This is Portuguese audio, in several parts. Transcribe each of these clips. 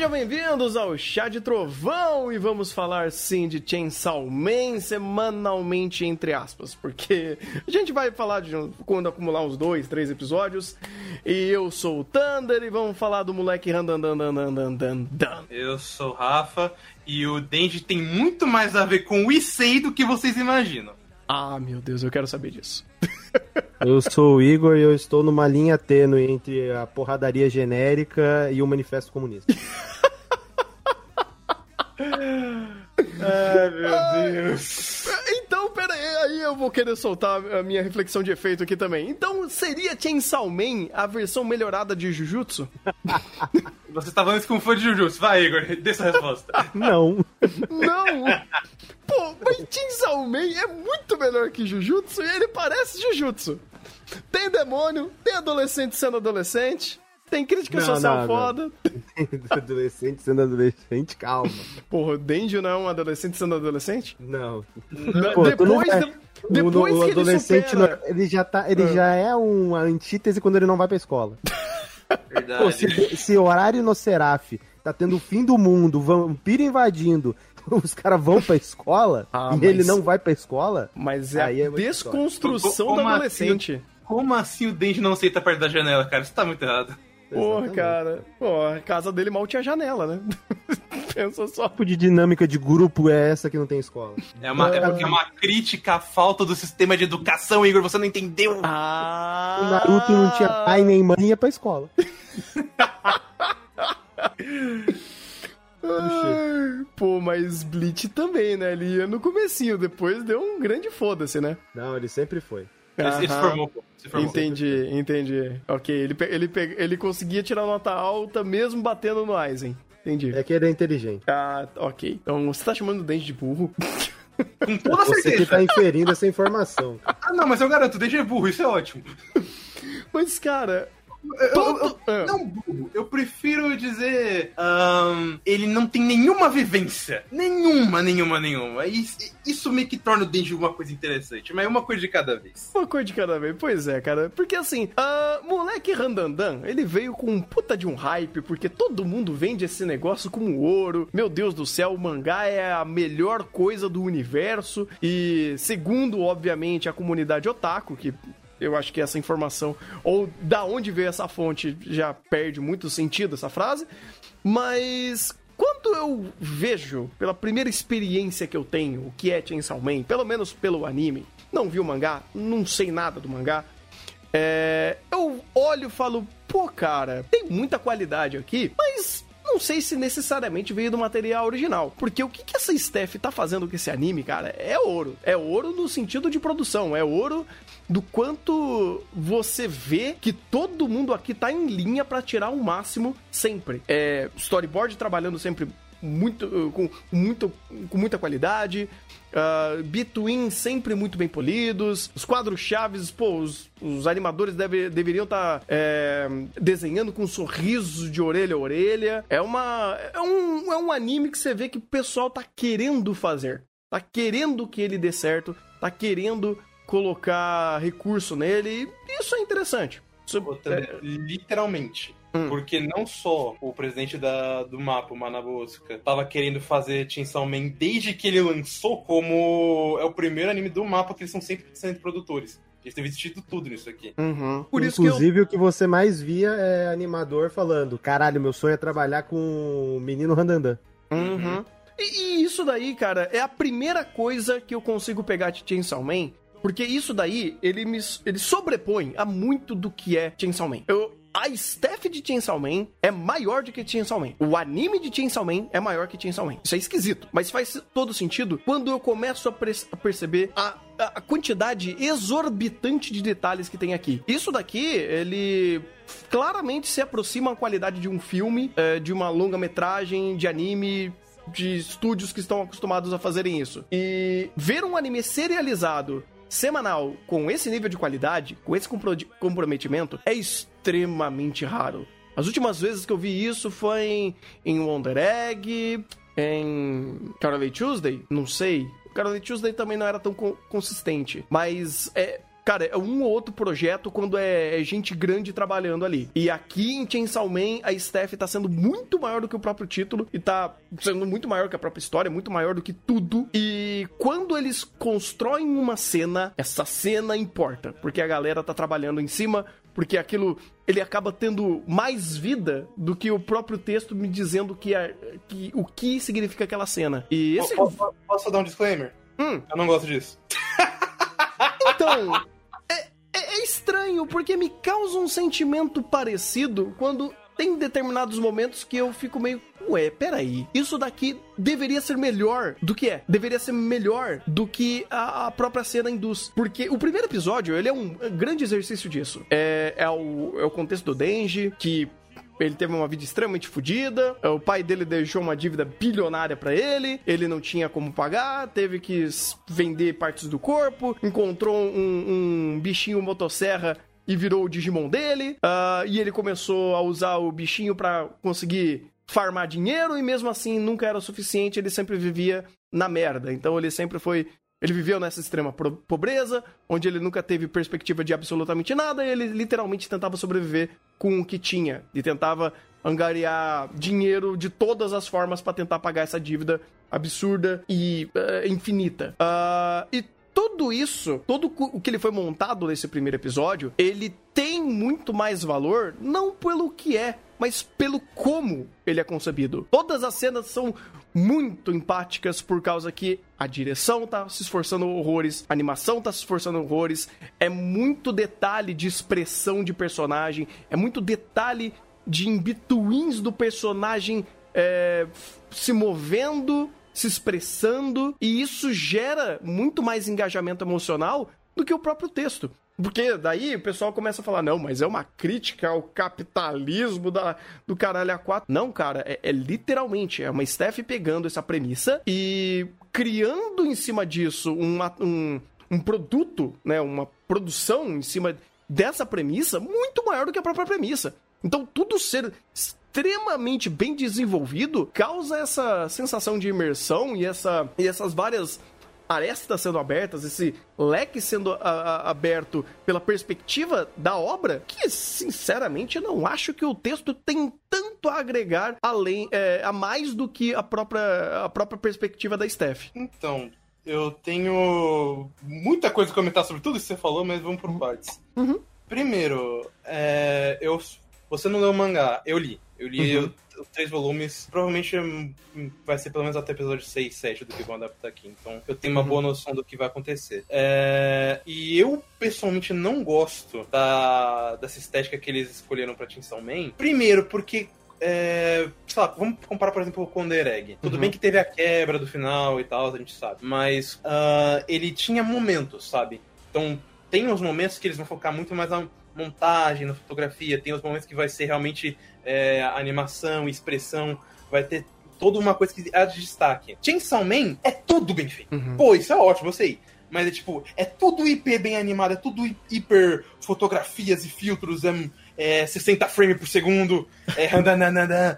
Sejam bem-vindos ao Chá de Trovão e vamos falar sim de Chainsaw Man semanalmente, entre aspas, porque a gente vai falar de quando acumular uns dois, três episódios. E eu sou o Thunder e vamos falar do moleque Randandandandandandan. Eu sou o Rafa e o Denji tem muito mais a ver com o Issei do que vocês imaginam. Ah, meu Deus, eu quero saber disso. Eu sou o Igor e eu estou numa linha tênue entre a porradaria genérica e o manifesto comunista. Ai, meu Deus. Então, pera aí, aí eu vou querer soltar a minha reflexão de efeito aqui também. Então, seria Chainsaw Man a versão melhorada de Jujutsu? Você tá falando isso como fã de Jujutsu. Vai, Igor, dê essa resposta. Não. Não! Pô, mas Chainsaw Man é muito melhor que Jujutsu e ele parece Jujutsu. Tem demônio, tem adolescente sendo adolescente, tem crítica Não, social não, não. foda. adolescente sendo adolescente, calma. Porra, o Denji não é um adolescente sendo adolescente? Não. Não, Pô, não depois de- depois o, o que ele adolescente, supera... não- ele já tá, ele já é uma antítese quando ele não vai pra escola. Verdade. Pô, se, se horário no Seraf tá tendo o fim do mundo, vampiro invadindo, os caras vão pra escola Ah, e mas- ele não vai pra escola, Mas é Aí a é desconstrução do assim? adolescente. Como assim o Denji não aceita perto da janela, cara? Isso tá muito errado. Porra, cara. Pô, a casa dele mal tinha janela, né? Pensa só. tipo de dinâmica de grupo é essa que não tem escola? É, uma, é porque é uma crítica à falta do sistema de educação, Igor. Você não entendeu? Ah! O Naruto não tinha pai nem mãe ia pra escola. Ai, Pô, mas Bleach também, né? Ele ia no comecinho, depois deu um grande foda-se, né? Não, ele sempre foi. Ele se Aham. formou. Se formou. Entendi, entendi. Ok, ele, ele, ele conseguia tirar nota alta mesmo batendo no Aizen. Entendi. É que ele é inteligente. Ah, ok. Então você tá chamando o Dente de burro? Com toda Você que certeza. tá inferindo essa informação. Ah, não, mas eu garanto, o Denji é burro. Isso é ótimo. Mas, cara. Eu- eu- não burro. Eu prefiro dizer... ahn, ele não tem nenhuma vivência. Nenhuma, nenhuma, nenhuma. Isso, isso meio que torna o Denji uma coisa interessante. Mas é uma coisa de cada vez. Uma coisa de cada vez. Pois é, cara. Porque assim, ah, moleque Randandan, ele veio com um puta de um hype, porque todo mundo vende esse negócio como ouro. Meu Deus do céu, o mangá é a melhor coisa do universo. E segundo, obviamente, a comunidade otaku, que eu acho que essa informação, ou da onde veio essa fonte, já perde muito sentido essa frase. Mas quando eu vejo, pela primeira experiência que eu tenho, o que é Chainsaw Man, pelo menos pelo anime, não vi o mangá, não sei nada do mangá, é, eu olho e falo, pô, cara, tem muita qualidade aqui, mas não sei se necessariamente veio do material original. Porque o que, que essa Steph tá fazendo com esse anime, cara, é ouro. É ouro no sentido de produção, é ouro do quanto você vê que todo mundo aqui tá em linha pra tirar o máximo sempre. É, storyboard trabalhando sempre muito, uh, com, muito, com muita qualidade. Uh, Between sempre muito bem polidos. Os quadros chaves, pô, os, os animadores deve, deveriam estar desenhando com um sorriso de orelha a orelha. É uma. É um, é um anime que você vê que o pessoal tá querendo fazer. Tá querendo que ele dê certo. Tá querendo colocar recurso nele. E isso é interessante. Isso, é, Literalmente. Hum. Porque não só o presidente da, do mapa, o Manabuska, tava querendo fazer Chainsaw Man desde que ele lançou, como é o primeiro anime do mapa que eles são 100% produtores. Eles têm investido tudo nisso aqui. uhum. Por isso que eu Inclusive, o que você mais via é animador falando: caralho, meu sonho é trabalhar com o menino Randandan. Uhum. E, e isso daí, cara, é a primeira coisa que eu consigo pegar de Chainsaw Man, porque isso daí, ele me ele sobrepõe a muito do que é Chainsaw Man. Eu, a staff de Chainsaw Man é maior do que Chainsaw Man. O anime de Chainsaw Man é maior que Chainsaw Man. Isso é esquisito, mas faz todo sentido quando eu começo a, a perceber a, a quantidade exorbitante de detalhes que tem aqui. Isso daqui, ele claramente se aproxima a qualidade de um filme, eh, de uma longa-metragem, de anime, de estúdios que estão acostumados a fazerem isso. E ver um anime serializado semanal com esse nível de qualidade, com esse compro- comprometimento, é extremamente raro. As últimas vezes que eu vi isso foi em, em Wonder Egg, em Carole Tuesday, não sei. Carole Tuesday também não era tão co- consistente, mas é Cara, é um ou outro projeto quando é, é gente grande trabalhando ali. E aqui em Chainsaw Man, a staff tá sendo muito maior do que o próprio título e tá sendo muito maior que a própria história, muito maior do que tudo. E quando eles constroem uma cena, essa cena importa, porque a galera tá trabalhando em cima, porque aquilo ele acaba tendo mais vida do que o próprio texto me dizendo que, é, que o que significa aquela cena. E esse... Posso, posso dar um disclaimer? Hum. Eu não gosto disso. Então, estranho, porque me causa um sentimento parecido quando tem determinados momentos que eu fico meio. Ué, peraí. Isso daqui deveria ser melhor do que é. Deveria ser melhor do que a, a própria cena induz. Porque o primeiro episódio, ele é um grande exercício disso. É, é, o, é o contexto do Denji, que ele teve uma vida extremamente fodida. O pai dele deixou uma dívida bilionária para ele. Ele não tinha como pagar, teve que vender partes do corpo. Encontrou um, um bichinho motosserra e virou o Digimon dele. Uh, e ele começou a usar o bichinho para conseguir farmar dinheiro e mesmo assim nunca era suficiente, ele sempre vivia na merda. Então ele sempre foi ele viveu nessa extrema pobreza, onde ele nunca teve perspectiva de absolutamente nada, e ele literalmente tentava sobreviver com o que tinha. E tentava angariar dinheiro de todas as formas para tentar pagar essa dívida absurda e uh, infinita. Uh, e tudo isso, todo o que ele foi montado nesse primeiro episódio, ele tem muito mais valor, não pelo que é, mas pelo como ele é concebido. Todas as cenas são muito empáticas por causa que a direção tá se esforçando horrores, a animação tá se esforçando horrores, é muito detalhe de expressão de personagem, é muito detalhe de in-betweens do personagem é, se movendo, se expressando, e isso gera muito mais engajamento emocional do que o próprio texto. Porque daí o pessoal começa a falar, não, mas é uma crítica ao capitalismo da, do caralho A4. Não, cara, é, é literalmente, é uma Steph pegando essa premissa e criando em cima disso uma, um, um produto, né, uma produção em cima dessa premissa muito maior do que a própria premissa. Então, tudo ser extremamente bem desenvolvido causa essa sensação de imersão e, essa, e essas várias arestas sendo abertas, esse leque sendo a, a, aberto pela perspectiva da obra, que sinceramente eu não acho que o texto tem tanto a agregar além é, a mais do que a própria, a própria perspectiva da Steph. Então, eu tenho muita coisa a comentar sobre tudo isso que você falou, mas vamos por partes. Uhum. Primeiro, é, eu, você não leu o mangá, eu li. Eu li uhum os três volumes. Provavelmente hum, vai ser pelo menos até episódio 6, 7 do que vão adaptar aqui. Então eu tenho uma uhum. boa noção do que vai acontecer. É... E eu, pessoalmente, não gosto da... dessa estética que eles escolheram pra Chainsaw Man. Primeiro, porque é, sei lá, vamos comparar, por exemplo, com o Dereg. Tudo uhum. bem que teve a quebra do final e tal, a gente sabe. Mas uh, ele tinha momentos, sabe? Então, tem uns momentos que eles vão focar muito mais na montagem, na fotografia. Tem os momentos que vai ser realmente é, animação, expressão, vai ter toda uma coisa que é de destaque. Chainsaw Man é tudo bem feito. Uhum. Pô, isso é ótimo, eu sei. Mas é tipo, é tudo hiper bem animado, é tudo hiper fotografias e filtros, é, é 60 frames por segundo, é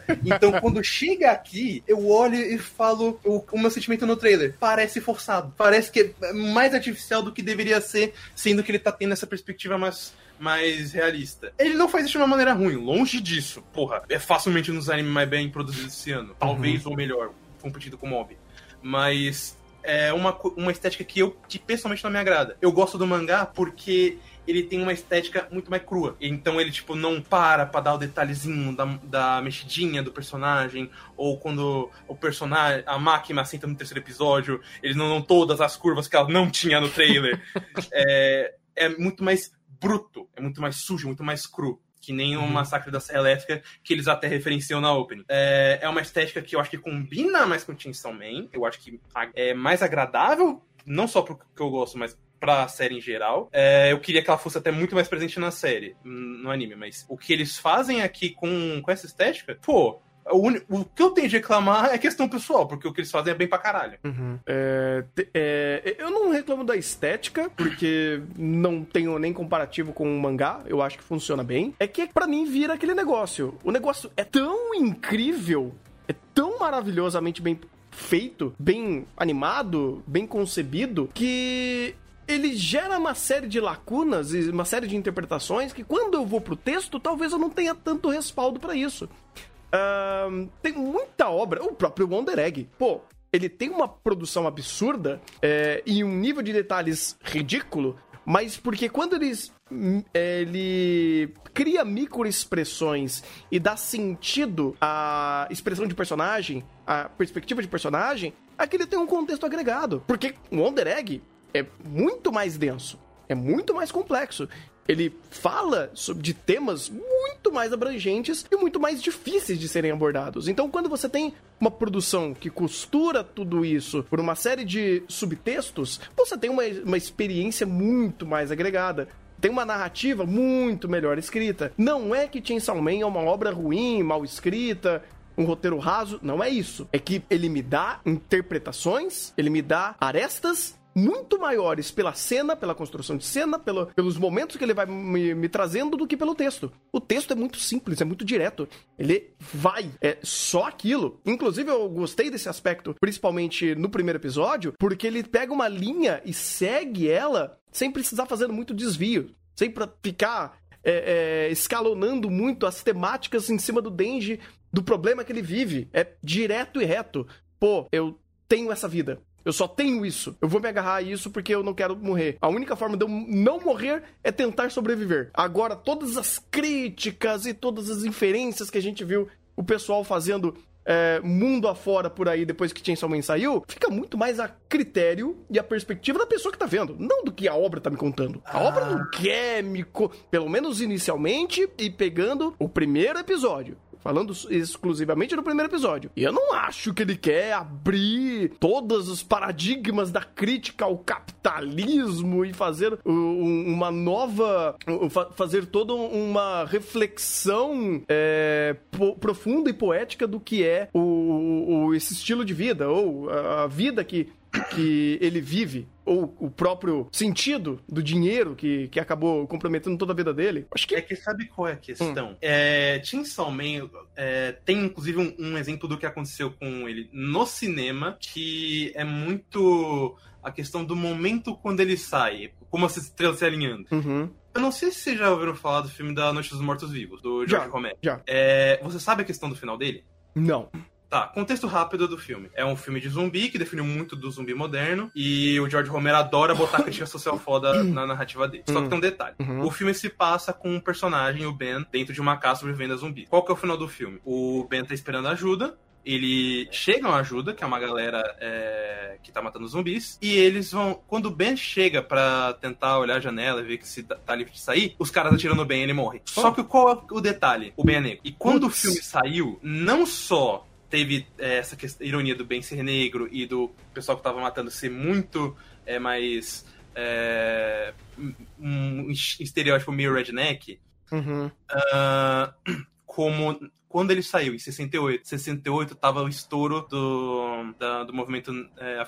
Então quando chega aqui, eu olho e falo o, o meu sentimento no trailer. Parece forçado. Parece que é mais artificial do que deveria ser, sendo que ele tá tendo essa perspectiva mais mais realista. Ele não faz isso de uma maneira ruim, longe disso. Porra, é facilmente um dos animes mais bem produzidos esse ano. Talvez uhum. ou melhor, competido com Mob. Mas é uma, uma estética que eu que pessoalmente não me agrada. Eu gosto do mangá porque ele tem uma estética muito mais crua. Então ele, tipo, não para pra dar o detalhezinho da, da mexidinha do personagem, ou quando o personagem, a máquina senta no terceiro episódio, eles não dão todas as curvas que ela não tinha no trailer. é, é muito mais bruto, é muito mais sujo, muito mais cru. Que nem o uhum. Massacre da Serra Elétrica, que eles até referenciam na Opening. É, é uma estética que eu acho que combina mais com Chainsaw Man. Eu acho que é mais agradável, não só pro que eu gosto, mas pra série em geral. É, eu queria que ela fosse até muito mais presente na série, no anime, mas o que eles fazem aqui com, com essa estética, pô, o, o, que eu tenho de reclamar é questão pessoal, porque o que eles fazem é bem pra caralho. Uhum. É, é, eu não reclamo da estética, porque não tenho nem comparativo com o mangá, eu acho que funciona bem. É que para mim vira aquele negócio. O negócio é tão incrível, é tão maravilhosamente bem feito, bem animado, bem concebido, que ele gera uma série de lacunas e uma série de interpretações que quando eu vou pro texto, talvez eu não tenha tanto respaldo para isso. Uh, tem muita obra, o próprio Wonder Egg. Pô, ele tem uma produção absurda é, e um nível de detalhes ridículo, mas porque quando eles ele cria microexpressões e dá sentido à expressão de personagem, à perspectiva de personagem, aquele tem um contexto agregado. Porque o Wonder Egg é muito mais denso, é muito mais complexo ele fala sobre, de temas muito mais abrangentes e muito mais difíceis de serem abordados. Então, quando você tem uma produção que costura tudo isso por uma série de subtextos, você tem uma, uma experiência muito mais agregada tem uma narrativa muito melhor escrita. Não é que Chainsaw Man é uma obra ruim, mal escrita, um roteiro raso, não é isso. É que ele me dá interpretações, ele me dá arestas muito maiores pela cena, pela construção de cena, pelo, pelos momentos que ele vai me, me, trazendo do que pelo texto. O texto é muito simples, é muito direto. Ele vai, é só aquilo. Inclusive, eu gostei desse aspecto, principalmente no primeiro episódio, porque ele pega uma linha e segue ela sem precisar fazer muito desvio, sem pra ficar é, é, escalonando muito as temáticas em cima do Denji, do problema que ele vive. É direto e reto. Pô, eu tenho essa vida. Eu só tenho isso. Eu vou me agarrar a isso porque eu não quero morrer. A única forma de eu não morrer é tentar sobreviver. Agora, todas as críticas e todas as inferências que a gente viu o pessoal fazendo é, mundo afora por aí depois que Chainsaw Man saiu, fica muito mais a critério e a perspectiva da pessoa que tá vendo, não do que a obra tá me contando. A ah. obra não quer me. Co... Pelo menos inicialmente, e pegando o primeiro episódio falando exclusivamente no primeiro episódio. E eu não acho que ele quer abrir todos os paradigmas da crítica ao capitalismo e fazer uma nova. fazer toda uma reflexão é, profunda e poética do que é o, o, esse estilo de vida, ou a vida que que ele vive, ou o próprio sentido do dinheiro que, que acabou comprometendo toda a vida dele. Acho que... É que sabe qual é a questão? Hum. É, Tim Salman é, tem inclusive um, um exemplo do que aconteceu com ele no cinema, que é muito a questão do momento quando ele sai, como as estrelas se alinhando. Uhum. Eu não sei se vocês já ouviram falar do filme da Noite dos Mortos Vivos, do George Romero. Já. É, você sabe a questão do final dele? Não. Tá, contexto rápido do filme. É um filme de zumbi que definiu muito do zumbi moderno e o George Romero adora botar crítica social foda na narrativa dele. Só que tem um detalhe. Uhum. O filme se passa com um personagem, o Ben, dentro de uma casa sobrevivendo a zumbi. Qual que é o final do filme? O Ben tá esperando ajuda, ele chega a ajuda, que é uma galera é, que tá matando zumbis, e eles vão. Quando o Ben chega para tentar olhar a janela e ver que se tá, tá livre de sair, os caras atiram no Ben e ele morre. Oh. Só que qual é o detalhe? O Ben é negro. E quando Ups. o filme saiu, não só teve é, essa questão, ironia do Ben ser negro e do pessoal que tava matando ser muito é, mais. É, um estereótipo meio redneck. Uhum. Uh, como quando ele saiu, em 68, 68 tava o estouro do, da, do movimento é,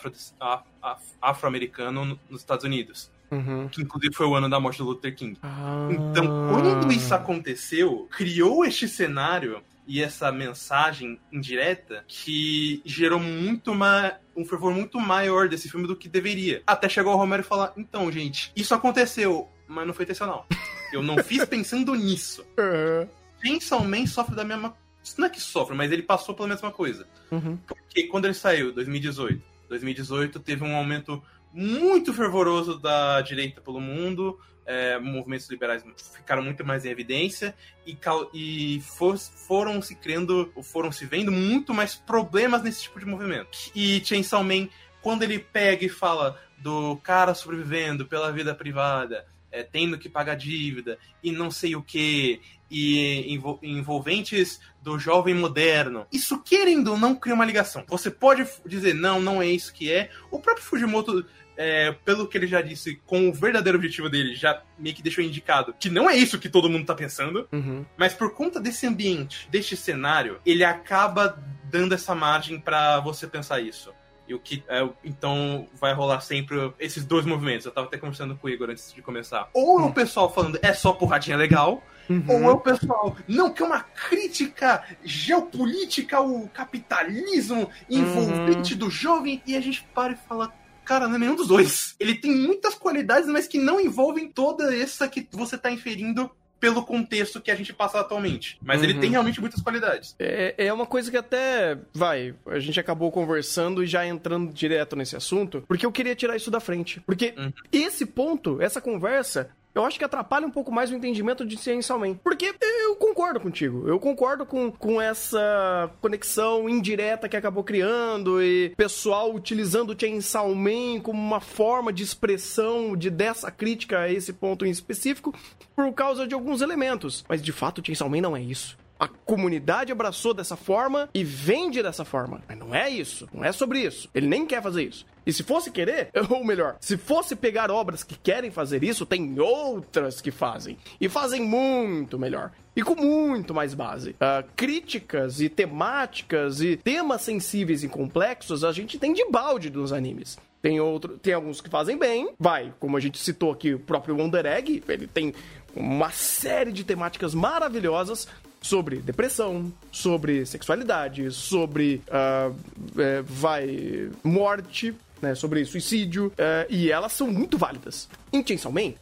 afro-americano afro nos Estados Unidos. Uhum. Que inclusive foi o ano da morte do Luther King. Ah. Então, quando isso aconteceu, criou este cenário e essa mensagem indireta que gerou muito uma, um fervor muito maior desse filme do que deveria. Até chegou o Romero e falar: então, gente, isso aconteceu, mas não foi intencional. Eu não fiz pensando nisso. Uhum. Chainsaw Man sofre da mesma. Não é que sofre, mas ele passou pela mesma coisa. Uhum. Porque quando ele saiu, 2018, 2018 teve um aumento muito fervoroso da direita pelo mundo, é, movimentos liberais ficaram muito mais em evidência e, e for, foram se criando, foram se vendo muito mais problemas nesse tipo de movimento. E Chainsaw Man, quando ele pega e fala do cara sobrevivendo pela vida privada, é, tendo que pagar dívida e não sei o que, e envolventes do jovem moderno. Isso, querendo ou não, cria uma ligação. Você pode dizer, não, não é isso que é. O próprio Fujimoto é, pelo que ele já disse, com o verdadeiro objetivo dele, já meio que deixou indicado que não é isso que todo mundo tá pensando, uhum. mas por conta desse ambiente, deste cenário, ele acaba dando essa margem para você pensar isso. E o que. É, então vai rolar sempre esses dois movimentos. Eu tava até conversando com o Igor antes de começar. Ou é o pessoal falando é só porradinha legal. Uhum. Ou é o pessoal, não, que é uma crítica geopolítica ao capitalismo envolvente uhum. do jovem. E a gente para e fala, Cara, não é nenhum dos dois. Ele tem muitas qualidades, mas que não envolvem toda essa que você tá inferindo pelo contexto que a gente passa atualmente. Mas uhum. ele tem realmente muitas qualidades. É, é uma coisa que até, vai, a gente acabou conversando e já entrando direto nesse assunto, porque eu queria tirar isso da frente. Porque uhum. esse ponto, essa conversa, eu acho que atrapalha um pouco mais o entendimento de Chainsaw Man. Porque eu concordo contigo. Eu concordo com, com essa conexão indireta que acabou criando e pessoal utilizando o Chainsaw Man como uma forma de expressão de dessa crítica a esse ponto em específico por causa de alguns elementos. Mas de fato, o Chainsaw Man não é isso a comunidade abraçou dessa forma e vende dessa forma. Mas não é isso. Não é sobre isso. Ele nem quer fazer isso. E se fosse querer, ou melhor, se fosse pegar obras que querem fazer isso, tem outras que fazem. E fazem muito melhor. E com muito mais base. Uh, críticas e temáticas e temas sensíveis e complexos a gente tem de balde nos animes. Tem outro, tem alguns que fazem bem, vai, como a gente citou aqui, o próprio Wonder Egg, ele tem uma série de temáticas maravilhosas sobre depressão, sobre sexualidade, sobre uh, é, vai morte, né, sobre suicídio, uh, e elas são muito válidas. Man,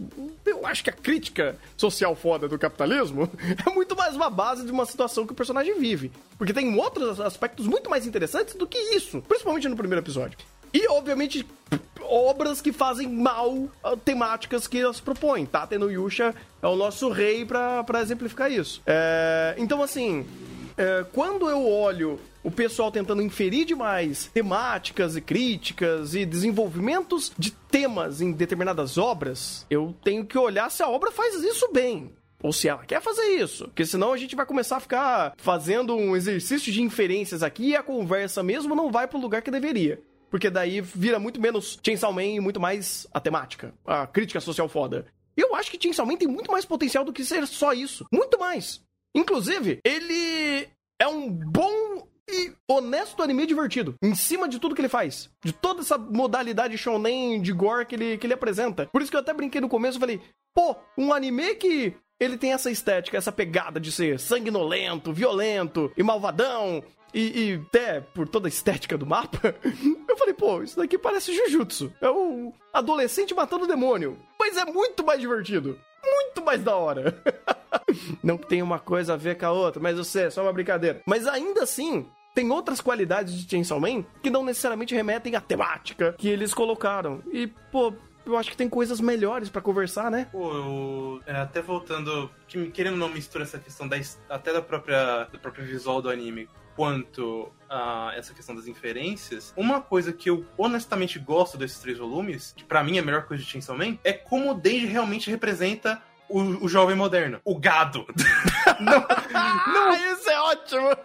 eu acho que a crítica social foda do capitalismo é muito mais uma base de uma situação que o personagem vive. Porque tem outros aspectos muito mais interessantes do que isso, principalmente no primeiro episódio. E, obviamente, obras que fazem mal temáticas que elas propõem. Tate no Yusha é o nosso rei para exemplificar isso. É, então, assim, é, quando eu olho o pessoal tentando inferir demais temáticas e críticas e desenvolvimentos de temas em determinadas obras, eu tenho que olhar se a obra faz isso bem. Ou se ela quer fazer isso. Porque senão a gente vai começar a ficar fazendo um exercício de inferências aqui e a conversa mesmo não vai pro lugar que deveria porque daí vira muito menos Chainsaw Man e muito mais a temática, a crítica social foda. Eu acho que Chainsaw Man tem muito mais potencial do que ser só isso. Muito mais. Inclusive, ele é um bom e honesto anime divertido. Em cima de tudo que ele faz. De toda essa modalidade shonen de gore que ele, que ele apresenta. Por isso que eu até brinquei no começo e falei: pô, um anime que ele tem essa estética, essa pegada de ser sanguinolento, violento e malvadão e, e, até por toda a estética do mapa, eu falei, pô, isso daqui parece Jujutsu. É o adolescente matando demônio. Mas é muito mais divertido. Muito mais da hora. Não que tenha uma coisa a ver com a outra, mas eu sei, é só uma brincadeira. Mas ainda assim, tem outras qualidades de Chainsaw Man que não necessariamente remetem à temática que eles colocaram. E, pô, eu acho que tem coisas melhores para conversar, né? Pô, eu, é, até voltando, que, querendo não misturar essa questão da, até da própria, do próprio visual do anime quanto a essa questão das inferências, uma coisa que eu honestamente gosto desses três volumes, que para mim é a melhor coisa de Chainsaw Man, é como o Denji realmente representa o, o jovem moderno. O gado. não, não, isso é ótimo!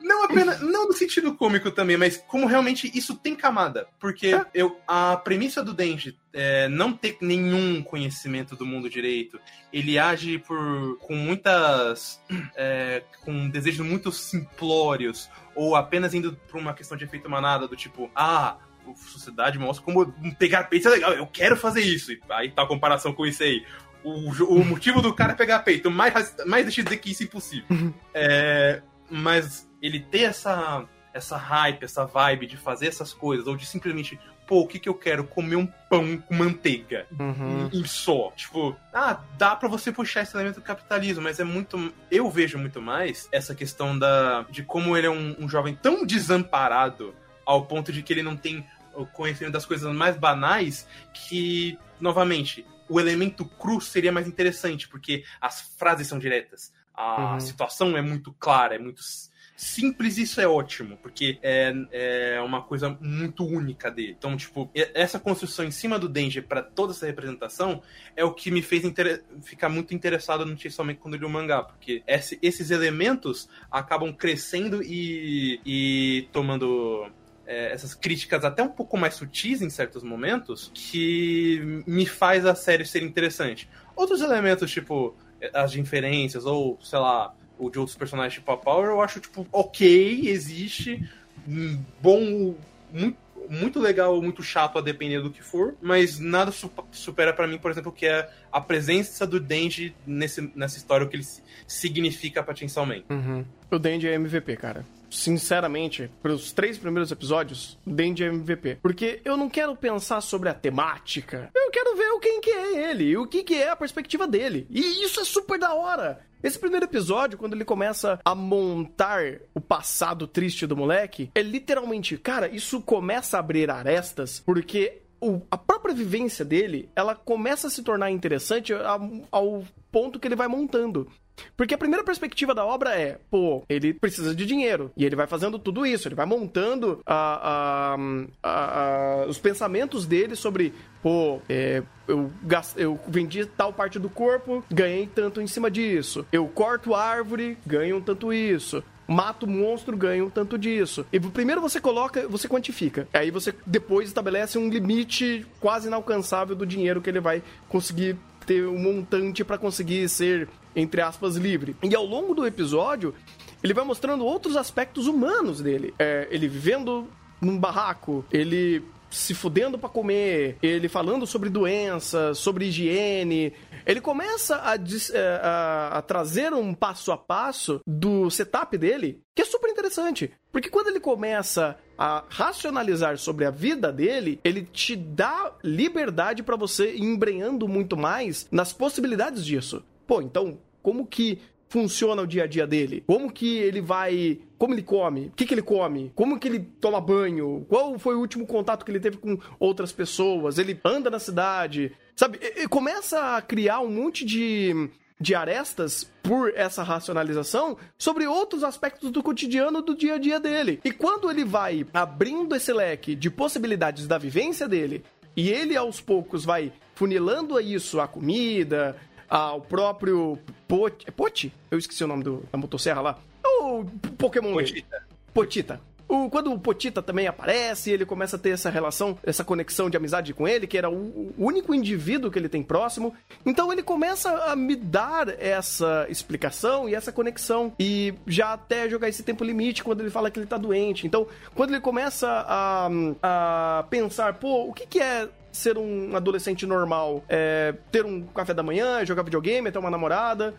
Não apenas, não no sentido cômico também, mas como realmente isso tem camada. Porque é. eu, a premissa do Denji é não ter nenhum conhecimento do mundo direito, ele age por com muitas. É, com desejos muito simplórios, ou apenas indo por uma questão de efeito manada, do tipo, ah, sociedade mostra como pegar peito é legal, eu quero fazer isso. E aí tá a comparação com isso aí o, o motivo do cara pegar peito, mais, mais deixa eu dizer que isso é impossível. É, mas ele ter essa, essa hype, essa vibe de fazer essas coisas, ou de simplesmente, pô, o que que eu quero? Comer um pão com manteiga. Uhum. Em, em só. Tipo, ah, dá para você puxar esse elemento do capitalismo, mas é muito. Eu vejo muito mais essa questão da de como ele é um, um jovem tão desamparado ao ponto de que ele não tem conhecimento das coisas mais banais que, novamente, o elemento cru seria mais interessante, porque as frases são diretas. A uhum. situação é muito clara, é muito simples isso é ótimo, porque é, é uma coisa muito única dele. Então, tipo, essa construção em cima do Danger para toda essa representação é o que me fez ficar muito interessado no Chainsaw Man quando li o mangá, porque esse, esses elementos acabam crescendo e, e tomando é, essas críticas até um pouco mais sutis em certos momentos que me faz a série ser interessante. Outros elementos, tipo as inferências ou, sei lá, o de outros personagens tipo a Power, eu acho, tipo, ok, existe, bom, muito, muito legal, muito chato a depender do que for, mas nada supera para mim, por exemplo, que é a presença do Denji nesse, nessa história, o que ele significa pra Chainsaw Man. Uhum. O Denji é MVP, cara. Sinceramente, pros três primeiros episódios, é MVP. Porque eu não quero pensar sobre a temática. Eu quero ver o quem que é ele, o que que é a perspectiva dele. E isso é super da hora. Esse primeiro episódio, quando ele começa a montar o passado triste do moleque, é literalmente, cara, isso começa a abrir arestas, porque o, a própria vivência dele, ela começa a se tornar interessante ao, ao ponto que ele vai montando. Porque a primeira perspectiva da obra é, pô, ele precisa de dinheiro. E ele vai fazendo tudo isso, ele vai montando a, a, a, os pensamentos dele sobre, pô, é, eu, eu vendi tal parte do corpo, ganhei tanto em cima disso. Eu corto árvore, ganho tanto isso mato monstro, ganho tanto disso. E primeiro você coloca, você quantifica. Aí você depois estabelece um limite quase inalcançável do dinheiro que ele vai conseguir ter um montante para conseguir ser entre aspas, livre. E ao longo do episódio, ele vai mostrando outros aspectos humanos dele. É, ele vivendo num barraco, ele se fudendo para comer, ele falando sobre doença, sobre higiene. Ele começa a, é, a, a, trazer um passo a passo do setup dele, que é super interessante. Porque quando ele começa a racionalizar sobre a vida dele, ele te dá liberdade para você ir embrenhando muito mais nas possibilidades disso. Pô, então, como que funciona o dia a dia dele? Como que ele vai. Como ele come? O que, que ele come? Como que ele toma banho? Qual foi o último contato que ele teve com outras pessoas? Ele anda na cidade? Sabe? E, começa a criar um monte de, de arestas por essa racionalização sobre outros aspectos do cotidiano do dia a dia dele. E quando ele vai abrindo esse leque de possibilidades da vivência dele, e ele aos poucos vai funilando isso a comida, ao próprio Pot... É Poti? Eu esqueci o nome do, da motosserra lá. O Pokémon Potita. Potita. O, quando o Potita também aparece, ele começa a ter essa relação, essa conexão de amizade com ele, que era o, único indivíduo que ele tem próximo. Então ele começa a me dar essa explicação e essa conexão. E já até jogar esse tempo limite quando ele fala que ele tá doente. Então, quando ele começa a, a pensar, pô, o que, que é ser um adolescente normal, é, ter um café da manhã, jogar videogame, ter uma namorada,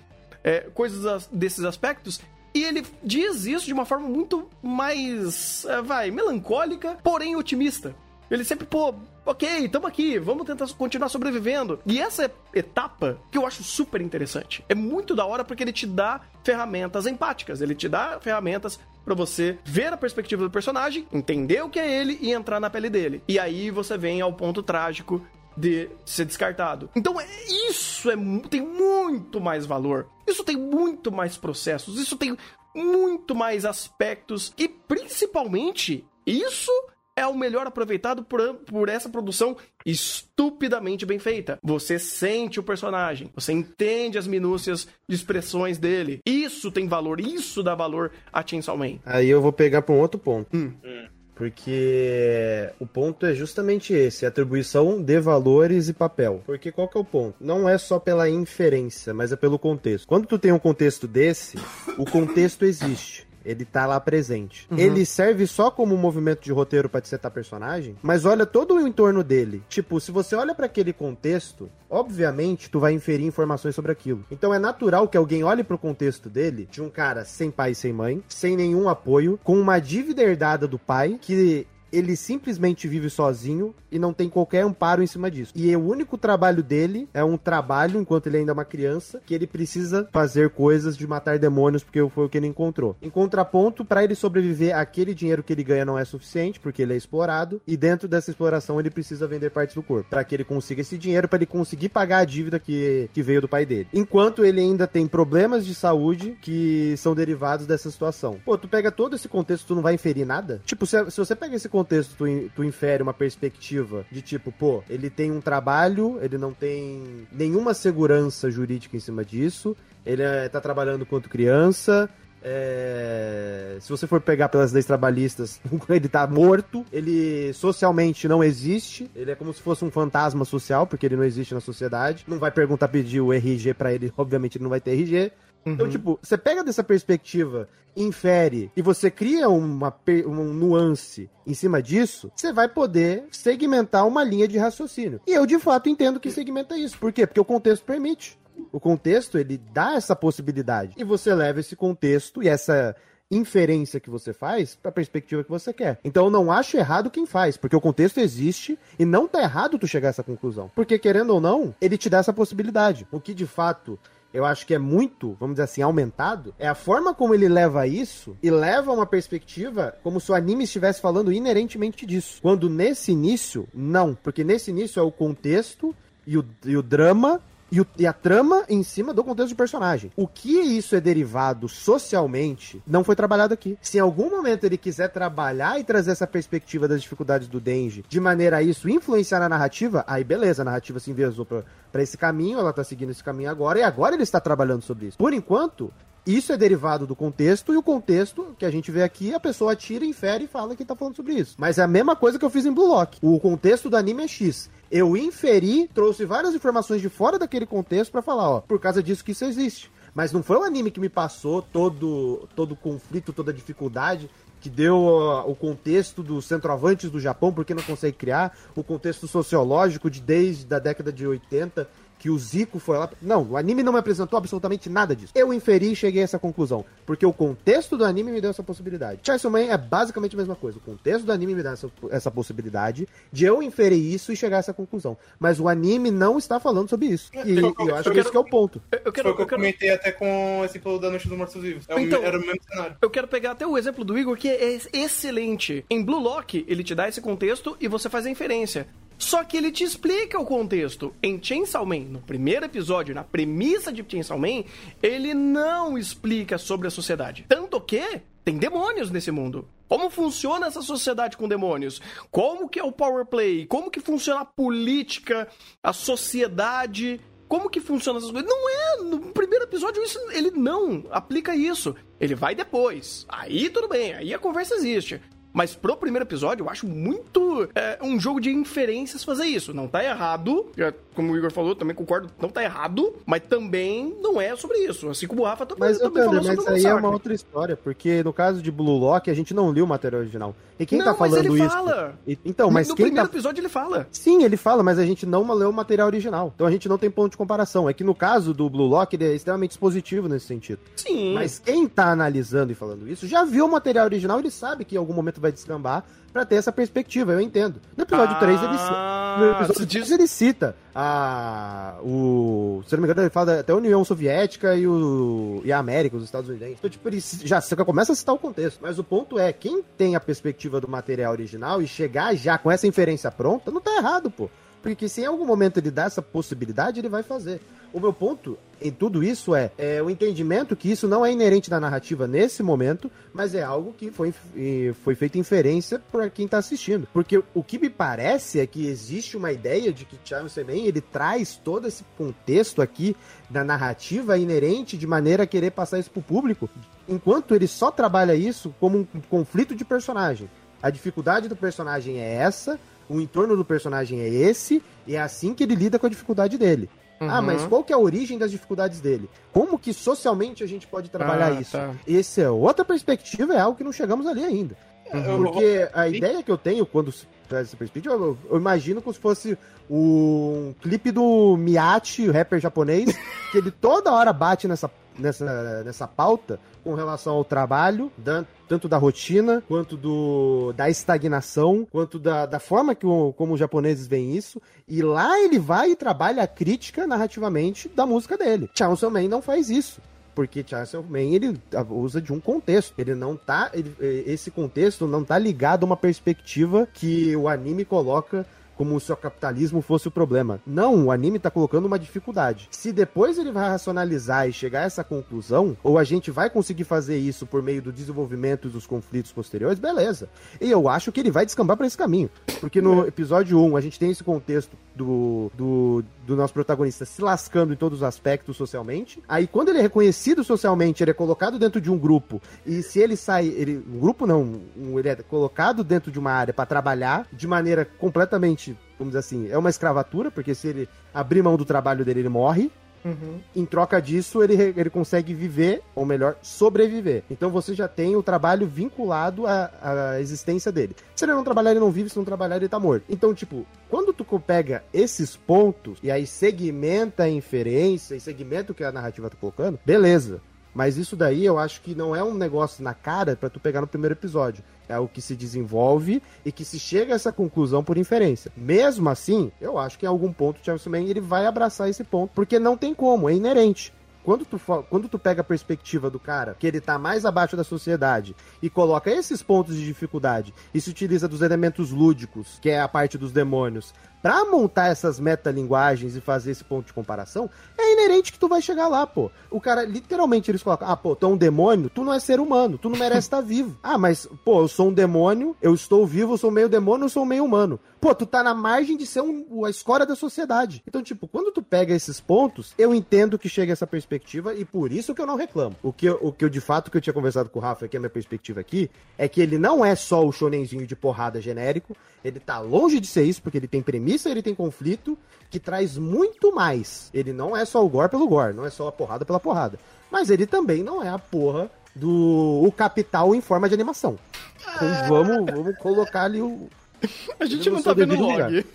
é, coisas desses aspectos. E ele diz isso de uma forma muito mais, é, vai, melancólica, porém otimista. Ele sempre, pô, ok, tamo aqui, vamos tentar continuar sobrevivendo. E essa etapa que eu acho super interessante. É muito da hora porque ele te dá ferramentas empáticas, ele te dá ferramentas para você ver a perspectiva do personagem, entender o que é ele e entrar na pele dele. E aí você vem ao ponto trágico de ser descartado. Então, é, isso é, tem muito mais valor. Isso tem muito mais processos. Isso tem muito mais aspectos. E principalmente, isso é o melhor aproveitado por, por essa produção estupidamente bem feita. Você sente o personagem, você entende as minúcias de expressões dele. Isso tem valor, isso dá valor a Chainsaw Man. Aí eu vou pegar para um outro ponto. Hum. Hum. Porque o ponto é justamente esse, atribuição de valores e papel. Porque qual que é o ponto? Não é só pela inferência, mas é pelo contexto. Quando tu tem um contexto desse, o contexto existe. Ele tá lá presente. Uhum. Ele serve só como um movimento de roteiro para te setar personagem, mas olha todo o entorno dele. Tipo, se você olha para aquele contexto, obviamente tu vai inferir informações sobre aquilo. Então é natural que alguém olhe pro contexto dele, de um cara sem pai e sem mãe, sem nenhum apoio, com uma dívida herdada do pai, que ele simplesmente vive sozinho e não tem qualquer amparo em cima disso. E o único trabalho dele é um trabalho, enquanto ele ainda é uma criança, que ele precisa fazer coisas de matar demônios, porque foi o que ele encontrou. Em contraponto, para ele sobreviver, aquele dinheiro que ele ganha não é suficiente, porque ele é explorado, e dentro dessa exploração ele precisa vender partes do corpo, para que ele consiga esse dinheiro, para ele conseguir pagar a dívida que, que veio do pai dele. Enquanto ele ainda tem problemas de saúde que são derivados dessa situação. Pô, tu pega todo esse contexto, tu não vai inferir nada? Tipo, se, se você pega esse contexto contexto tu, tu infere uma perspectiva de tipo, pô, ele tem um trabalho, ele não tem nenhuma segurança jurídica em cima disso, ele é, tá trabalhando quanto criança, é... Se você for pegar pelas leis trabalhistas, ele tá morto, ele socialmente não existe, ele é como se fosse um fantasma social, porque ele não existe na sociedade. Não vai perguntar pedir o RG para ele, obviamente ele não vai ter RG. Então, uhum. Então, tipo, você pega dessa perspectiva, infere e você cria uma, uma nuance em cima disso, você vai poder segmentar uma linha de raciocínio. E eu, de fato, entendo que segmenta isso. Por quê? Porque o contexto permite. O contexto, ele dá essa possibilidade. E você leva esse contexto e essa inferência que você faz para a perspectiva que você quer. Então eu não acho errado quem faz, porque o contexto existe e não tá errado tu chegar a essa conclusão. Porque querendo ou não, ele te dá essa possibilidade. O que de fato eu acho que é muito, vamos dizer assim, aumentado, é a forma como ele leva isso e leva uma perspectiva como se o anime estivesse falando inerentemente disso. Quando nesse início, não. Porque nesse início é o contexto e o, e o drama e, o, e, a trama em cima do contexto do personagem. O que isso é derivado socialmente não foi trabalhado aqui. Se em algum momento ele quiser trabalhar e trazer essa perspectiva das dificuldades do Denji, de maneira a isso influenciar na narrativa, aí beleza, a narrativa se envezou para esse caminho, ela tá seguindo esse caminho agora, e agora ele está trabalhando sobre isso. Por enquanto, isso é derivado do contexto, e o contexto que a gente vê aqui, a pessoa tira, infere e fala que tá falando sobre isso. Mas é a mesma coisa que eu fiz em Blue Lock. O contexto do anime é X. Eu inferi, trouxe várias informações de fora daquele contexto para falar, ó, por causa disso que isso existe. Mas não foi o anime que me passou todo todo o conflito, toda a dificuldade que deu o contexto dos centroavantes do Japão, porque não consegue criar, o contexto sociológico de desde a década de 80 que o Zico foi lá. Não, o anime não me apresentou absolutamente nada disso. Eu inferi e cheguei a essa conclusão. Porque o contexto do anime me deu essa possibilidade. Chainsaw Man é basicamente a mesma coisa. O contexto do anime me dá essa, essa possibilidade de eu inferir isso e chegar a essa conclusão. Mas o anime não está falando sobre isso. E, eu, eu, eu acho que esse que é o ponto. Eu, quero, Foi o que eu, comentei até com esse exemplo da Noite dos Mortos Vivos. É então, o, era o mesmo cenário. Eu quero pegar até o exemplo do Igor, que é excelente. Em Blue Lock, ele te dá esse contexto e você faz a inferência. Só que ele te explica o contexto. Em Chainsaw Man, no primeiro episódio, na premissa de Chainsaw Man, ele não explica sobre a sociedade. Tanto que tem demônios nesse mundo. Como funciona essa sociedade com demônios? Como que é o power play? Como que funciona a política, a sociedade? Como que funciona essas coisas? Não é, no primeiro episódio isso, ele não aplica isso. Ele vai depois. Aí tudo bem, aí a conversa existe. Mas pro primeiro episódio, eu acho muito é, um jogo de inferências fazer isso. Não tá errado, como o Igor falou, também concordo, não tá errado, mas também não é sobre isso. Assim como o Rafa também, mas, também falou mas sobre aí é uma outra história, porque no caso de Blue Lock, a gente não leu o material original. E quem não, tá falando mas ele isso? Fala. Então, mas no quem primeiro tá... episódio ele fala. Sim, ele fala, mas a gente não leu o material original. Então a gente não tem ponto de comparação. É que no caso do Blue Lock, ele é extremamente expositivo nesse sentido. Sim. Mas quem tá analisando e falando isso já viu o material original, ele sabe que em algum momento vai descambar para ter essa perspectiva, eu entendo. No episódio ah, 3 ele no episódio diz... 3 ele cita a o, se não me engano, ele fala até a União Soviética e o e a América, os Estados Unidos. Então, tipo, ele já começa a citar o contexto, mas o ponto é, quem tem a perspectiva do material original e chegar já com essa inferência pronta, não tá errado, pô. Porque se em algum momento ele dá essa possibilidade, ele vai fazer. O meu ponto em tudo isso é, é, o entendimento que isso não é inerente da narrativa nesse momento, mas é algo que foi, foi feito inferência por quem está assistindo. Porque o que me parece é que existe uma ideia de que Charles Semen, ele traz todo esse contexto aqui da narrativa inerente de maneira a querer passar isso pro público, enquanto ele só trabalha isso como um conflito de personagem. A dificuldade do personagem é essa, o entorno do personagem é esse, e é assim que ele lida com a dificuldade dele. Uhum. Ah, mas qual que é a origem das dificuldades dele? Como que socialmente a gente pode trabalhar ah, isso? Tá. Essa é outra perspectiva, é algo que não chegamos ali ainda. Uhum. Porque a ideia que eu tenho quando traz essa perspectiva, eu, eu, imagino como se fosse um clipe do Miyachi, o rapper japonês, que ele toda hora bate nessa nessa, nessa pauta com relação ao trabalho, da, tanto da rotina, quanto do, da estagnação, quanto da, da forma que o, como os japoneses veem isso. E lá ele vai e trabalha a crítica narrativamente da música dele. Chainsaw Man não faz isso porque Chainsaw Man ele usa de um contexto. Ele não tá. Ele, esse contexto não tá ligado a uma perspectiva que o anime coloca como se o capitalismo fosse o problema. Não, o anime tá colocando uma dificuldade. Se depois ele vai racionalizar e chegar a essa conclusão, ou a gente vai conseguir fazer isso por meio do desenvolvimento dos conflitos posteriores, beleza. E eu acho que ele vai descambar para esse caminho. Porque no episódio 1 a gente tem esse contexto do, do, do nosso protagonista se lascando em todos os aspectos socialmente. Aí quando ele é reconhecido socialmente, ele é colocado dentro de um grupo. E se ele sai, ele, um grupo não, um, ele é colocado dentro de uma área para trabalhar de maneira completamente vamos dizer assim, é uma escravatura, porque se ele abrir mão do trabalho dele, ele morre. Uhum. Em troca disso, ele, ele consegue viver, ou melhor, sobreviver. Então você já tem o trabalho vinculado à, à existência dele. Se ele não trabalhar, ele não vive, se não trabalhar, ele tá morto. Então, tipo, quando tu pega esses pontos e aí segmenta a inferência e segmenta o que a narrativa tá colocando, beleza. Mas isso daí eu acho que não é um negócio na cara para tu pegar no primeiro episódio. É o que se desenvolve e que se chega a essa conclusão por inferência. Mesmo assim, eu acho que em algum ponto o Chainsaw Man ele vai abraçar esse ponto, porque não tem como, é inerente. Quando tu, quando tu pega a perspectiva do cara, que ele tá mais abaixo da sociedade, e coloca esses pontos de dificuldade, e se utiliza dos elementos lúdicos, que é a parte dos demônios, Pra montar essas metalinguagens e fazer esse ponto de comparação, é inerente que tu vai chegar lá, pô. O cara, literalmente, eles colocam, ah, pô, tu é um demônio, tu não é ser humano, tu não merece estar vivo. Ah, mas, pô, eu sou um demônio, eu estou vivo, eu sou meio demônio, eu sou meio humano. Pô, tu tá na margem de ser um, a escória da sociedade. Então, tipo, quando tu pega esses pontos, eu entendo que chega essa perspectiva e por isso que eu não reclamo. O que, eu, o que eu, de fato, que eu tinha conversado com o Rafa, que é a minha perspectiva aqui, é que ele não é só o shonenzinho de porrada genérico, ele tá longe de ser isso, porque ele tem premissa, ele tem conflito, que traz muito mais. Ele não é só o gore pelo gore, não é só a porrada pela porrada. Mas ele também não é a porra do o capital em forma de animação. Então ah. vamos, vamos colocar ali o. A gente não tá vendo log.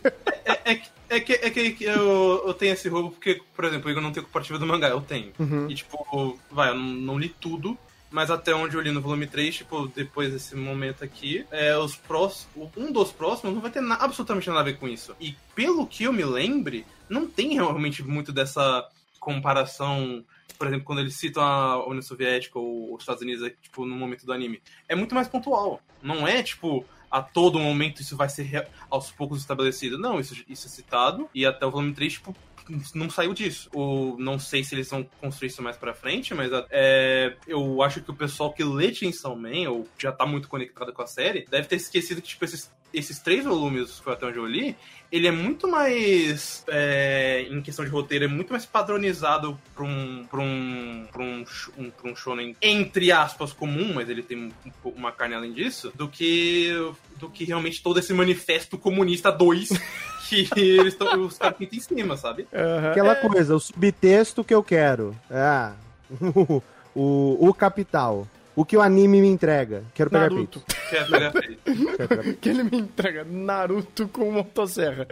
É, é, é, que, é que eu, eu tenho esse roubo porque, por exemplo, eu não tenho compartilhado do mangá, eu tenho. Uhum. E tipo, vai, eu não, não li tudo, mas até onde eu li no volume 3, tipo, depois desse momento aqui, é, os próximos, um dos próximos não vai ter na, absolutamente nada a ver com isso. E pelo que eu me lembre, não tem realmente muito dessa comparação, por exemplo, quando eles citam a União Soviética ou os Estados Unidos, tipo, no momento do anime. É muito mais pontual. Não é, tipo, a todo momento isso vai ser aos poucos estabelecido. Não, isso, isso é citado, e até o volume 3, tipo, não saiu disso. Ou não sei se eles vão construir isso mais pra frente, mas é, eu acho que o pessoal que lê Chainsaw Man, ou já tá muito conectado com a série, deve ter esquecido que, tipo, esses, esses três volumes, foi até onde eu li, ele é muito mais, é, em questão de roteiro, é muito mais padronizado pra um, pra um, pra um, um, pra um shonen, entre aspas, comum, mas ele tem uma carne além disso, do que, do que realmente todo esse manifesto comunista 2 que eles tão, os caras pintam em cima, sabe? Uhum. Aquela é... coisa, o subtexto que eu quero. Ah, o, o capital. O que o anime me entrega. Quero pegar Naruto. Quero pegar peito. que ele me entrega Naruto com motosserra.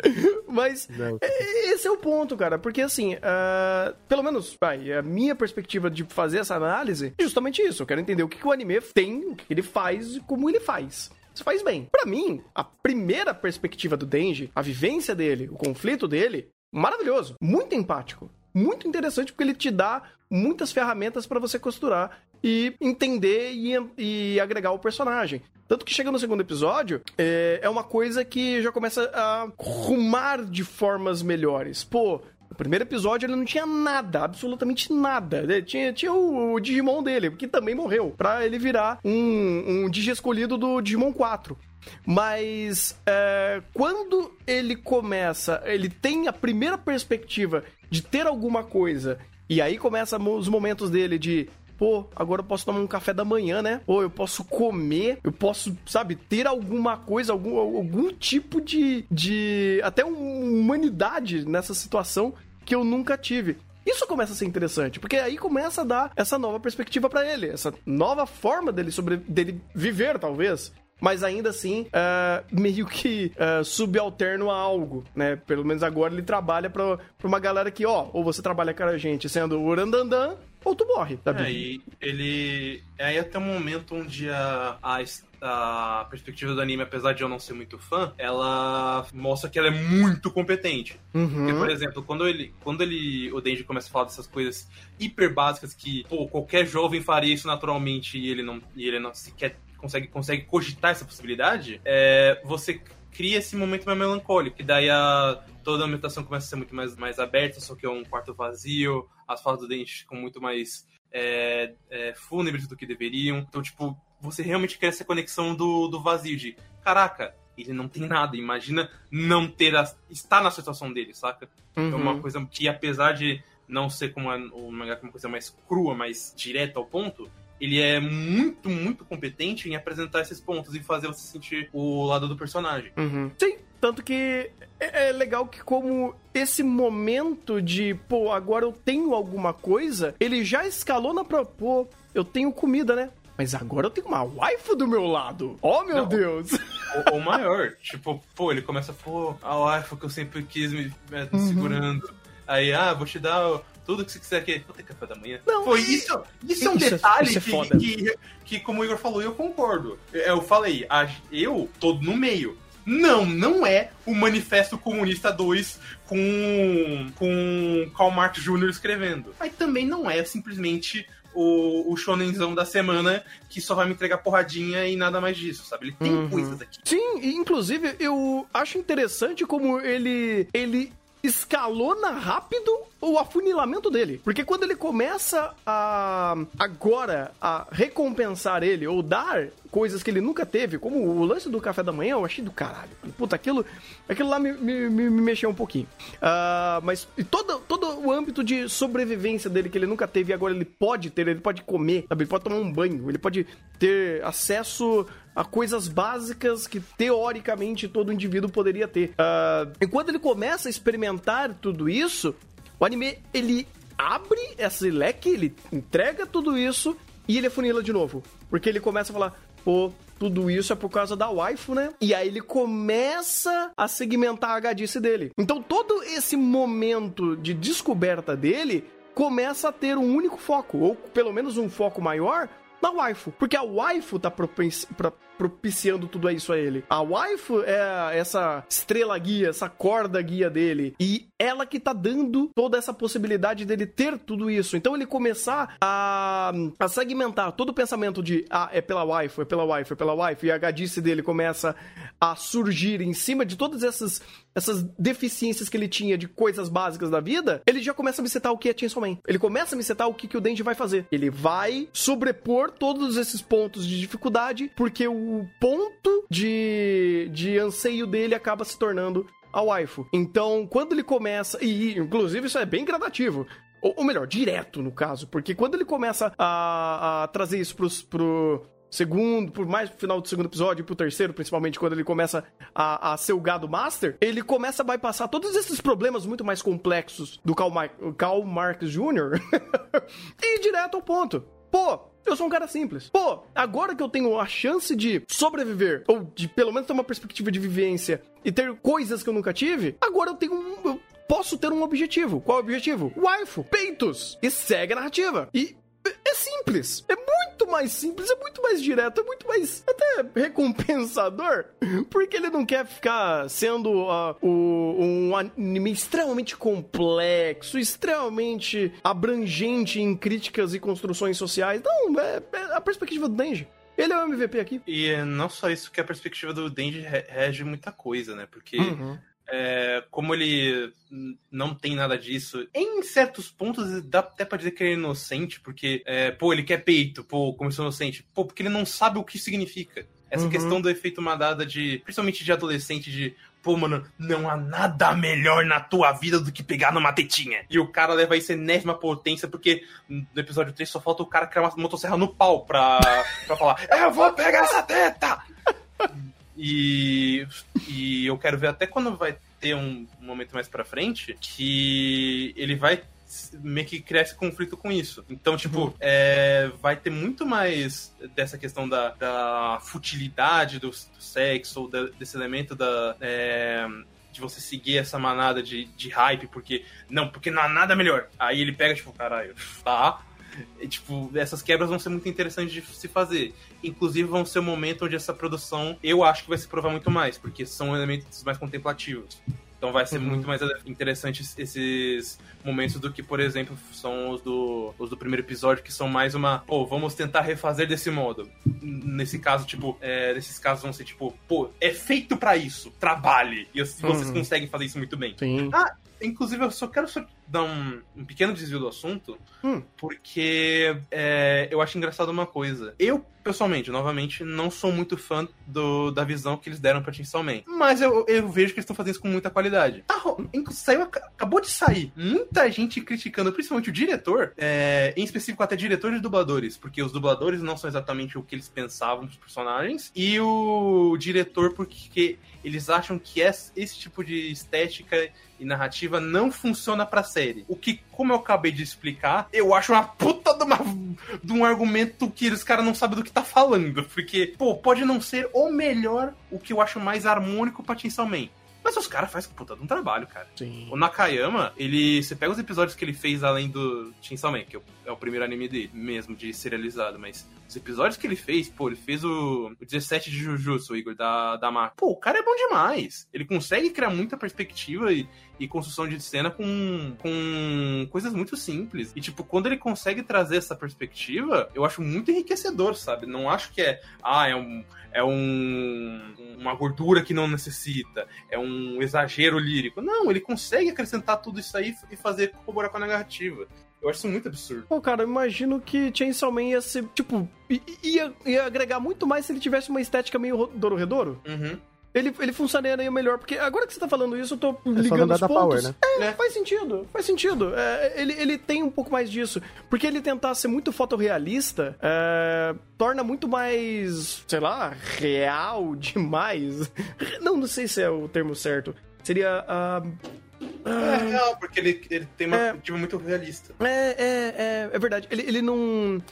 Mas Não. esse é o ponto, cara. Porque assim, uh, pelo menos, vai, a minha perspectiva de fazer essa análise é justamente isso. Eu quero entender o que, que o anime tem, o que ele faz e como ele faz. Você faz bem. Para mim, a primeira perspectiva do Denji, a vivência dele, o conflito dele, maravilhoso, muito empático, muito interessante porque ele te dá muitas ferramentas para você costurar e entender e, e, agregar o personagem. Tanto que chega no segundo episódio, é, é uma coisa que já começa a rumar de formas melhores. Pô, o primeiro episódio ele não tinha nada, absolutamente nada. Tinha, tinha o, o, Digimon dele, que também morreu, pra ele virar um, um Digi escolhido do Digimon 4. Mas é, quando ele começa, ele tem a primeira perspectiva de ter alguma coisa, e aí começa os momentos dele de pô, agora eu posso tomar um café da manhã, né? Pô, eu posso comer, eu posso, sabe, ter alguma coisa, algum, algum tipo de, de. até uma humanidade nessa situação que eu nunca tive. Isso começa a ser interessante, porque aí começa a dar essa nova perspectiva para ele, essa nova forma dele sobre dele viver, talvez mas ainda assim, uh, meio que uh, subalterno a algo, né? Pelo menos agora ele trabalha pra uma galera que, ó, ou você trabalha com a gente sendo o Urandandan, ou tu morre, sabe? É, e ele. É aí até o momento onde a, a, a, perspectiva do anime, apesar de eu não ser muito fã, ela mostra que ela é muito competente. Uhum. Porque, por exemplo, quando ele. Quando ele. O Denji começa a falar dessas coisas hiper básicas que, pô, qualquer jovem faria isso naturalmente e ele não, e ele não sequer consegue, consegue cogitar essa possibilidade, é, você cria esse momento mais melancólico, que daí a, toda a ambientação começa a ser muito mais, mais aberta, só que é um quarto vazio, as falas do dente ficam muito mais é, é, fúnebres do que deveriam. Então, tipo, você realmente quer essa conexão do, do vazio, de caraca, ele não tem nada, imagina não ter a, estar na situação dele, saca? Uhum. É uma uhum. coisa que, apesar de não ser como o mangá, uma coisa mais crua, mais direta ao ponto, ele é muito, muito competente em apresentar esses pontos e fazer você sentir o lado do personagem. Uhum. Sim, tanto que é, é legal que como esse momento de, pô, agora eu tenho alguma coisa, ele já escalou na pro, pô, eu tenho comida, né? Mas agora eu tenho uma waifu do meu lado. Oh, meu Não, Deus! O, o, maior, tipo, pô, ele começa, pô, a waifu que eu sempre quis me, me uhum. segurando. Aí, ah, vou te dar tudo que você quiser que. Vou ter café da manhã. Não, Foi isso. Isso é um isso é- detalhe isso é que, que, que, como o Igor falou, eu concordo. Eu falei, eu tô no meio. Não, não é o Manifesto Comunista 2 com, com Karl Marx Jr. escrevendo. Mas também não é simplesmente o, o shonenzão da semana que só vai me entregar porradinha e nada mais disso, sabe? Ele tem Uhum. coisas aqui. Sim, e, inclusive eu acho interessante como ele ele escalona rápido o afunilamento dele. Porque quando ele começa a agora a recompensar ele ou dar coisas que ele nunca teve, como o lance do café da manhã, eu achei do caralho. Puta, aquilo, aquilo lá me, me, me- me mexeu um pouquinho. Ah, mas todo, todo o âmbito de sobrevivência dele que ele nunca teve e agora ele pode ter, ele pode comer, sabe? Ele pode tomar um banho, ele pode ter acesso a coisas básicas que teoricamente todo indivíduo poderia ter. Ah, e quando ele começa a experimentar tudo isso, o anime ele abre esse leque, ele entrega tudo isso e ele afunila de novo. Porque ele começa a falar, pô, tudo isso é por causa da waifu, né? E aí ele começa a segmentar a gadice dele. Então todo esse momento de descoberta dele começa a ter um único foco, ou pelo menos um foco maior, na waifu. Porque a waifu tá propiciando tudo isso a ele. A waifu é essa estrela guia, essa corda guia dele. E ela que tá dando toda essa possibilidade dele ter tudo isso. Então ele começar a, a segmentar todo o pensamento de ah, é pela waifu, é pela waifu, é pela waifu. E a gadice dele começa a surgir em cima de todas essas, essas deficiências que ele tinha de coisas básicas da vida. Ele já começa a me setar o que é Chainsaw Man. Ele começa a me setar o que, que o Denji vai fazer. Ele vai sobrepor todos esses pontos de dificuldade, porque o ponto de, de anseio dele acaba se tornando a waifu. Então, quando ele começa, e inclusive isso é bem gradativo, ou, ou melhor, direto no caso, porque quando ele começa a, a trazer isso pros, pro segundo, por mais pro final do segundo episódio, e pro terceiro, principalmente quando ele começa a, a ser o gado master, ele começa a bypassar todos esses problemas muito mais complexos do Karl, Mar Karl Marx Jr. e ir direto ao ponto. Pô, eu sou um cara simples. Pô, agora que eu tenho a chance de sobreviver, ou de pelo menos ter uma perspectiva de vivência e ter coisas que eu nunca tive, agora eu tenho um. Posso ter um objetivo. Qual é o objetivo? Waifu, peitos. E segue a narrativa. E é simples. É muito mais simples, é muito mais direto, é muito mais até recompensador. Porque ele não quer ficar sendo ah, o- um anime extremamente complexo, extremamente abrangente em críticas e construções sociais. Não, é, é a perspectiva do Denji. Ele é o MVP aqui. E não só isso que a perspectiva do Denji re- rege muita coisa, né? Porque Uhum. É, como ele não tem nada disso, em certos pontos dá até pra dizer que ele é inocente, porque, é, pô, ele quer peito, pô, sou inocente, pô, porque ele não sabe o que significa. Essa Uhum. questão do efeito Madada de, principalmente de adolescente, de, pô, mano, não há nada melhor na tua vida do que pegar numa tetinha. E o cara leva isso enésima potência, porque no episódio 3 só falta o cara criar uma motosserra no pau pra, pra falar, eu vou pegar essa teta! E, e eu quero ver até quando vai ter um momento mais pra frente que ele vai meio que criar esse conflito com isso. Então, tipo, é, vai ter muito mais dessa questão da, da futilidade do, do sexo, ou da- desse elemento da. é, de você seguir essa manada de, de hype, porque. Não, porque não há nada melhor. Aí ele pega, tipo, caralho, tá. E, tipo, essas quebras vão ser muito interessantes de se fazer. Inclusive, vão ser o momento onde essa produção, eu acho que vai se provar muito mais, porque são elementos mais contemplativos. Então vai ser Uhum. muito mais interessante esses momentos do que, por exemplo, são os do, os do primeiro episódio, que são mais uma, pô, vamos tentar refazer desse modo. Nesse caso, tipo, é, nesses casos vão ser tipo, pô, é feito pra isso, trabalhe. E vocês Uhum. conseguem fazer isso muito bem. Sim. Inclusive, eu só quero só dar um, um pequeno desvio do assunto, Hum. porque é, eu acho engraçado uma coisa. Eu, pessoalmente, novamente, não sou muito fã do, da visão que eles deram pra Chainsaw Man. Mas eu, eu vejo que eles estão fazendo isso com muita qualidade. Tá, saiu, ac- acabou de sair muita gente criticando, principalmente o diretor, é, em específico até diretores e dubladores, porque os dubladores não são exatamente o que eles pensavam dos personagens, e o diretor porque eles acham que esse, tipo de estética e narrativa não funciona pra série. O que, como eu acabei de explicar, eu acho uma puta de, uma, de um argumento que os caras não sabem do que tá falando. Porque, pô, pode não ser o melhor, o que eu acho mais harmônico pra Chainsaw Man. Mas os caras fazem puta de um trabalho, cara. Sim. O Nakayama, ele. Você pega os episódios que ele fez além do Chainsaw Man, que é o primeiro anime dele mesmo, de serializado, mas os episódios que ele fez, pô, ele fez o, o 17 de Jujutsu, o Igor, da, da Maka. Pô, o cara é bom demais. Ele consegue criar muita perspectiva e, e construção de cena com, com coisas muito simples. E, tipo, quando ele consegue trazer essa perspectiva, eu acho muito enriquecedor, sabe? Não acho que é, ah, é um é um, uma gordura que não necessita, é um exagero lírico. Não, ele consegue acrescentar tudo isso aí e fazer corroborar com a narrativa. Eu acho isso muito absurdo. Pô, cara, eu imagino que Chainsaw Man ia ser, tipo, ia, ia agregar muito mais se ele tivesse uma estética meio Dororedoro. Uhum ele, ele funcionaria melhor. Porque agora que você tá falando isso, eu tô é ligando os pontos. Power, né? É, é, faz sentido, faz sentido. É, ele, ele tem um pouco mais disso. Porque ele tentar ser muito fotorrealista é, torna muito mais, sei lá, real demais. Não, não sei se é o termo certo. Seria. Uh, é real, porque ele, ele tem uma é, muito realista. É, é, é, é verdade. Ele, ele não.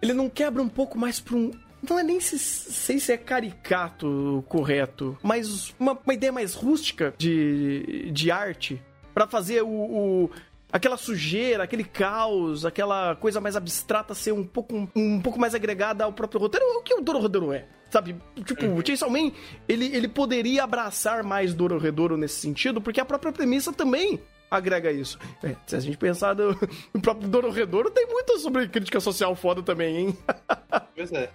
Ele não quebra um pouco mais pra um não é nem se, sei se é caricato correto, mas uma, uma ideia mais rústica de, de arte para fazer o, o, aquela sujeira, aquele caos, aquela coisa mais abstrata ser um pouco, um, um pouco mais agregada ao próprio roteiro. O que o Dororedoro é? Sabe? Tipo, uhum. o Chainsaw Man, ele, ele poderia abraçar mais Dororedoro nesse sentido, porque a própria premissa também agrega isso. É, se a gente pensar no, no próprio Dororedoro, tem muita sobre crítica social foda também, hein? Pois é.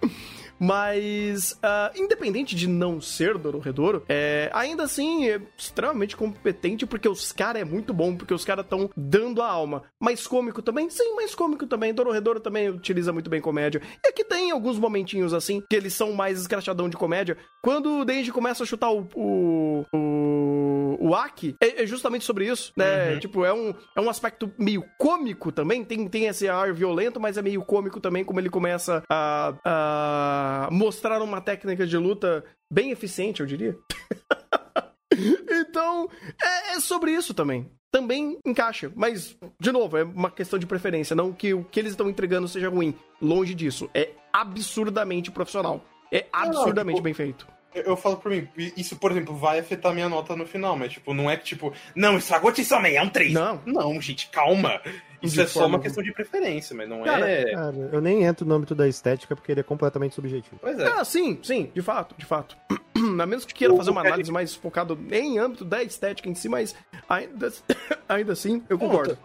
Mas, uh, independente de não ser Dororedoro, é, ainda assim é extremamente competente porque os caras é muito bom, porque os caras estão dando a alma. Mais cômico também? Sim, mais cômico também. Dororedoro também utiliza muito bem comédia. E aqui tem alguns momentinhos assim, que eles são mais escrachadão de comédia. Quando o Denji começa a chutar o, o, o, o Aki, é, é, justamente sobre isso, né? Uhum. Tipo, é um, é um aspecto meio cômico também. Tem, tem esse ar violento, mas é meio cômico também, como ele começa a, a mostrar uma técnica de luta bem eficiente, eu diria. então, é, é, sobre isso também. Também encaixa, mas, de novo, é uma questão de preferência. Não que o que eles estão entregando seja ruim. Longe disso. É absurdamente profissional. É absurdamente não, tipo, bem feito. Eu, eu falo pra mim, isso, por exemplo, vai afetar minha nota no final, mas, tipo, não é que, tipo, não, estragou Chainsaw Man, é um 3. Não. Não, gente, calma. Isso de é só uma questão de preferência, mas não cara, é. Cara, eu nem entro no âmbito da estética porque ele é completamente subjetivo. Pois é. Ah, sim, sim, de fato, de fato. A menos que queira fazer uma análise mais focada em âmbito da estética em si, mas ainda, ainda assim, eu concordo.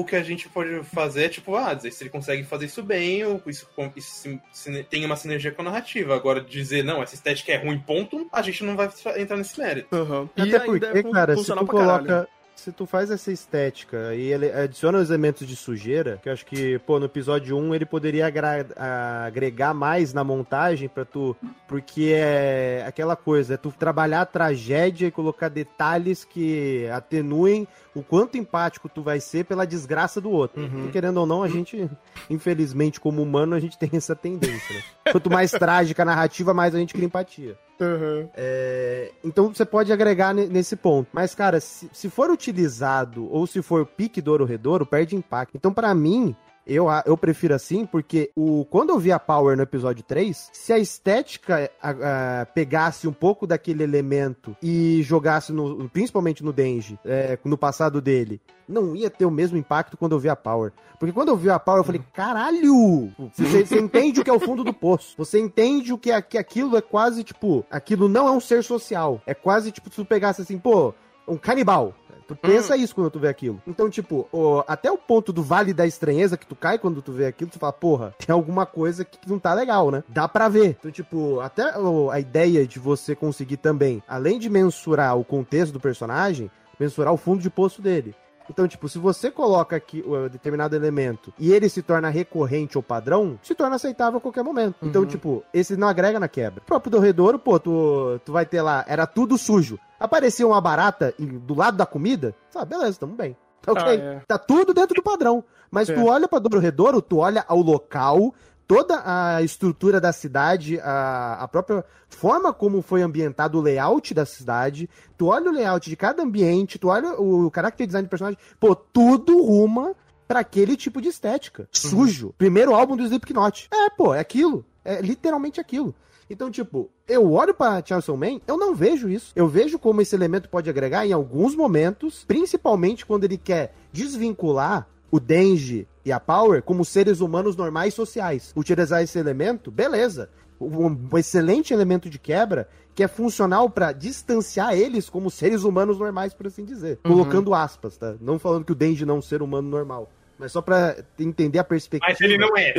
O, que a gente pode fazer é, tipo, ah, dizer se ele consegue fazer isso bem, ou isso, isso tem uma sinergia com a narrativa. Agora, dizer, não, essa estética é ruim, ponto, a gente não vai entrar nesse mérito. Uhum. Até porque, cara, se tu coloca... Caralho se tu faz essa estética e ele adiciona os elementos de sujeira, que eu acho que, pô, no episódio 1 ele poderia agregar mais na montagem para tu, porque é aquela coisa, é tu trabalhar a tragédia e colocar detalhes que atenuem o quanto empático tu vai ser pela desgraça do outro. Uhum. E, querendo ou não, a gente, infelizmente, como humano, a gente tem essa tendência, né? Quanto mais trágica a narrativa, mais a gente cria empatia. Uhum. É, então você pode agregar nesse ponto. Mas, cara, se, se for utilizado ou se for pique do Redouro, perde impacto. Então, para mim, eu, eu prefiro assim, porque o, quando eu vi a Power no episódio 3, se a estética a, a, pegasse um pouco daquele elemento e jogasse, no, principalmente no Denji, é, no passado dele, não ia ter o mesmo impacto quando eu vi a Power. Porque quando eu vi a Power, eu falei, caralho! Você, você entende o que é o fundo do poço. Você entende o que, é, que aquilo é quase, tipo, aquilo não é um ser social. É quase, tipo, se tu pegasse assim, pô, um canibal. Tu pensa uhum. isso quando tu vê aquilo. Então, tipo, o, até o ponto do vale da estranheza que tu cai quando tu vê aquilo, tu fala, porra, tem alguma coisa que não tá legal, né? Dá pra ver. Então, tipo, até a ideia de você conseguir também, além de mensurar o contexto do personagem, mensurar o fundo de poço dele. Então, tipo, se você coloca aqui um determinado elemento e ele se torna recorrente ou padrão, se torna aceitável a qualquer momento. Então, uhum. Então, tipo, esse não agrega na quebra. O próprio Dorredouro, pô, tu, tu vai ter lá, era tudo sujo. Aparecia uma barata do lado da comida, ah, beleza, tamo bem. Tá ok. Ah, é. Tá tudo dentro do padrão. Mas é. tu olha pra Dorredouro, tu olha ao local, toda a estrutura da cidade, a, a própria forma como foi ambientado o layout da cidade, tu olha o layout de cada ambiente, tu olha o, o character design do personagem, pô, tudo ruma para aquele tipo de estética. Uhum. Sujo. Primeiro álbum do Slipknot. É, pô, é aquilo. É literalmente aquilo. Então, tipo, eu olho para Chainsaw Man, eu não vejo isso. Eu vejo como esse elemento pode agregar em alguns momentos, principalmente quando ele quer desvincular o Denji e a Power como seres humanos normais sociais. Utilizar esse elemento, beleza. Um excelente elemento de quebra que é funcional para distanciar eles como seres humanos normais, por assim dizer. Uhum. Colocando aspas, tá? Não falando que o Denji não é um ser humano normal. Mas só pra entender a perspectiva. Mas ele não é.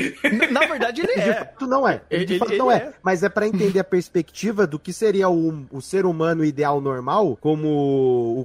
Na verdade, ele é. De fato, não é. De ele, fato, ele não é. é. Mas é para entender a perspectiva do que seria o, o ser humano ideal normal, como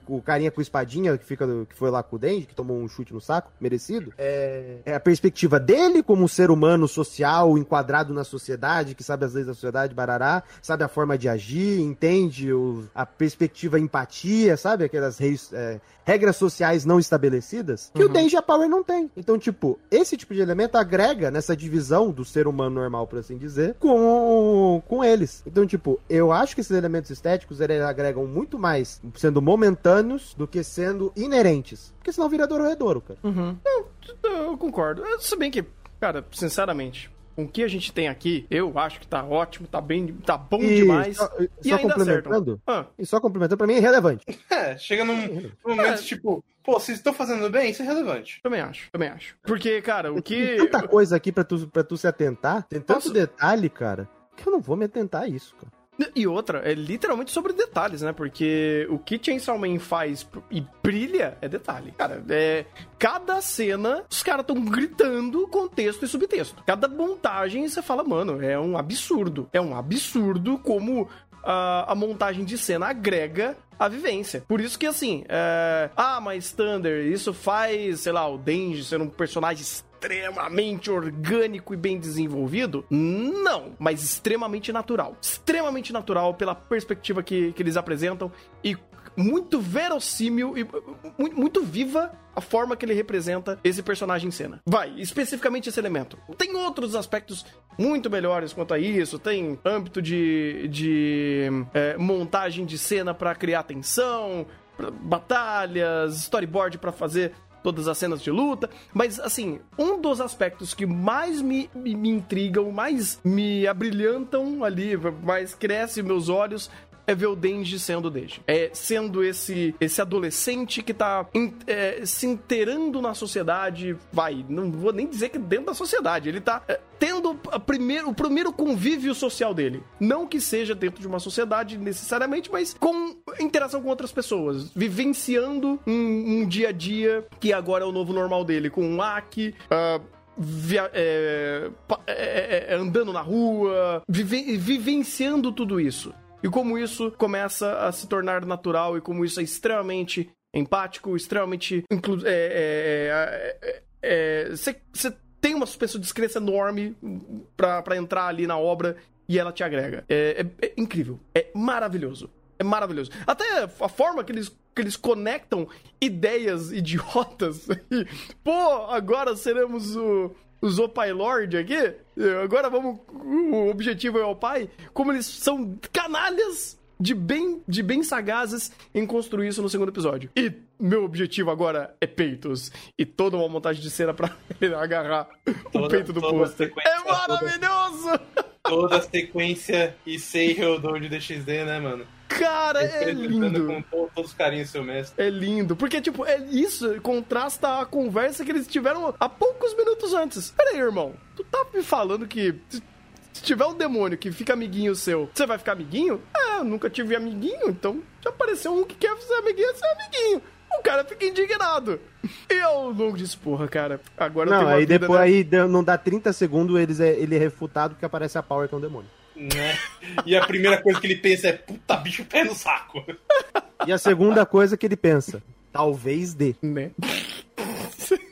o, o carinha com espadinha que, fica, que foi lá com o Denji, que tomou um chute no saco, merecido. É, é a perspectiva dele como um ser humano social, enquadrado na sociedade, que sabe as leis da sociedade, barará, sabe a forma de agir, entende o, a perspectiva empatia, sabe? Aquelas reis, é, regras sociais não estabelecidas, que uhum. o Denji e a Power não tem. Então, tipo, esse tipo de elemento agrega nessa divisão do ser humano normal, por assim dizer, com, com eles. Então, tipo, eu acho que esses elementos estéticos eles agregam muito mais sendo momentâneos do que sendo inerentes. Porque senão vira Dororedoro, cara. Uhum. Eu, eu concordo. Se bem que, cara, sinceramente, com o que a gente tem aqui, eu acho que tá ótimo, tá bem, tá bom e demais. Só, e só complementando, ah. e só complementando, pra mim é irrelevante. É, chega num, num momento, é. tipo, pô, se estão fazendo bem, isso é relevante. Também acho, também acho. Porque, cara, o que. Tem tanta coisa aqui pra tu, pra tu se atentar, tem tanto Nossa. detalhe, cara, que eu não vou me atentar a isso, cara. E outra, é literalmente sobre detalhes, né? Porque o que Chainsaw Man faz e brilha é detalhe. Cara, é... Cada cena, os caras estão gritando contexto e subtexto. Cada montagem, você fala, mano, é um absurdo. É um absurdo como a, a montagem de cena agrega a vivência. Por isso que, assim, é... ah, mas Thunder, isso faz, sei lá, o Denji ser um personagem extremamente orgânico e bem desenvolvido? Não, mas extremamente natural. Extremamente natural pela perspectiva que, que eles apresentam e muito verossímil e muito, muito viva a forma que ele representa esse personagem em cena. Vai, especificamente esse elemento. Tem outros aspectos muito melhores quanto a isso, tem âmbito de, de é, montagem de cena para criar tensão, batalhas, storyboard para fazer todas as cenas de luta. Mas, assim, um dos aspectos que mais me, me, me intrigam, mais me abrilhantam ali, mais cresce meus olhos, é ver o Denji sendo o Denji. É sendo esse, esse adolescente que tá in, é, se inteirando na sociedade. Vai, não vou nem dizer que dentro da sociedade. Ele tá é, tendo a primeiro, o primeiro convívio social dele. Não que seja dentro de uma sociedade necessariamente, mas com interação com outras pessoas. Vivenciando um, um dia a dia que agora é o novo normal dele. Com um Aki, uh, Via, é, é, é, é, andando na rua, vive, vivenciando tudo isso e como isso começa a se tornar natural e como isso é extremamente empático, extremamente. Inclu é, é, você é, é, tem uma suspensão de descrença enorme para entrar ali na obra e ela te agrega. É, é, é, incrível. É maravilhoso. É maravilhoso. Até a forma que eles, que eles conectam ideias idiotas. Pô, agora seremos o, usou Pai Lord aqui, agora vamos. O objetivo é o pai. Como eles são canalhas de bem, de bem sagazes em construir isso no segundo episódio. E meu objetivo agora é peitos. E toda uma montagem de cena pra agarrar toda, o peito do pôster. É maravilhoso! Toda, a sequência e seio do DXD, né, mano? Cara, é lindo. Com todos os carinhos seu mestre. É lindo. Porque, tipo, é isso contrasta a conversa que eles tiveram há poucos minutos antes. Pera aí, irmão. Tu tá me falando que se tiver um demônio que fica amiguinho seu, você vai ficar amiguinho? É, eu nunca tive amiguinho, então já apareceu um que quer ser amiguinho, é ser amiguinho. O cara fica indignado. E ao longo disso, porra, cara, agora não, eu tenho aí vida, depois né? aí não dá 30 segundos, eles é, ele é refutado que aparece a Power que é um demônio. Né? E a primeira coisa que ele pensa é, puta, bicho, pé no saco. E a segunda coisa que ele pensa, talvez dê. Né?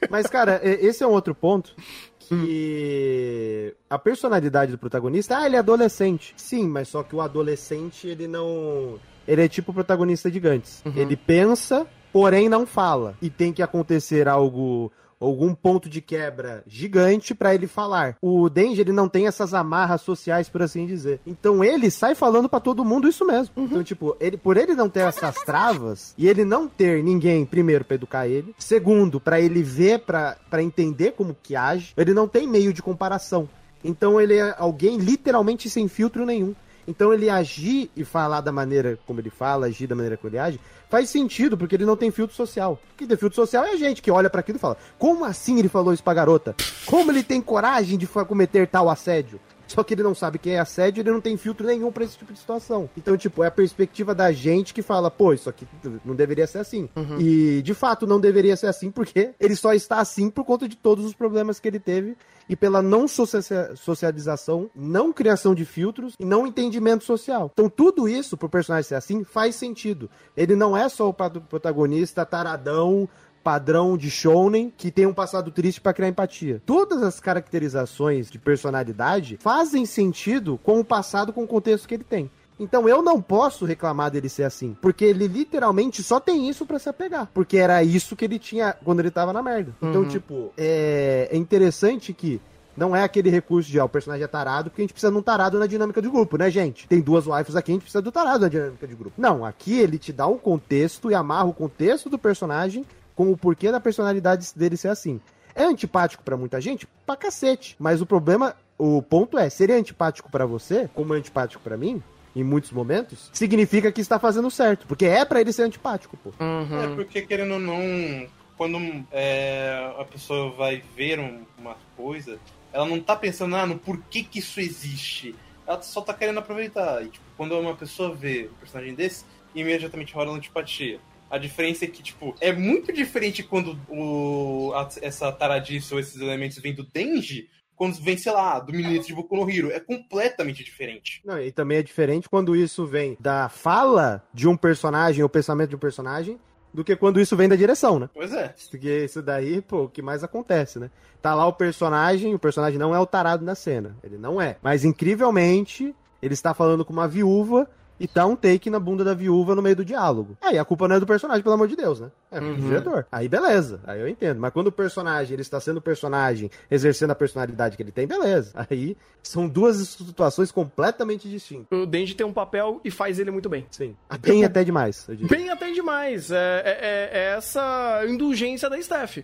Mas, cara, esse é um outro ponto que a personalidade do protagonista, ah, ele é adolescente. Sim, mas só que o adolescente, ele não... Ele é tipo o protagonista de Gantz. Uhum. Ele pensa, porém não fala. E tem que acontecer algo algum ponto de quebra gigante para ele falar. O Denji, ele não tem essas amarras sociais, por assim dizer. Então ele sai falando para todo mundo isso mesmo. Uhum. Então, tipo, ele, por ele não ter essas travas e ele não ter ninguém, primeiro, para educar ele, segundo, para ele ver, para entender como que age, ele não tem meio de comparação. Então ele é alguém literalmente sem filtro nenhum. Então ele agir e falar da maneira como ele fala, agir da maneira como ele age, faz sentido, porque ele não tem filtro social. Quem tem filtro social é a gente que olha para aquilo e fala: como assim ele falou isso pra garota? Como ele tem coragem de cometer tal assédio? Só que ele não sabe quem é assédio, ele não tem filtro nenhum para esse tipo de situação. Então, tipo, é a perspectiva da gente que fala, pô, isso aqui não deveria ser assim. Uhum. E, de fato, não deveria ser assim porque ele só está assim por conta de todos os problemas que ele teve e pela não socialização, não criação de filtros e não entendimento social. Então, tudo isso, pro personagem ser assim, faz sentido. Ele não é só o protagonista taradão, padrão de shounen que tem um passado triste para criar empatia. Todas as caracterizações de personalidade fazem sentido com o passado, com o contexto que ele tem. Então eu não posso reclamar dele ser assim, porque ele literalmente só tem isso para se apegar, porque era isso que ele tinha quando ele tava na merda. Então, uhum. tipo, é, é interessante que não é aquele recurso de, ó, o personagem é tarado, porque a gente precisa de um tarado na dinâmica de grupo, né, gente? Tem duas waifus aqui, a gente precisa do tarado na dinâmica de grupo. Não, aqui ele te dá um contexto e amarra o contexto do personagem com o porquê da personalidade dele ser assim. É antipático para muita gente? Pra cacete. Mas o problema, o ponto é, seria antipático para você, como é antipático para mim, em muitos momentos, significa que está fazendo certo. Porque é para ele ser antipático, pô. Uhum. É porque, querendo ou não, quando é, a pessoa vai ver um, uma coisa, ela não tá pensando ah, no porquê que isso existe. Ela só tá querendo aproveitar. E, tipo, quando uma pessoa vê um personagem desse, imediatamente rola antipatia. A diferença é que, tipo, é muito diferente quando o, a, essa taradice ou esses elementos vêm do Denji, quando vem, sei lá, do Ministro de Boku no Hero. É completamente diferente. Não, e também é diferente quando isso vem da fala de um personagem ou pensamento de um personagem do que quando isso vem da direção, né? Pois é. Porque isso daí, pô, o que mais acontece, né? Tá lá o personagem, o personagem não é o tarado na cena. Ele não é. Mas incrivelmente, ele está falando com uma viúva e dá um take na bunda da viúva no meio do diálogo. Aí a culpa não é do personagem, pelo amor de Deus, né? É do uhum. diretor. Aí beleza, aí eu entendo. Mas quando o personagem, ele está sendo personagem, exercendo a personalidade que ele tem, beleza. Aí são duas situações completamente distintas. O Denji tem um papel e faz ele muito bem. Sim. Bem até demais. Bem até demais. É, é, é, é essa indulgência da Steph.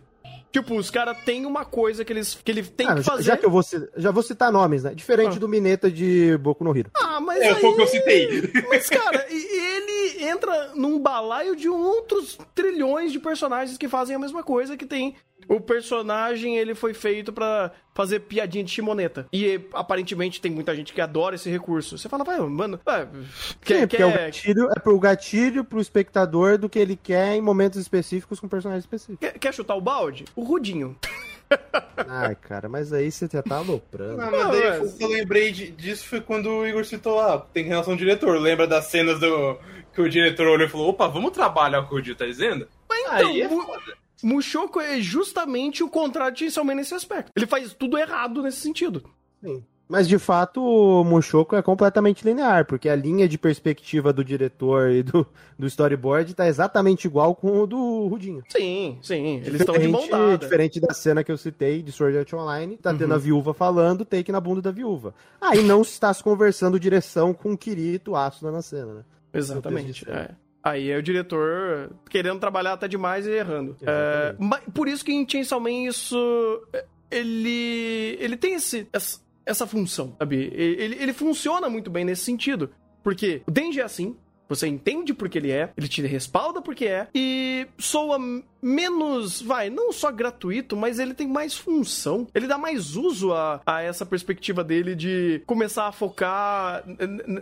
Tipo, os caras têm uma coisa que eles que ele tem ah, que fazer. Já, que eu vou já vou citar nomes, né? Diferente ah. do Mineta de Boku no Hero. Ah, mas é, aí... foi o que eu citei. Mas cara, ele entra num balaio de outros trilhões de personagens que fazem a mesma coisa que tem o personagem ele foi feito para fazer piadinha de chimoneta. E aparentemente tem muita gente que adora esse recurso. Você fala, vai, mano, é, quer, Sim, quer... É, o gatilho, é pro gatilho pro espectador do que ele quer em momentos específicos com personagens específicos. Quer, quer chutar o balde? O Rudinho. Ai, cara, mas aí você já tá aloprando. Não, mas daí mas... eu lembrei disso foi quando o Igor citou lá, ah, tem relação ao diretor. Lembra das cenas do que o diretor olhou e falou: opa, vamos trabalhar o que o Dio tá dizendo? Mas então, aí é foda. Mushoku é justamente o contrário de Chainsaw Man nesse aspecto. Ele faz tudo errado nesse sentido. Sim. Mas de fato, o Mushoku é completamente linear, porque a linha de perspectiva do diretor e do, do storyboard tá exatamente igual com o do Rudinho. Sim, sim. Eles estão de mão. Diferente da cena que eu citei de Sword Art Online, tá uhum. tendo a viúva falando, take na bunda da viúva. Aí não está se conversando direção com o Kirito Asuna na cena, né? Exatamente. É. Aí é o diretor querendo trabalhar até demais e errando. É, mas por isso que em Chainsaw Man isso... Ele, ele tem esse, essa, essa função, sabe? Ele, ele funciona muito bem nesse sentido. Porque o Denji é assim, você entende porque ele é, ele te respalda porque é, e soa menos, vai, não só gratuito, mas ele tem mais função. Ele dá mais uso a, a essa perspectiva dele de começar a focar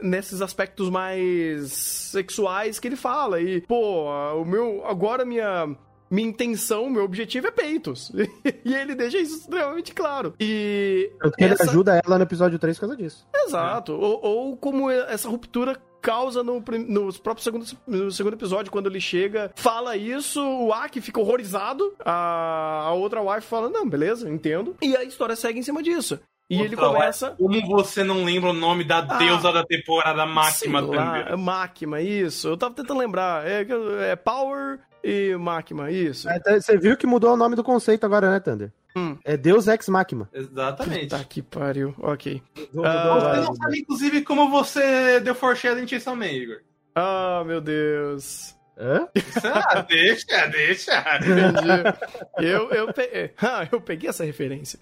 nesses aspectos mais sexuais que ele fala. E, pô, o meu. Agora minha minha intenção, meu objetivo é peitos. e ele deixa isso extremamente claro. E. Que essa... ele ajuda ela no episódio 3 por causa disso. Exato. É. Ou, ou, como essa ruptura causa no, no próprio segundo, no segundo episódio, quando ele chega, fala isso, o Aki fica horrorizado, a, a outra wife fala, não, beleza, entendo. E a história segue em cima disso. E Outra, ele começa. Como você não lembra o nome da ah, deusa da temporada máxima também? Máquima, isso. Eu tava tentando lembrar. É, é Power e Máquina, isso. É, tá, Você viu que mudou o nome do conceito agora, né, Thunder? Hum. É Deus Ex Machina. Exatamente. Tá que pariu. Ok. Ah, Você não sabe, inclusive, como você deu foreshadowing em Chainsaw Man, Igor. Ah, meu Deus. Hã? Ah, deixa, deixa. Entendi. eu, eu, pe... ah, eu peguei essa referência.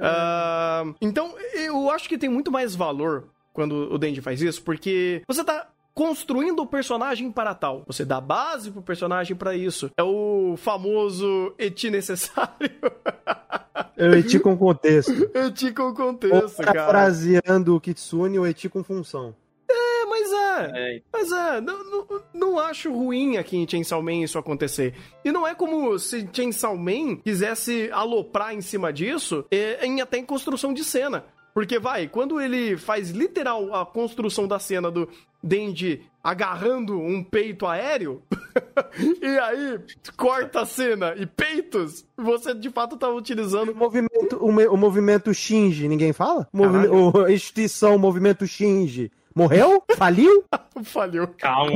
Ah, então, eu acho que tem muito mais valor quando o Denji faz isso, porque você tá construindo o personagem para tal. Você dá base pro personagem para isso. É o famoso eti necessário. Eu eti com contexto. eti com Ou contexto, cara. parafraseando o Kitsune, o eti com função. É, mas é. É, Mas é, não, não, não acho ruim aqui em Chainsaw Man isso acontecer. E não é como se Chainsaw Man quisesse aloprar em cima disso é, em até em construção de cena. Porque vai, quando ele faz literal a construção da cena do Denji agarrando um peito aéreo, e aí corta a cena e peitos, você de fato tá utilizando O movimento, o, o movimento Shinji, ninguém fala? O movi- o- a instituição Movimento Shinji morreu? Faliu? Falhou. Calma.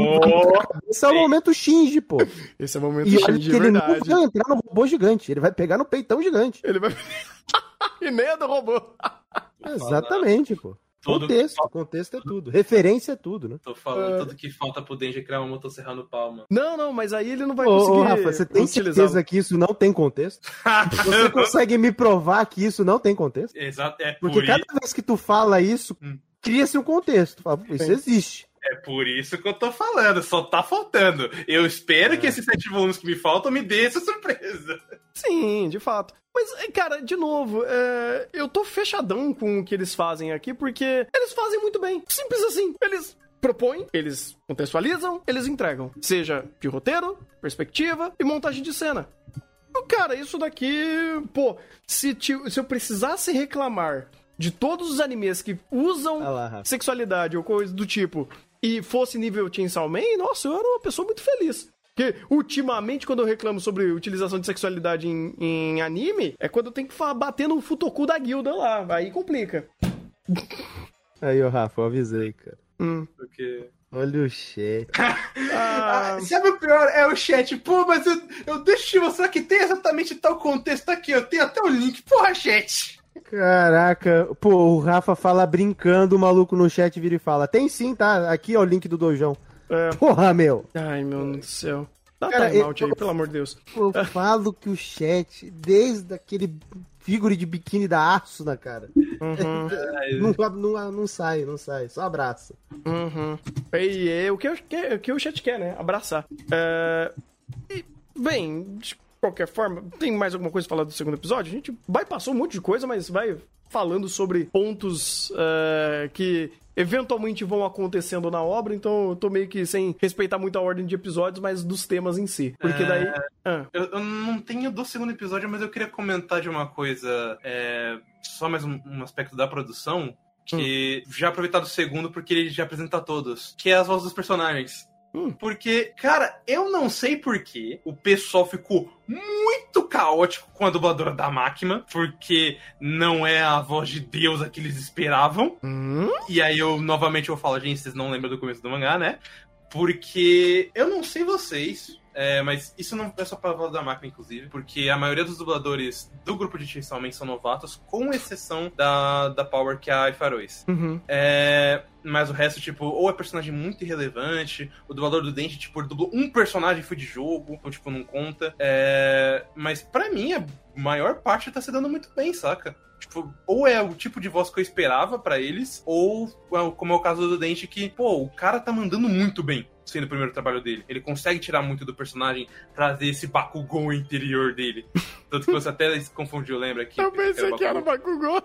Esse é o momento Shinji, pô. Esse é o momento E Shinji ele não verdade. vai entrar no robô gigante, ele vai pegar no peitão gigante. Ele vai. e nem é do robô. Exatamente, pô. Tudo Contexto, contexto é tudo. Referência é tudo, né? Tô falando tudo que falta pro Denji criar uma motosserra no pau, mano. Não, não, mas aí ele não vai Ô, conseguir. ô, Rafa, você tem utilizar. certeza que isso não tem contexto? Você consegue me provar que isso não tem contexto? Exato, é Porque por, cada isso, vez que tu fala isso, Hum. cria-se um contexto. Fala, "Pô, Isso existe. É por isso que eu tô falando, só tá faltando. Eu espero É. que esses sete volumes que me faltam me dê essa surpresa. Sim, de fato. Mas, é, cara, de novo, é, eu tô fechadão com o que eles fazem aqui, porque eles fazem muito bem. Simples assim. Eles propõem, eles contextualizam, eles entregam. Seja de roteiro, perspectiva e montagem de cena. Então, Cara, isso daqui, pô, se, ti- se eu precisasse reclamar de todos os animes que usam Olha lá, sexualidade ou coisa do tipo e fosse nível Chainsaw Man, nossa, eu era uma pessoa muito feliz. Porque, ultimamente, quando eu reclamo sobre utilização de sexualidade em, em anime, é quando eu tenho que bater no futoku da guilda lá. Aí complica. Aí, ô Rafa, eu avisei, cara. Hum. Porque... Olha o chat. Ah, Ah, sabe o pior? É o chat. Pô, mas eu, eu deixo de mostrar que tem exatamente tal contexto aqui. Eu tenho até o link. Porra, chat. Caraca, pô, o Rafa fala brincando, o maluco no chat vira e fala: Tem sim, tá? Aqui ó, o link do dojão. é. Porra, meu. Ai, meu Deus do céu. Dá Cara, timeout eu- aí, pelo amor de Deus. Eu falo que o chat, desde aquele figure de biquíni da aço na cara, Uhum, não, não, não sai, não sai, só abraça. uhum. E é o que, eu, que, o que o chat quer, né? Abraçar. É, e, bem, de qualquer forma, tem mais alguma coisa falar do segundo episódio? A gente vai passou um monte de coisa, mas vai falando sobre pontos é, que eventualmente vão acontecendo na obra, então eu tô meio que sem respeitar muito a ordem de episódios, mas dos temas em si. Porque daí. Ah, Eu, eu não tenho do segundo episódio, mas eu queria comentar de uma coisa. é, só mais um, um aspecto da produção. Que já aproveitar do segundo, porque ele já apresenta todos. Que é as vozes dos personagens. Hum. Porque, cara, eu não sei porquê o pessoal ficou muito caótico com a dubladora da máquina, porque não é a voz de Deus a que eles esperavam. hum, E aí eu novamente eu falo, gente, vocês não lembram do começo do mangá, né? Porque eu não sei vocês, é, mas isso não é só pra falar da máquina, inclusive, porque a maioria dos dubladores do grupo de Chainsaw Man são novatos, com exceção da, da Power, que é a Ifarois. uhum. É, mas o resto, tipo, ou é personagem muito irrelevante, o dublador do Dente, tipo, dublou um personagem foi de jogo, então, tipo, não conta. É, mas pra mim, a maior parte tá se dando muito bem, saca? Tipo, ou é o tipo de voz que eu esperava pra eles, ou é, como é o caso do Dente, que, pô, o cara tá mandando muito bem sendo o primeiro trabalho dele. Ele consegue tirar muito do personagem, trazer esse Bakugou interior dele. Tanto que você até se confundiu, lembra? Que Eu pensei que era o Bakugou.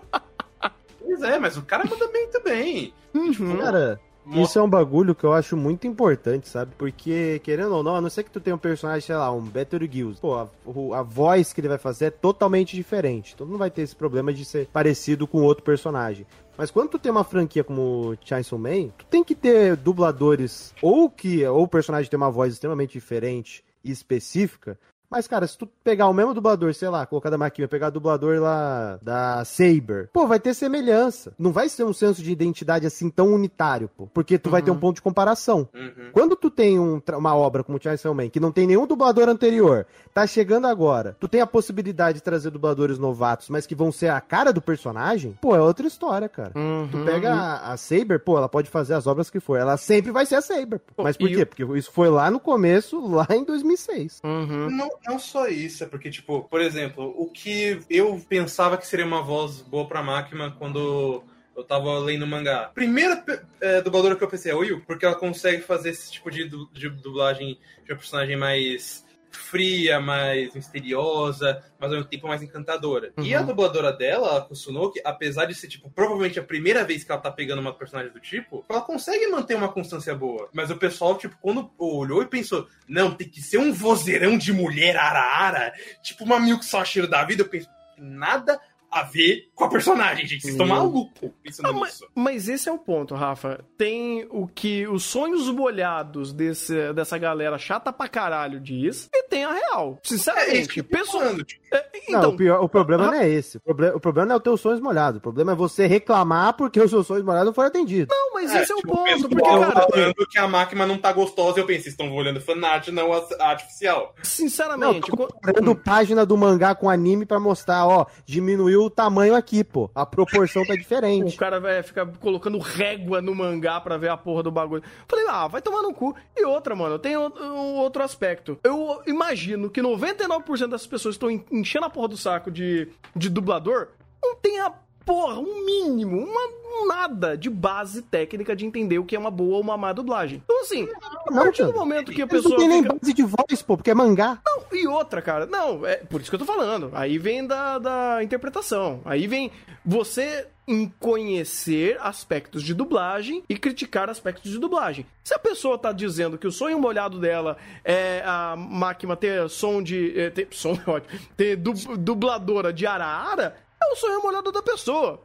Pois é, mas o cara manda bem também. Uhum. Cara, isso é um bagulho que eu acho muito importante, sabe? Porque, querendo ou não, a não ser que tu tenha um personagem, sei lá, um Gills, pô, a, a voz que ele vai fazer é totalmente diferente. Então não vai ter esse problema de ser parecido com outro personagem. Mas quando tu tem uma franquia como Chainsaw Man, tu tem que ter dubladores ou que ou o personagem tem uma voz extremamente diferente e específica Mas, cara, se tu pegar o mesmo dublador, sei lá, colocar da Maquia, pegar o dublador lá da Saber, pô, vai ter semelhança. Não vai ser um senso de identidade assim tão unitário, pô. Porque tu uhum. vai ter um ponto de comparação. Uhum. Quando tu tem um, uma obra como Chainsaw Man, que não tem nenhum dublador anterior, tá chegando agora, tu tem a possibilidade de trazer dubladores novatos, mas que vão ser a cara do personagem, pô, é outra história, cara. Uhum. Tu pega a, a, Saber, pô, ela pode fazer as obras que for. Ela sempre vai ser a Saber. Pô. Mas por quê? Eu... Porque isso foi lá no começo, lá em 2006. Uhum. Não, não só isso, é porque, tipo, por exemplo, o que eu pensava que seria uma voz boa pra máquina quando eu tava lendo mangá. Primeira é, dubladora que eu pensei é o Will, porque ela consegue fazer esse tipo de, de dublagem de uma personagem mais fria, mais misteriosa, mas ao mesmo tempo mais encantadora. Uhum. E a uhum. dubladora dela, a Kusunoki, apesar de ser, tipo, provavelmente a primeira vez que ela tá pegando uma personagem do tipo, ela consegue manter uma constância boa. Mas o pessoal, tipo, quando olhou e pensou, não, tem que ser um vozeirão de mulher ara-ara, tipo uma Milk Sashiro da vida, eu penso, nada a ver com a personagem, gente. Vocês estão malucos pensando ah, mas, mas, esse é o ponto, Rafa. Tem o que os sonhos molhados desse, dessa galera chata pra caralho diz, e tem a real. Sinceramente, é, pessoal. Tipo... É, então, não, o, pior, o problema não é esse. O problema, o problema não é o teu sonhos molhados. O problema é você reclamar porque os seus sonhos molhados não foram atendidos. Não, mas é, esse é o tipo, ponto. Porque, cara, falando que a máquina não tá gostosa, eu pensei, estão olhando fanart, não a artificial. Sinceramente, não, tô comprando página do mangá com anime pra mostrar, ó, diminuiu o tamanho aqui, pô. A proporção tá diferente. o cara vai ficar colocando régua no mangá pra ver a porra do bagulho. Falei, ah, vai tomar no cu. E outra, mano, tem um outro aspecto. Eu imagino que 99% das pessoas estão enchendo a porra do saco de, de dublador não tem a porra, um mínimo, uma nada de base técnica de entender o que é uma boa ou uma má dublagem. Então, assim, a partir do momento que a pessoa. Não tem nem base de voz, pô, porque é mangá. Não, e outra, cara, não, é por isso que eu tô falando. Aí vem da, da interpretação. Aí vem você em conhecer aspectos de dublagem e criticar aspectos de dublagem. Se a pessoa tá dizendo que o sonho molhado dela é a máquina ter som de. É, ter, som é ótimo. Ter dubladora de ara-ara, é o sonho molhado da pessoa.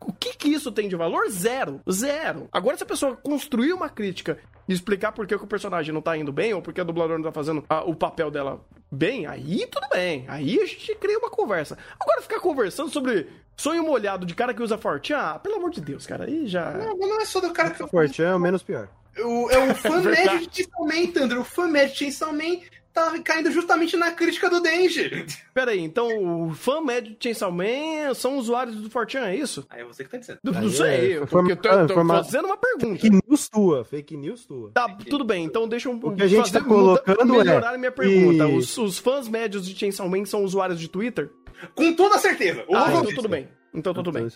O que que isso tem de valor? Zero. Zero. Agora, se a pessoa construir uma crítica e explicar por que, que o personagem não tá indo bem, ou por que o dublador não tá fazendo a, o papel dela bem, aí tudo bem. Aí a gente cria uma conversa. Agora, ficar conversando sobre sonho molhado de cara que usa Fortran, ah, pelo amor de Deus, cara, aí já... Não, não é só do cara que... Fortran é o menos pior. O, é o fã médio de Chainsaw Man, Tandro. O fã médio de Chainsaw Man tá caindo justamente na crítica do Denji. Pera aí, então o fã médio de Chainsaw Man são usuários do Fortran, é isso? Aí é você que tá dizendo. Não, não sei, é, porque eu tô, tô, tô fazendo uma pergunta. Fake news tua, fake news tua. Tá, tudo bem, então deixa um... O que a gente fazer, tá colocando melhorar é... a minha pergunta. E... Os, os, fãs médios de Chainsaw Man são usuários de Twitter? Com toda certeza. Ah, então tudo bem. Então tudo então, bem.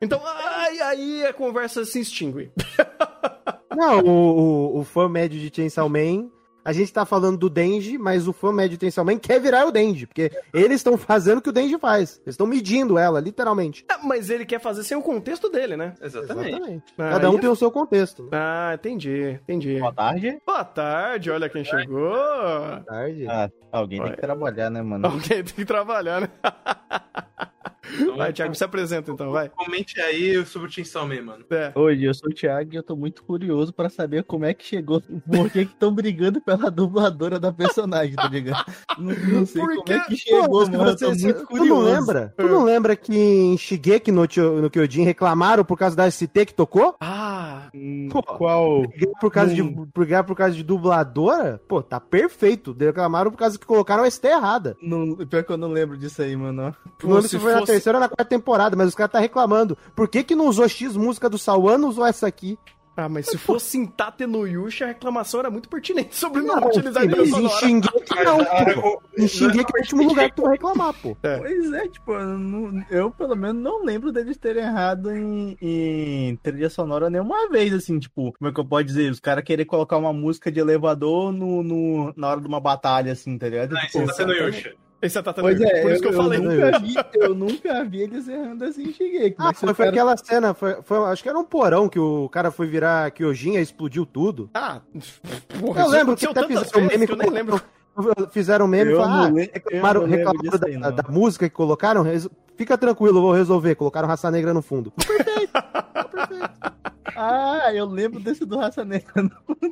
Então aí, aí a conversa se extingue. Não, o, o, o fã médio de Chainsaw Man a gente tá falando do Denji, mas o fã médio Man quer virar o Denji, porque eles estão fazendo o que o Denji faz. Eles estão medindo ela, literalmente. É, mas ele quer fazer sem o contexto dele, né? Exatamente. Exatamente. Ah, Cada um tem o seu contexto. Né? Ah, entendi, entendi. Boa tarde. Boa tarde, olha quem chegou. Boa tarde. Ah, alguém tem que trabalhar, né, mano? Alguém tem que trabalhar, né? Então, vai, Thiago, se apresenta então, vai. Comente aí sobre o Chainsaw Man, mano. É. Oi, eu sou o Thiago e eu tô muito curioso pra saber como é que chegou, por que estão brigando pela dubladora da personagem, tá ligado? Não, não sei Porque... como é que chegou, Pô, mano, você, eu tô muito curioso. Tu não lembra? Tu não lembra que em Shigeki no, no Kyojin reclamaram por causa da ST que tocou? Ah, Pô, qual? Por causa, hum. de, por causa de dubladora? Pô, tá perfeito. Reclamaram por causa que colocaram a ST errada. Não, pior que eu não lembro disso aí, mano. Pô, se foi fosse terceira ou na quarta temporada, mas os caras tá reclamando. Por que que não usou X música do Sawan, não usou essa aqui? Ah, mas se fosse em Tate no Yusha, a reclamação era muito pertinente sobre não, não utilizar a trilha sonora. Em Shingeki não, pô. Em Shingeki é o último lugar que tu vai reclamar, pô. É. Pois é, tipo, eu, não, eu, pelo menos não lembro deles terem errado em, em, trilha sonora nenhuma vez, assim, tipo, como é que eu posso dizer? Os caras querer colocar uma música de elevador no, no, na hora de uma batalha, assim, tá ligado? Não, tipo, isso tá sendo Yusha. Esse é Tata pois é, por isso eu, que eu, eu falei. Nunca vi, eu nunca vi eles errando assim Shigeki. Ah, foi, foi aquela cena, foi, foi, acho que era um porão que o cara foi virar Kyojin e explodiu tudo. Ah, porra, eu lembro que até fizeram um meme que eu nem lembro. Fizeram um meme e falaram, ah, reclamaram, reclamaram da, da, música que colocaram, fica tranquilo, vou resolver. Colocaram raça negra no fundo. Perfeito, perfeito. Ah, eu lembro desse do Raça Negra.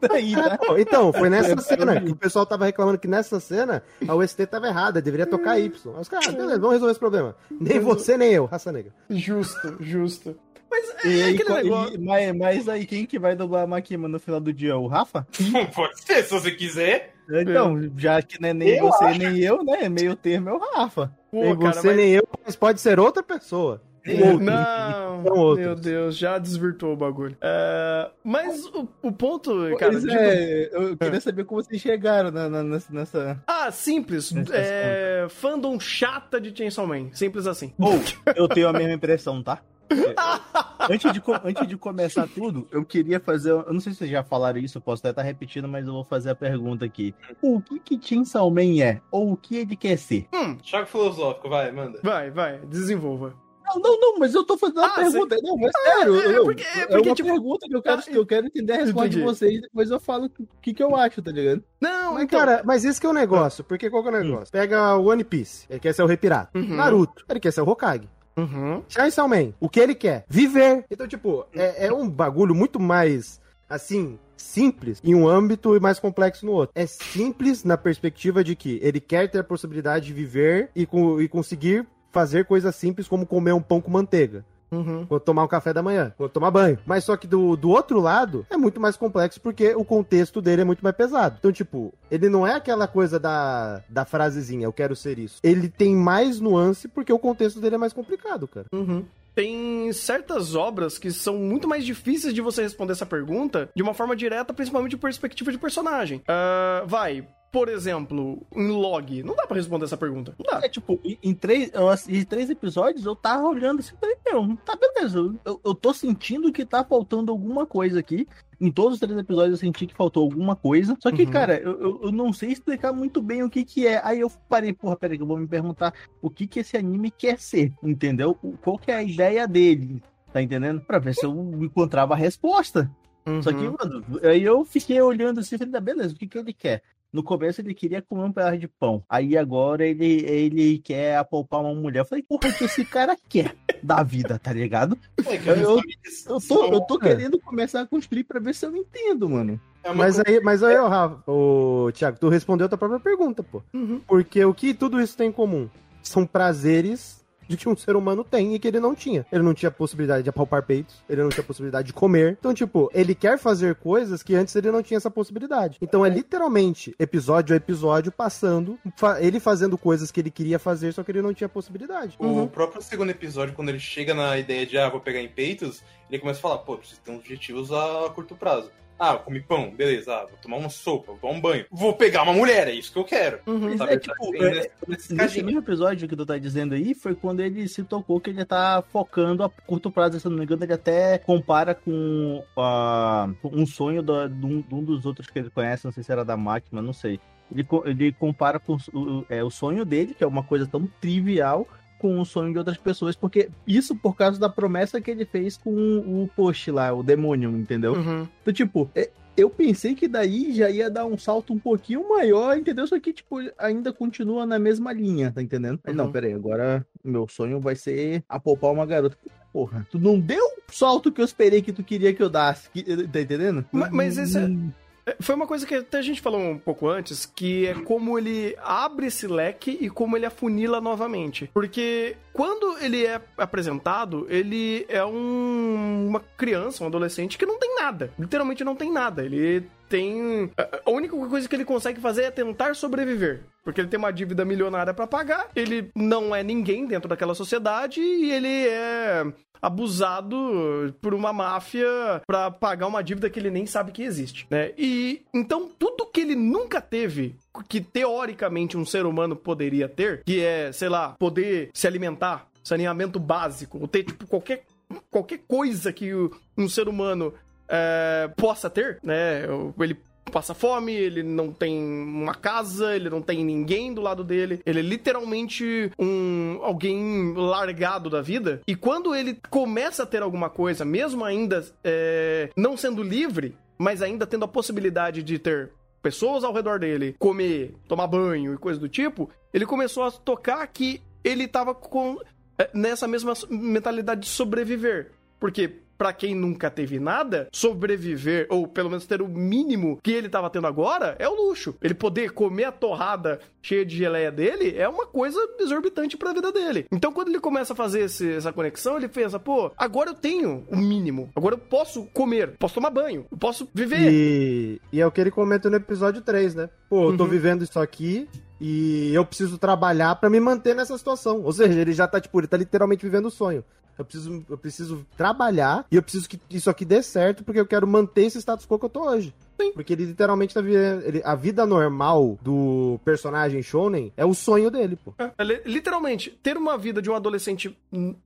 Daí, tá? então, foi nessa cena que o pessoal tava reclamando que nessa cena a UST tava errada, deveria tocar Y. Os caras, ah, beleza, vamos resolver esse problema. Nem você, nem eu, Raça Negra. Justo, justo. Mas é e aí, aquele negócio... E, mas, mas aí, quem que vai dublar a Makima no final do dia? O Rafa? Pode ser, se você quiser. Então, já que não é nem eu você acho. nem eu, né? Meio termo é o Rafa. Pô, nem cara, você mas... nem eu, mas pode ser outra pessoa. Outro, não, meu Deus, já desvirtuou o bagulho. Uh, mas o, o ponto, cara. Tipo... é, eu queria saber como vocês chegaram na, na, nessa. Ah, simples. É, fandom chata de Chainsaw Man. Simples assim. Ou, eu tenho a mesma impressão, tá? antes, de, antes de começar tudo, eu queria fazer. Eu não sei se vocês já falaram isso, eu posso até estar repetindo, mas eu vou fazer a pergunta aqui. O que que Chainsaw Man é? Ou o que ele quer ser? Hum, choque filosófico, vai, manda. Vai, vai, desenvolva. Não, não, não, mas eu tô fazendo uma ah, pergunta. Sim. Não, mas ah, sério. É, eu, porque, é, porque, é uma tipo, pergunta que eu quero, que eu quero entender a resposta entendi. de vocês, depois eu falo o que, que eu acho, tá ligado? Não, mas, então... cara, mas esse que é o negócio. Porque qual que é o hum. negócio? Hum. Pega o One Piece, ele quer ser o Rei Pirata. Uhum. Naruto, ele quer ser o Hokage. Uhum. Chainsaw Man, o que ele quer? Viver. Então, tipo, é, é um bagulho muito mais, assim, simples em um âmbito e mais complexo no outro. É simples na perspectiva de que ele quer ter a possibilidade de viver e, com, e conseguir fazer coisas simples como comer um pão com manteiga. Uhum. Quando tomar um café da manhã, quando tomar banho. Mas só que do, do outro lado é muito mais complexo porque o contexto dele é muito mais pesado. Então, tipo, ele não é aquela coisa da, da frasezinha, eu quero ser isso. Ele tem mais nuance porque o contexto dele é mais complicado, cara. Uhum tem certas obras que são muito mais difíceis de você responder essa pergunta de uma forma direta, principalmente de perspectiva de personagem. Uh, vai, por exemplo, em log? Não dá pra responder essa pergunta. Não dá. É, tipo, em três, em três episódios eu tava olhando assim, falei, meu, tá beleza. Eu, eu tô sentindo que tá faltando alguma coisa aqui. Em todos os três episódios eu senti que faltou alguma coisa. Só que, uhum. cara, eu, eu, eu, não sei explicar muito bem o que que é. Aí eu parei, porra, peraí, que eu vou me perguntar o que que esse anime quer ser, entendeu? Qual que é a ideia dele, tá entendendo? Pra ver se eu encontrava a resposta. Uhum. Só que, uhum. mano, aí eu fiquei olhando assim, falei, tá, beleza, o que que ele quer? No começo ele queria comer um pedaço de pão. Aí agora ele, ele quer apalpar uma mulher. Eu falei, porra, o que esse cara quer da vida, tá ligado? É, eu, eu, eu, tô, eu tô querendo começar a construir pra ver se eu entendo, mano. É mas, aí, mas aí, Rafa, o Thiago, tu respondeu a tua própria pergunta, pô. Uhum. Porque o que tudo isso tem em comum? São prazeres de que um ser humano tem e que ele não tinha. Ele não tinha possibilidade de apalpar peitos, ele não tinha possibilidade de comer. Então, tipo, ele quer fazer coisas que antes ele não tinha essa possibilidade. Então é literalmente episódio a episódio passando, fa ele fazendo coisas que ele queria fazer, só que ele não tinha possibilidade. O uhum. próprio segundo episódio, quando ele chega na ideia de, ah, vou pegar em peitos, ele começa a falar, pô, preciso ter objetivos a curto prazo. Ah, comi pão, beleza. Ah, vou tomar uma sopa, vou tomar um banho. Vou pegar uma mulher, é isso que eu quero. Uhum. Sabe? É, tipo, é, nesse mesmo episódio que tu tá dizendo aí, foi quando ele se tocou que ele tá focando a curto prazo, se não me engano, ele até compara com uh, um sonho do, de, um, de um dos outros que ele conhece, não sei se era da máquina, não sei. Ele, ele compara com o, é, o sonho dele, que é uma coisa tão trivial, com o sonho de outras pessoas, porque isso por causa da promessa que ele fez com o post lá, o demônio, entendeu? Uhum. Então, tipo, é, eu pensei que daí já ia dar um salto um pouquinho maior, entendeu? Só que, tipo, ainda continua na mesma linha, tá entendendo? Uhum. Não, peraí, agora meu sonho vai ser apopar uma garota. Porra, tu não deu o salto que eu esperei que tu queria que eu dasse, tá entendendo? Mas, mas esse. Hum. É, foi uma coisa que até a gente falou um pouco antes, que é como ele abre esse leque e como ele afunila novamente. Porque quando ele é apresentado, ele é um, uma criança, um adolescente que não tem nada. Literalmente não tem nada. Ele tem. A única coisa que ele consegue fazer é tentar sobreviver. Porque ele tem uma dívida milionária para pagar, ele não é ninguém dentro daquela sociedade e ele é abusado por uma máfia para pagar uma dívida que ele nem sabe que existe, né? E então tudo que ele nunca teve que teoricamente um ser humano poderia ter, que é, sei lá, poder se alimentar, saneamento básico, ou ter tipo qualquer qualquer coisa que um ser humano é, possa ter, né? Ele passa fome, ele não tem uma casa, ele não tem ninguém do lado dele, ele é literalmente um alguém largado da vida. E quando ele começa a ter alguma coisa, mesmo ainda é, não sendo livre, mas ainda tendo a possibilidade de ter pessoas ao redor dele, comer, tomar banho e coisa do tipo, ele começou a tocar que ele tava com é, nessa mesma mentalidade de sobreviver. Porque para quem nunca teve nada, sobreviver, ou pelo menos ter o mínimo que ele tava tendo agora, é o luxo. Ele poder comer a torrada cheia de geleia dele é uma coisa exorbitante pra vida dele. Então, quando ele começa a fazer esse, essa conexão, ele pensa, pô, agora eu tenho o mínimo. Agora eu posso comer, posso tomar banho, eu posso viver. E, e é o que ele comenta no episódio 3, né? Pô, eu tô uhum. vivendo isso aqui, e eu preciso trabalhar para me manter nessa situação. Ou seja, ele já tá, tipo, ele tá literalmente vivendo o sonho. Eu preciso, eu preciso trabalhar e eu preciso que isso aqui dê certo porque eu quero manter esse status quo que eu tô hoje. Sim. Porque ele literalmente tá vivendo. Ele, a vida normal do personagem Shonen é o sonho dele, pô. É, literalmente, ter uma vida de um adolescente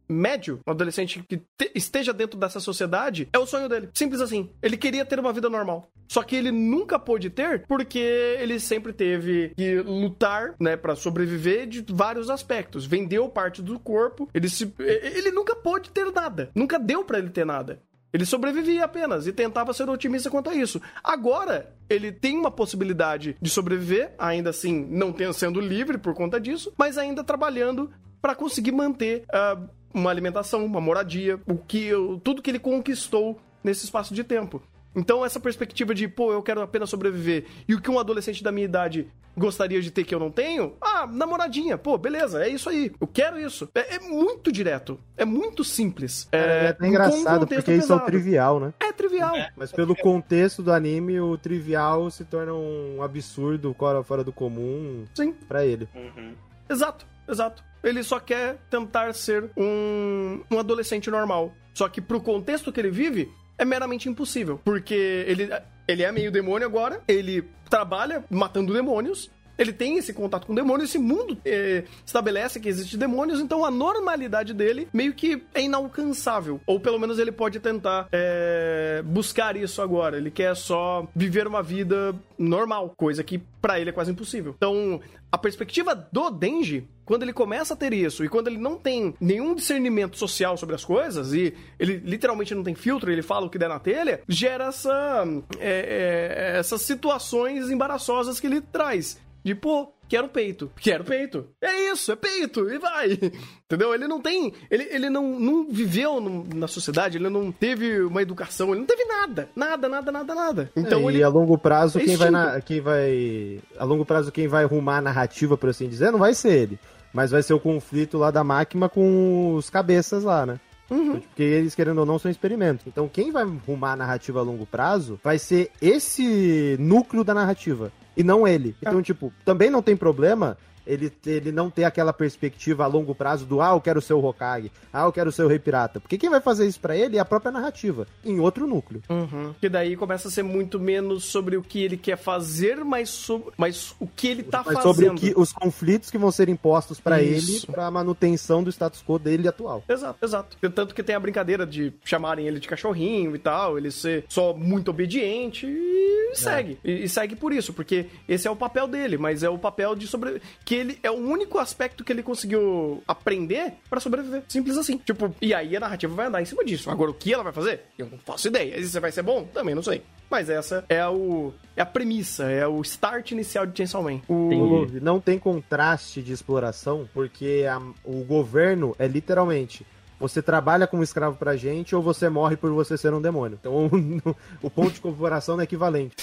médio, um adolescente que te, esteja dentro dessa sociedade, é o sonho dele. Simples assim. Ele queria ter uma vida normal. Só que ele nunca pôde ter porque ele sempre teve que lutar, né, para sobreviver de vários aspectos. Vendeu parte do corpo, ele se ele nunca pôde ter nada. Nunca deu para ele ter nada. Ele sobrevivia apenas e tentava ser otimista quanto a isso. Agora, ele tem uma possibilidade de sobreviver, ainda assim não tendo, sendo livre por conta disso, mas ainda trabalhando para conseguir manter uh, uma alimentação, uma moradia, o que tudo que ele conquistou nesse espaço de tempo. Então, essa perspectiva de, pô, eu quero apenas sobreviver e o que um adolescente da minha idade gostaria de ter que eu não tenho? Ah, namoradinha. Pô, beleza, é isso aí. Eu quero isso. É, é muito direto. É muito simples. É, é até engraçado, porque pesado. isso é o trivial, né? É trivial. É, Mas pelo contexto do anime, o trivial se torna um absurdo fora do comum Sim. pra ele. Uhum. Exato, exato. Ele só quer tentar ser um, um adolescente normal. Só que pro contexto que ele vive, é meramente impossível. Porque ele, ele é meio demônio agora, ele trabalha matando demônios, ele tem esse contato com demônios, esse mundo é, estabelece que existem demônios, então a normalidade dele meio que é inalcançável. Ou pelo menos ele pode tentar é, buscar isso agora. Ele quer só viver uma vida normal, coisa que para ele é quase impossível. Então, a perspectiva do Denji quando ele começa a ter isso e quando ele não tem nenhum discernimento social sobre as coisas e ele literalmente não tem filtro, ele fala o que der na telha, gera essa, é, é, essas situações embaraçosas que ele traz. De, pô, quero peito. Quero peito. É isso, é peito. E vai. Entendeu? Ele não tem. Ele, ele não, não viveu no, na sociedade, ele não teve uma educação, ele não teve nada. Nada, nada, nada, nada. Então é, ele. E a longo prazo, é quem vai, na, quem vai. A longo prazo, quem vai arrumar a narrativa, por assim dizer, não vai ser ele. Mas vai ser o conflito lá da máquina com os cabeças lá, né? Uhum. Porque eles, querendo ou não, são experimentos. Então, quem vai arrumar a narrativa a longo prazo vai ser esse núcleo da narrativa e não ele. Então, é. tipo, também não tem problema ele, ele não ter aquela perspectiva a longo prazo do ah, eu quero ser o Hokage, ah, eu quero ser o Rei Pirata. Porque quem vai fazer isso para ele é a própria narrativa, em outro núcleo. Uhum. Que daí começa a ser muito menos sobre o que ele quer fazer, mas, sobre, mas o que ele tá mas fazendo. sobre o que, os conflitos que vão ser impostos para ele pra manutenção do status quo dele atual. Exato, exato. Tanto que tem a brincadeira de chamarem ele de cachorrinho e tal, ele ser só muito obediente e é. segue. E, e segue por isso, porque esse é o papel dele, mas é o papel de sobre que ele é o único aspecto que ele conseguiu aprender para sobreviver. Simples assim. Tipo, e aí a narrativa vai andar em cima disso. Agora, o que ela vai fazer? Eu não faço ideia. E se vai ser bom? Também não sei. Mas essa é, o, é a premissa, é o start inicial de Chainsaw Man. O... Não tem contraste de exploração, porque a, o governo é literalmente você trabalha como escravo pra gente ou você morre por você ser um demônio. Então o ponto de comparação é equivalente.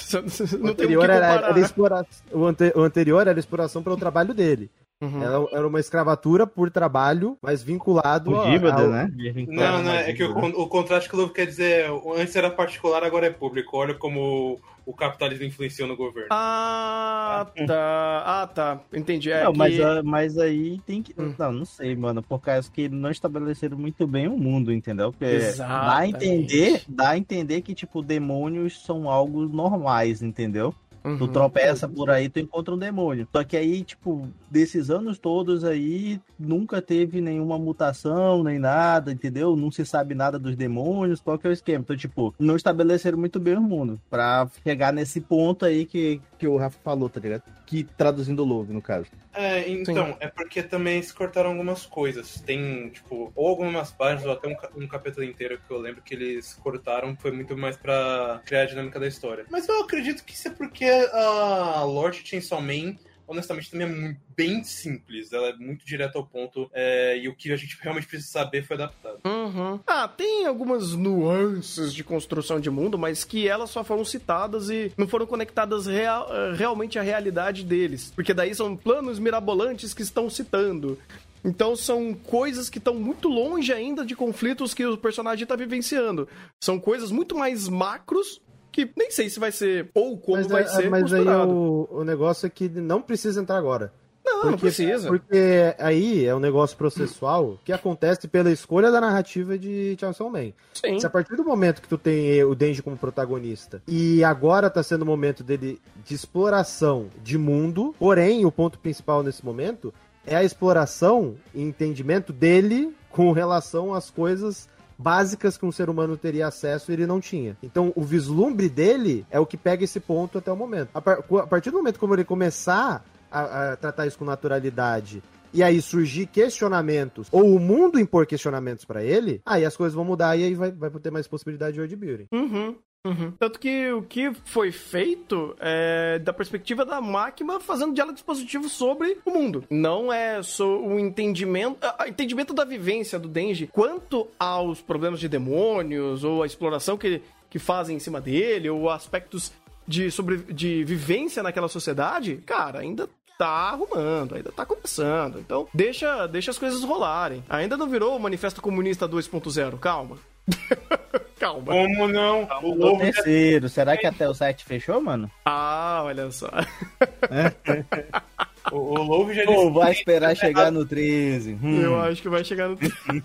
o anterior, era, era exploração, o, ante, o anterior era exploração pelo trabalho dele. Uhum. Era, era, uma escravatura por trabalho, mas vinculado o a, ao... né? Não, não, é que o, o contraste que o Lobo quer dizer é, antes era particular, agora é público. Olha como o capitalismo influenciou no governo. Ah, tá. Ah, tá. Entendi. É não, que... mas, ah, mas aí tem que. Hum. Não, não sei, mano. Por causa que não estabeleceram muito bem o mundo, entendeu? Porque Exatamente. dá a entender, dá a entender que, tipo, demônios são algo normais, entendeu? Uhum. Tu tropeça por aí, tu encontra um demônio. Só que aí, tipo, desses anos todos aí, nunca teve nenhuma mutação, nem nada, entendeu? Não se sabe nada dos demônios, qual que é o esquema. Então, tipo, não estabeleceram muito bem o mundo. Pra chegar nesse ponto aí que, que o Rafa falou, tá ligado? Que traduzindo o Love, no caso. É, então, Sim. é porque também se cortaram algumas coisas. Tem, tipo, ou algumas páginas, ou até um, um capítulo inteiro que eu lembro que eles cortaram, foi muito mais pra criar a dinâmica da história. Mas eu acredito que isso é porque a Lord Chainsaw Man honestamente, também é muito, bem simples. Ela é muito direta ao ponto. É, e o que a gente realmente precisa saber foi adaptado. Uhum. Ah, tem algumas nuances de construção de mundo, mas que elas só foram citadas e não foram conectadas real, realmente à realidade deles. Porque daí são planos mirabolantes que estão citando. Então são coisas que estão muito longe ainda de conflitos que o personagem está vivenciando. São coisas muito mais macros que nem sei se vai ser ou como mas vai é, ser. Mas costurado. aí o, o negócio é que não precisa entrar agora. Não, porque, não precisa. Porque aí é um negócio processual que acontece pela escolha da narrativa de Chainsaw Man. Sim. Se a partir do momento que tu tem o Denji como protagonista e agora tá sendo o momento dele de exploração de mundo, porém o ponto principal nesse momento é a exploração e entendimento dele com relação às coisas básicas que um ser humano teria acesso ele não tinha. Então, o vislumbre dele é o que pega esse ponto até o momento. A, par a partir do momento como ele começar a, a, tratar isso com naturalidade e aí surgir questionamentos, ou o mundo impor questionamentos para ele, aí as coisas vão mudar e aí vai, vai ter mais possibilidade de world building. Uhum. Uhum. Tanto que o que foi feito é da perspectiva da máquina fazendo diálogo dispositivo sobre o mundo. Não é só o entendimento, o entendimento da vivência do Denji quanto aos problemas de demônios ou a exploração que, que fazem em cima dele ou aspectos de, sobre, de vivência naquela sociedade, cara, ainda tá arrumando, ainda tá começando. Então, deixa, deixa as coisas rolarem. Ainda não virou o Manifesto Comunista 2.0, calma. Calma. Como não? Calma, o novo terceiro. Será que até o site fechou, mano? Ah, olha só. O, o Louvre já disse. Ou vai esperar chegar no 13. Hum. Eu acho que vai chegar no 13.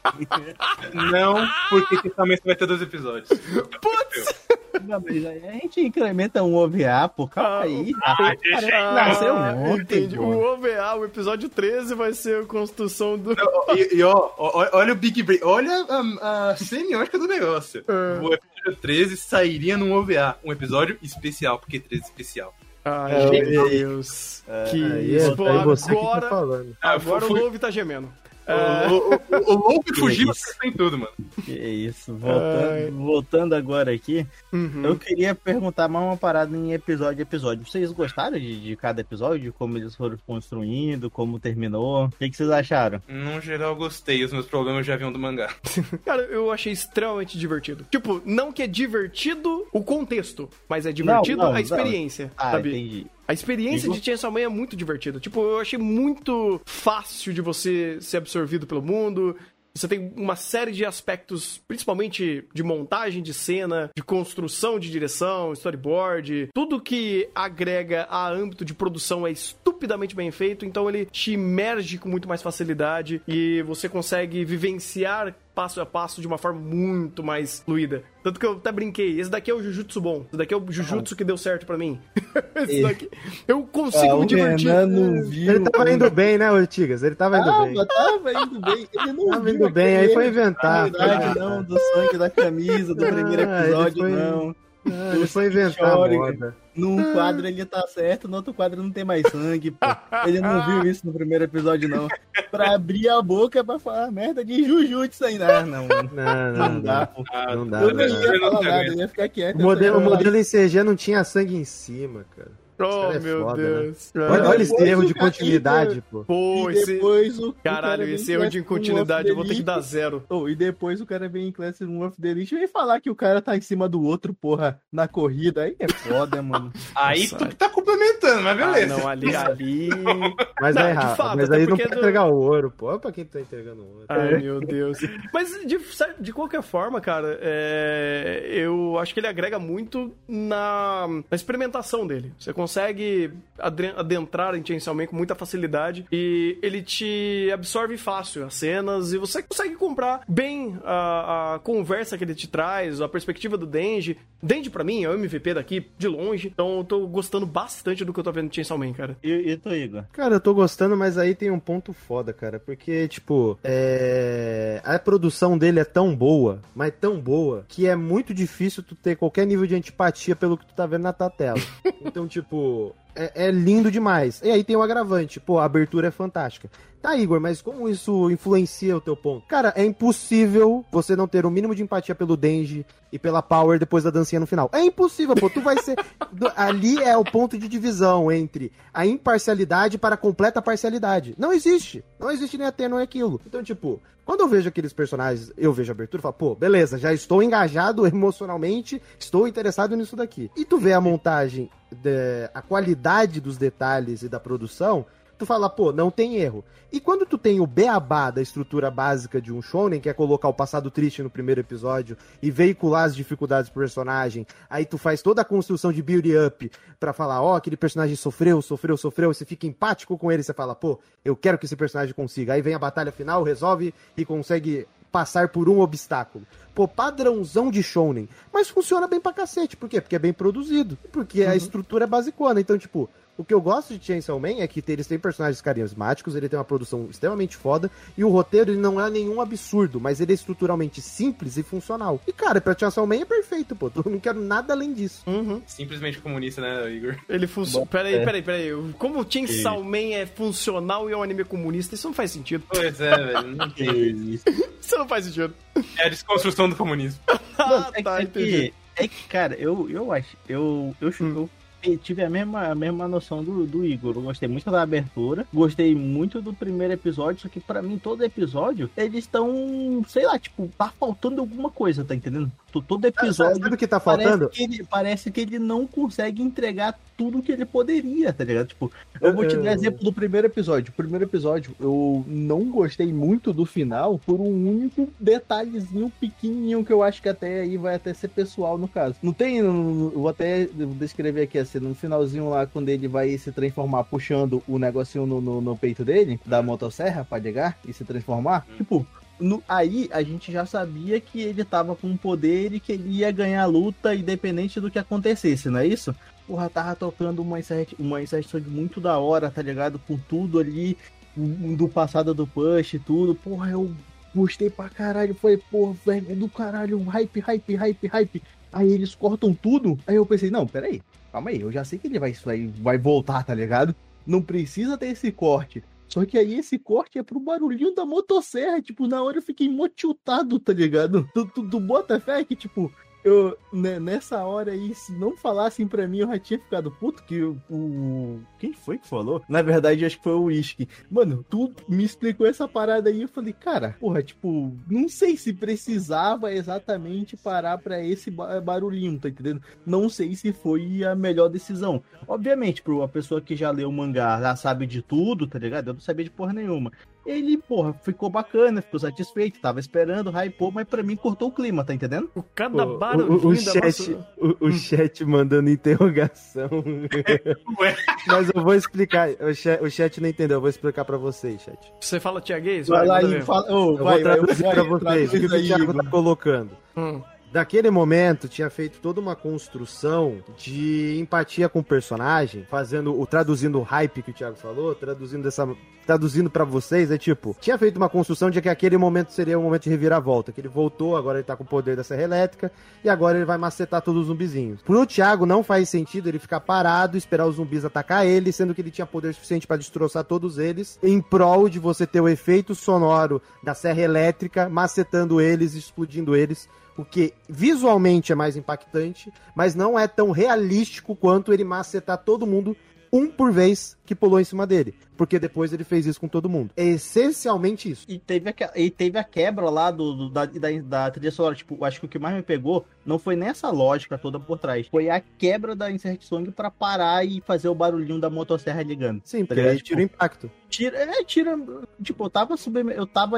não, porque também vai ter dois episódios. Putz! Não, mas a gente incrementa um OVA, pô, calma ah, aí. Ah, ah, nasceu um entendi. O OVA, o episódio 13 vai ser a construção do. E, e ó, ó, olha o Big Brain, olha a, a semiótica do negócio. É. O episódio 13 sairia num OVA, um episódio especial, porque 13 especial. Ai, é, meu Deus. É, que isso. Pô, agora, tá agora o Love tá gemendo. O, louco fugiu em tudo, mano. Que isso. Voltando, voltando agora aqui, uhum. eu queria perguntar mais uma parada em episódio a episódio. Vocês gostaram de, de cada episódio? Como eles foram construindo, como terminou? O que, que vocês acharam? No geral, gostei. Os meus problemas já vinham do mangá. Cara, eu achei extremamente divertido. Tipo, não que é divertido o contexto, mas é divertido não, não, a experiência. Não. Ah, sabe? entendi. A experiência Digo... de Chainsaw Man é muito divertida. Tipo, eu achei muito fácil de você ser absorvido pelo mundo. Você tem uma série de aspectos, principalmente de montagem de cena, de construção de direção, storyboard. Tudo que agrega a âmbito de produção é estupidamente bem feito, então ele te emerge com muito mais facilidade e você consegue vivenciar passo a passo de uma forma muito mais fluida. Tanto que eu até brinquei, esse daqui é o Jujutsu bom, esse daqui é o Jujutsu que deu certo para mim. esse daqui, eu consigo ah, me divertir. Não viu, ele tava indo bem, né, Ortigas? Ele tava indo bem. Tava indo bem. Ele não tava indo bem, aí foi inventar. Verdade, não, do sangue da camisa do primeiro ah, episódio, foi... não. Ah, ele foi inventar chore, moda. Num quadro ele tá certo, no outro quadro não tem mais sangue, pô. Ele não viu isso no primeiro episódio, não. Pra abrir a boca pra falar merda de Jujutsu aí, não. Não, não, não, não dá, pô. Não dá. Eu não ia falar nada, eu ia ficar quieto. O modelo, o modelo em CG não tinha sangue em cima, cara. Oh, é meu foda, né? Deus. Né? Olha, olha esse erro de continuidade, pô. Pô, esse... depois o Caralho, esse erro de continuidade eu vou ter que dar zero. Oh, e depois o cara vem em Classroom of the Elite e falar que o cara tá em cima do outro, porra, na corrida. Aí é foda, mano. Aí Nossa. tu que tá complementando, mas beleza. Ah, não, ali, ali... Mas não, é errado. Fato, mas aí não pode do... entregar o ouro, pô. Olha pra quem tá entregando o ouro. Ai, meu Deus. Mas de, de qualquer forma, cara, é... eu acho que ele agrega muito na, na experimentação dele. Você consegue adentrar em Chainsaw Man com muita facilidade e ele te absorve fácil as cenas e você consegue comprar bem a, a conversa que ele te traz, a perspectiva do Denji. Denji, para mim, é o MVP daqui, de longe. Então eu tô gostando bastante do que eu tô vendo em Chainsaw Man, cara. E, e tu, Igor? Cara, eu tô gostando, mas aí tem um ponto foda, cara. Porque, tipo, é... a produção dele é tão boa, mas tão boa, que é muito difícil tu ter qualquer nível de antipatia pelo que tu tá vendo na tua tela. Então, tipo, é, é, lindo demais. E aí tem o agravante, pô, a abertura é fantástica. Tá, Igor, mas como isso influencia o teu ponto? Cara, é impossível você não ter o um mínimo de empatia pelo Denji e pela Power depois da dancinha no final. É impossível, pô. Tu vai ser. Ali é o ponto de divisão entre a imparcialidade para a completa parcialidade. Não existe. Não existe nem a ter, não é aquilo. Então, tipo, quando eu vejo aqueles personagens, eu vejo a abertura e falo, pô, beleza, já estou engajado emocionalmente, estou interessado nisso daqui. E tu vê a montagem, de, a qualidade dos detalhes e da produção, tu fala, pô, não tem erro. E quando tu tem o beabá da estrutura básica de um shonen, que é colocar o passado triste no primeiro episódio e veicular as dificuldades do personagem, aí tu faz toda a construção de build up para falar, ó, oh, aquele personagem sofreu, sofreu, sofreu, você fica empático com ele, você fala, pô, eu quero que esse personagem consiga. Aí vem a batalha final, resolve e consegue passar por um obstáculo. Pô, padrãozão de shounen. Mas funciona bem pra cacete. Por quê? Porque é bem produzido. Porque uhum. a estrutura é basicona. Então, tipo, o que eu gosto de Chainsaw Man é que eles têm personagens carismáticos, ele tem uma produção extremamente foda, e o roteiro ele não é nenhum absurdo, mas ele é estruturalmente simples e funcional. E, cara, pra Chainsaw Man é perfeito, pô. Eu não quero nada além disso. Uhum. Simplesmente comunista, né, Igor? Ele funciona. Peraí, é. peraí, peraí. Como Chainsaw Man é funcional e é um anime comunista, isso não faz sentido. Pois é, velho. Não tem isso. isso não faz sentido. É a desconstrução do comunismo. ah, é, tá, é que, é que, cara, eu, eu acho. Eu, eu, hum. eu tive a mesma, a mesma noção do, do Igor. Eu gostei muito da abertura, gostei muito do primeiro episódio, só que para mim todo episódio eles estão, sei lá, tipo, tá faltando alguma coisa, tá entendendo? Todo episódio. Sabe o que tá faltando? Parece que, ele, parece que ele não consegue entregar tudo que ele poderia, tá ligado? Tipo, eu vou te dar exemplo do primeiro episódio. O primeiro episódio, eu não gostei muito do final por um único detalhezinho pequenininho que eu acho que até aí vai até ser pessoal no caso. Não tem, eu vou até descrever aqui assim, no finalzinho lá, quando ele vai se transformar puxando o negocinho no, no, no peito dele, da motosserra pra chegar e se transformar. Tipo, no, aí a gente já sabia que ele tava com poder e que ele ia ganhar a luta independente do que acontecesse, não é isso? Porra, tava tocando uma insert, uma muito da hora, tá ligado? Com tudo ali do passado do Push e tudo. Porra, eu gostei pra caralho. Foi, porra, velho, do caralho, hype, hype, hype, hype. Aí eles cortam tudo. Aí eu pensei, não, peraí, calma aí, eu já sei que ele vai, vai voltar, tá ligado? Não precisa ter esse corte. Só que aí esse corte é pro barulhinho da motosserra. Tipo, na hora eu fiquei motiltado, tá ligado? Tu, tu, tu bota fé que, tipo, eu, né, nessa hora aí, se não falassem pra mim, eu já tinha ficado puto que o. Quem foi que falou? Na verdade, acho que foi o Whisky. Mano, tu me explicou essa parada aí. Eu falei, cara, porra, tipo, não sei se precisava exatamente parar pra esse barulhinho, tá entendendo? Não sei se foi a melhor decisão. Obviamente, pra uma pessoa que já leu o mangá, já sabe de tudo, tá ligado? Eu não sabia de porra nenhuma ele, porra, ficou bacana, ficou satisfeito, tava esperando, hypou, mas pra mim cortou o clima, tá entendendo? O cada barulho o, o, chat, o, o, chat mandando interrogação. mas eu vou explicar, o chat, o chat não entendeu, eu vou explicar pra vocês, chat. Você fala Tiaguês? Vai, vai lá e fala... Oh, eu vai, vou traduzir vai, pra vocês, o que o Thiago tá colocando. Hum daquele momento tinha feito toda uma construção de empatia com o personagem, fazendo o traduzindo o hype que o Thiago falou, traduzindo essa traduzindo para vocês, é tipo, tinha feito uma construção de que aquele momento seria um momento de reviravolta, que ele voltou, agora ele tá com o poder da serra elétrica e agora ele vai macetar todos os zumbizinhos. Pro Thiago não faz sentido ele ficar parado, esperar os zumbis atacar ele, sendo que ele tinha poder suficiente para destroçar todos eles, em prol de você ter o efeito sonoro da serra elétrica macetando eles, explodindo eles o que visualmente é mais impactante, mas não é tão realístico quanto ele macetar todo mundo um por vez que pulou em cima dele. Porque depois ele fez isso com todo mundo. É essencialmente isso. E teve a, e teve a quebra lá do, do da, da, da, trilha sonora. Tipo, acho que o que mais me pegou não foi nessa lógica toda por trás. Foi a quebra da Insert Song pra parar e fazer o barulhinho da motosserra ligando. Sim, tá porque aí tira o impacto. Tira, é, tira. Tipo, eu tava, eu tava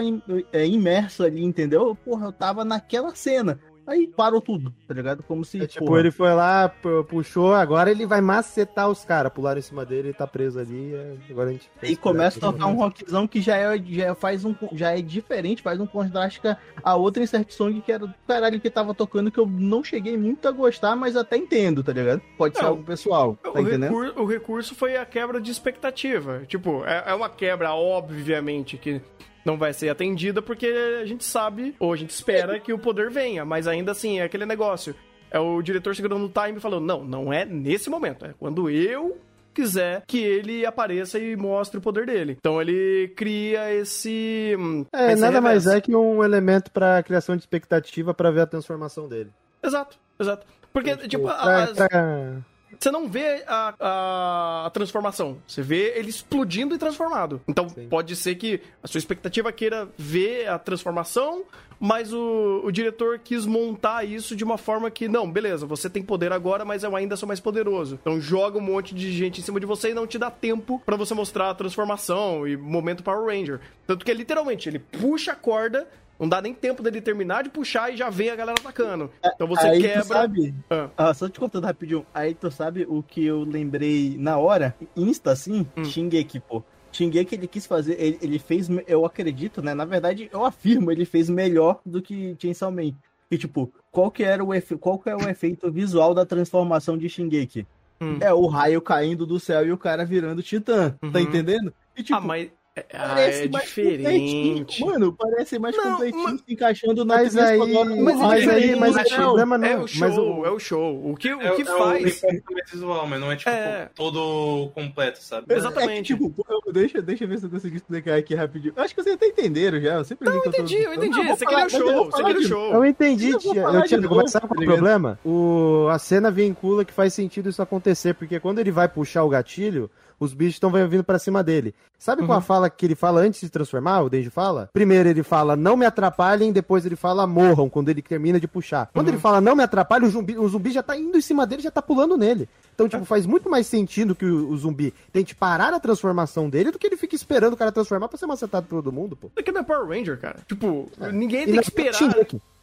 é, imerso ali, entendeu? Porra, eu tava naquela cena. Aí parou tudo, tá ligado? Como se. É, tipo, porra... ele foi lá, puxou, agora ele vai macetar os caras. Pularam em cima dele, ele tá preso ali. É, agora a gente. E começa a tocar um rockzão que já é, já faz um. Já é diferente, faz um contraste a outra insert song que era do caralho que tava tocando, que eu não cheguei muito a gostar, mas até entendo, tá ligado? Pode ser algo pessoal. Tá o, entendendo? Recurso, o recurso foi a quebra de expectativa. Tipo, é, é uma quebra, obviamente, que não vai ser atendida porque a gente sabe, ou a gente espera que o poder venha, mas ainda assim é aquele negócio. É o diretor segurando no time falando: não, não é nesse momento, é quando eu quiser que ele apareça e mostre o poder dele. Então ele cria esse. Hum, é, nada mais é que um elemento para criação de expectativa para ver a transformação dele. Exato, exato. Porque, então, tipo, tipo pra, as... pra... você não vê a, a, a, transformação. Você vê ele explodindo e transformado. Então Sim. pode ser que a sua expectativa queira ver a transformação, mas o, o diretor quis montar isso de uma forma que, não, beleza, você tem poder agora, mas eu ainda sou mais poderoso. Então joga um monte de gente em cima de você e não te dá tempo para você mostrar a transformação e momento Power Ranger. Tanto que literalmente ele puxa a corda não dá nem tempo dele terminar de puxar e já vem a galera atacando. É, então você aí quebra. Tu sabe, ah. Ah, só te contando rapidinho. Aí tu sabe o que eu lembrei na hora? Insta assim? Hum. Shingeki, pô. Shingeki ele quis fazer, ele, ele, fez, eu acredito, né? Na verdade, eu afirmo, ele fez melhor do que Chainsaw Man. E tipo, qual que era o efe, qual que é o efeito visual da transformação de Shingeki? Hum. É o raio caindo do céu e o cara virando titã, tá uhum. tá entendendo? E tipo, ah, mas ah, é diferente. Mano, parece mais não, completinho mas... se encaixando na mas aí, mas, mas aí, mas o problema não é o show, mas o... é o show. O que, o é, que é faz? O visual, mas não é tipo é. todo completo, sabe? Exatamente. É que, tipo, deixa, deixa eu ver se eu consigo explicar aqui rapidinho. Acho que vocês até entenderam já. Eu sempre não, eu entendi, eu, tô... eu entendi. Você queria o show, você queria o show. Eu entendi, eu, eu tinha começado com o problema. O a cena vincula que faz sentido isso acontecer, porque quando ele vai puxar o gatilho, os bichos estão vindo para cima dele. Sabe uhum. qual a fala que ele fala antes de transformar? O Deji fala? Primeiro ele fala, não me atrapalhem, depois ele fala, morram, quando ele termina de puxar. Quando uhum. ele fala, não me atrapalhem, o zumbi, o zumbi já tá indo em cima dele, já tá pulando nele. Então, tipo, faz muito mais sentido que o, o zumbi tente parar a transformação dele do que ele fique esperando o cara transformar pra ser macetado por todo mundo, pô. Isso aqui não é Power Ranger, cara. Tipo, é. ninguém tem que esperar.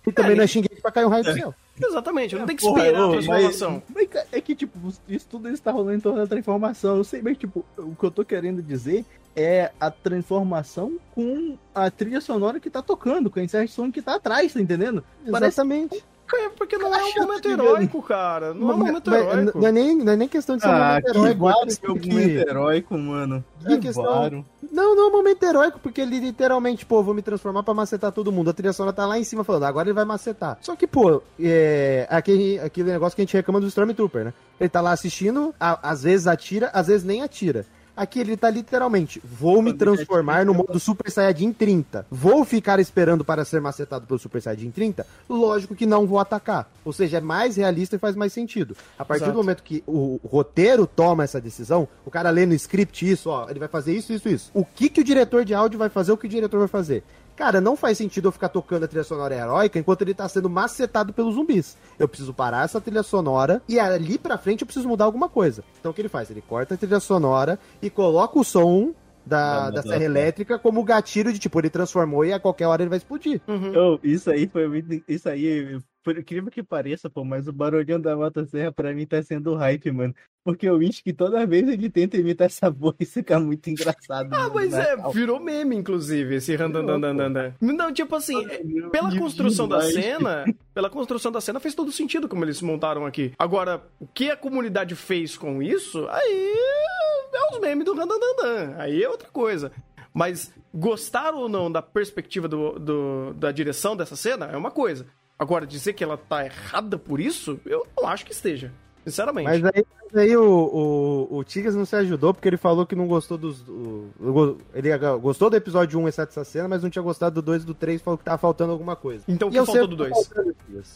E também é, não é Shingeki pra cair um raio do céu. Exatamente, não tem que esperar Porra, a transformação. Mas, mas, é que, tipo, isso tudo está rolando em torno da transformação. Eu sei, mas, tipo, o que eu tô querendo dizer é a transformação com a trilha sonora que tá tocando, com a inserção que tá atrás, tá entendendo? Exatamente. Parece porque não é um momento heróico, cara. Não é um momento heróico. Não é nem, não é nem questão de ser um ah, momento heróico. Vário que... momento heróico, mano. É questão... Não, não é um momento heróico, porque ele literalmente, pô, vou me transformar pra macetar todo mundo. A trilha sonora tá lá em cima falando, agora ele vai macetar. Só que, pô, é... aquele, aquele negócio que a gente reclama do Stormtrooper, né? Ele tá lá assistindo, a, às vezes atira, às vezes nem atira. Aqui ele tá literalmente, vou me transformar no modo Super Saiyajin 30. Vou ficar esperando para ser macetado pelo Super Saiyajin 30? Lógico que não vou atacar. Ou seja, é mais realista e faz mais sentido. A partir Exato. do momento que o roteiro toma essa decisão, o cara lê no script isso, ó, ele vai fazer isso, isso, isso. O que que o diretor de áudio vai fazer, o que o diretor vai fazer? Cara, não faz sentido eu ficar tocando a trilha sonora heróica enquanto ele tá sendo macetado pelos zumbis. Eu preciso parar essa trilha sonora e ali pra frente eu preciso mudar alguma coisa. Então o que ele faz? Ele corta a trilha sonora e coloca o som da, da serra elétrica como gatilho de tipo, ele transformou e a qualquer hora ele vai explodir. Uhum. Oh, isso aí foi Isso aí por incrível que pareça, pô, mas o barulhão da motosserra pra mim tá sendo hype, mano. Porque eu acho que toda vez ele tenta imitar essa voz fica muito engraçado. Ah, mas é, virou meme, inclusive, esse randandandandanda. Não, tipo assim, pela construção da cena, pela construção da cena fez todo sentido como eles montaram aqui. Agora, o que a comunidade fez com isso, aí é os memes do randandandan. Aí é outra coisa. Mas gostar ou não da perspectiva do, do, da direção dessa cena é uma coisa. Agora, dizer que ela tá errada por isso, eu não acho que esteja. Sinceramente. Mas aí, aí o, o, o Tigres não se ajudou porque ele falou que não gostou dos. O, ele gostou do episódio 1, exceto essa cena, mas não tinha gostado do 2 e do 3 falou que tava faltando alguma coisa. Então o que faltou do 2? Tá,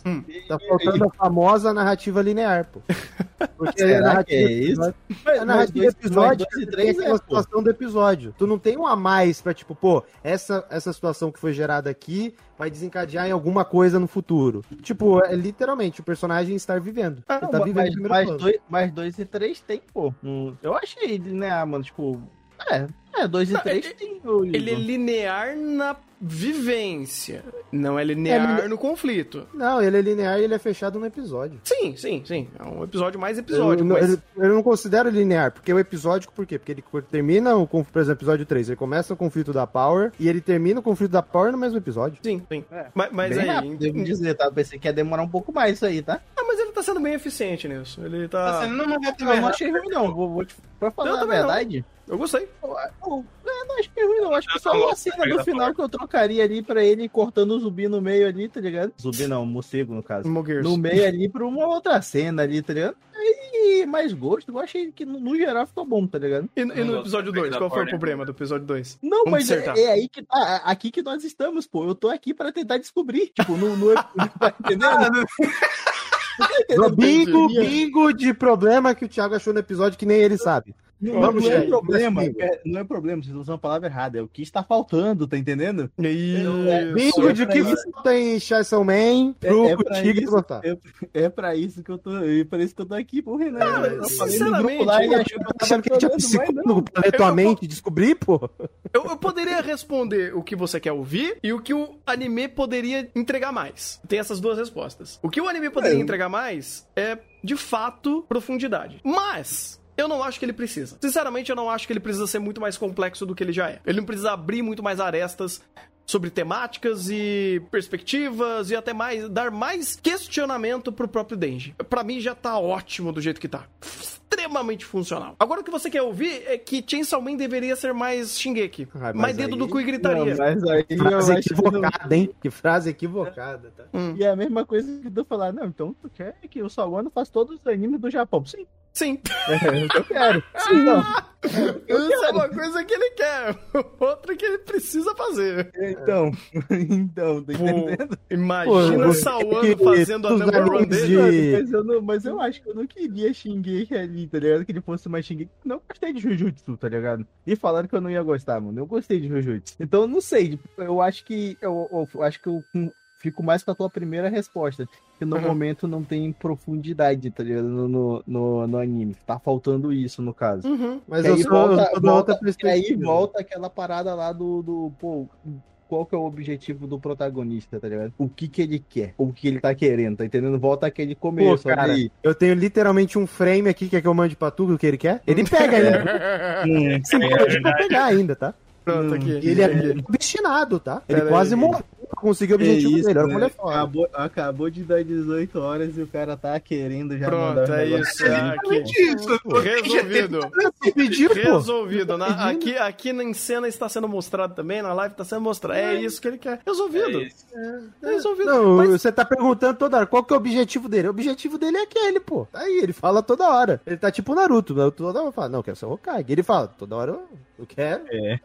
hum. tá faltando a famosa narrativa linear, pô. Porque Será a narrativa, é isso? A narrativa do episódio dois, três é a situação do episódio. Tu não tem um a mais pra, tipo, pô, essa, essa situação que foi gerada aqui vai desencadear em alguma coisa no futuro. Tipo, é literalmente o personagem estar vivendo. Ah, ele tá vivendo mas, mais, dois, mais dois e três tem, pô. Eu achei, né, mano? Tipo, é, é, 2 e 3 tem. Ele é linear na vivência, não é linear é, no conflito. Não, ele é linear e ele é fechado no episódio. Sim, sim, sim. É um episódio mais episódio. Eu, mas... ele, eu não considero linear, porque é o episódico, por quê? Porque ele termina, o, por exemplo, episódio 3, ele começa o conflito da Power e ele termina o conflito da Power no mesmo episódio. Sim, sim. É. Mas, mas aí. Rápido, devo dizer, tá? Eu pensei que ia demorar um pouco mais isso aí, tá? Ah, mas ele tá sendo bem eficiente nisso. Ele tá. tá sendo, não, não, não, não achei ruim, não. Vou, vou te... Pra falar eu a verdade. Não. Eu gostei. Eu, eu, eu, não acho que é ruim, não. Acho que só uma cena do final que eu trocaria ali pra ele cortando o zumbi no meio ali, tá ligado? Zumbi não, morcego no caso. Mogueiros. No meio ali pra uma outra cena ali, tá ligado? Aí, mais gosto, eu achei que no, no geral ficou bom, tá ligado? E, e no episódio 2, qual foi o problema do episódio 2? Não, mas é, é, aí que tá, aqui que nós estamos, pô. Eu tô aqui pra tentar descobrir, tipo, no, no tá entendendo? No bingo, bingo de problema que o Thiago achou no episódio que nem ele sabe. Não, Vamos, não é problema, é, não é problema, vocês usam a palavra errada, é o que está faltando, tá entendendo? É, bingo é de que isso. falta em Chainsaw Man, pro é, é pra Tigre isso, é, é pra isso que eu tô, é pra isso que eu tô aqui, porra, né? Cara, sinceramente, lá e achou que eu achando que tinha psicólogo pra ler tua mente descobrir, pô. Eu, eu poderia responder o que você quer ouvir e o que o anime poderia entregar mais. Tem essas duas respostas. O que o anime poderia é. entregar mais é, de fato, profundidade. Mas, eu não acho que ele precisa. Sinceramente, eu não acho que ele precisa ser muito mais complexo do que ele já é. Ele não precisa abrir muito mais arestas sobre temáticas e perspectivas e até mais dar mais questionamento pro próprio Denji. Para mim já tá ótimo do jeito que tá. Extremamente funcional. Agora o que você quer ouvir é que Chainsaw Man deveria ser mais Shingeki. Ah, mais dedo aí... do cu e gritaria. Não, mas aí frase equivocada, hein? Que frase equivocada, tá? Hum. E é a mesma coisa que tu falar, não, então tu quer que o Sawano faça todos os animes do Japão. Sim, Sim. É, eu quero. Sim, não. Eu Isso é uma coisa que ele quer, outra que ele precisa fazer. Então, então, tá entendendo? Imagina o Sawano fazendo a number run dele. De... Mas, eu não, mas eu acho que eu não queria Shingeki ali, tá ligado? Que ele fosse mais Shingeki. Não gostei de Jujutsu, tá ligado? E falaram que eu não ia gostar, mano. Eu gostei de Jujutsu. Então, não sei. Eu acho que. Eu, eu, eu acho que eu fico mais com a tua primeira resposta. Que no uhum. momento não tem profundidade, tá ligado? No, no, no, anime. Tá faltando isso, no caso. Uhum. Mas eu aí, volta, eu volta, aí volta aquela parada lá do, do. Pô, qual que é o objetivo do protagonista, tá ligado? O que que ele quer, o que ele tá querendo, tá entendendo? Volta aquele começo Pô, cara, aí. Eu tenho literalmente um frame aqui, que é que eu mande pra tu, o que ele quer? Ele pega ainda. Sim, pode é pegar ainda, tá? Pronto, aqui. Ele é destinado, tá? Ele Pera quase morreu conseguiu o objetivo isso, dele. É foda. Acabou, acabou de dar 18 horas e o cara tá querendo já Pronto, mandar é isso. É aqui. isso. Resolvido. Pedido, Resolvido. Na, aqui, aqui em cena está sendo mostrado também, na live está sendo mostrado. É, é isso que ele quer. Resolvido. É, é resolvido. Não, Mas... você tá perguntando toda hora qual que é o objetivo dele. O objetivo dele é aquele, pô. Tá aí, ele fala toda hora. Ele tá tipo Naruto. Naruto toda hora fala, não, quero ser o Hokage. Ele fala, toda hora eu quero. É.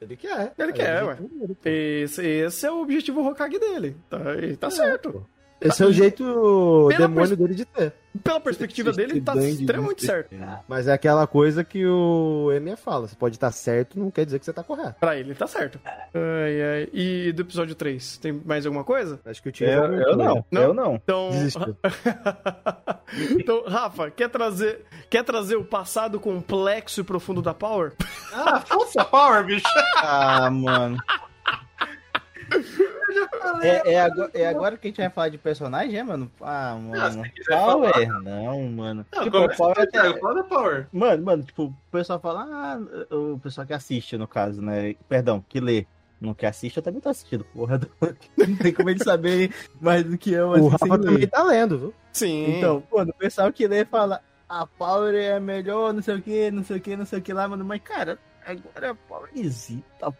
Ele quer. Ele quer, ué. Esse, esse, é o objetivo Hokage dele. Tá, tá é, certo. Esse é o jeito Pela demônio dele de ter. Pela perspectiva dele, ele tá extremamente certo. Mas é aquela coisa que o Enia fala. Você pode estar certo, não quer dizer que você tá correto. Pra ele, tá certo. Ai, ai. E do episódio 3, tem mais alguma coisa? Acho que o Tio eu, eu não. não. Eu não. Então, então, Rafa, quer trazer, quer trazer o passado complexo e profundo da Power? Ah, força Power, bicho. ah, mano. É, é, agora, é, agora, que a gente vai falar de personagem, é, mano? Ah, mano. Power? Não, mano. Não, tipo, Power é até... Power. Mano, mano, tipo, o pessoal fala, ah, o pessoal que assiste, no caso, né? Perdão, que lê. Não que assiste, eu também tô assistindo, porra. Não tem como ele saber mais do que eu. O Rafa também tá lendo, viu? Sim. Então, mano, o pessoal que lê fala, a Power é melhor, não sei o que, não sei o que, não sei o que lá, mano. Mas, cara, agora é pobrezinha, para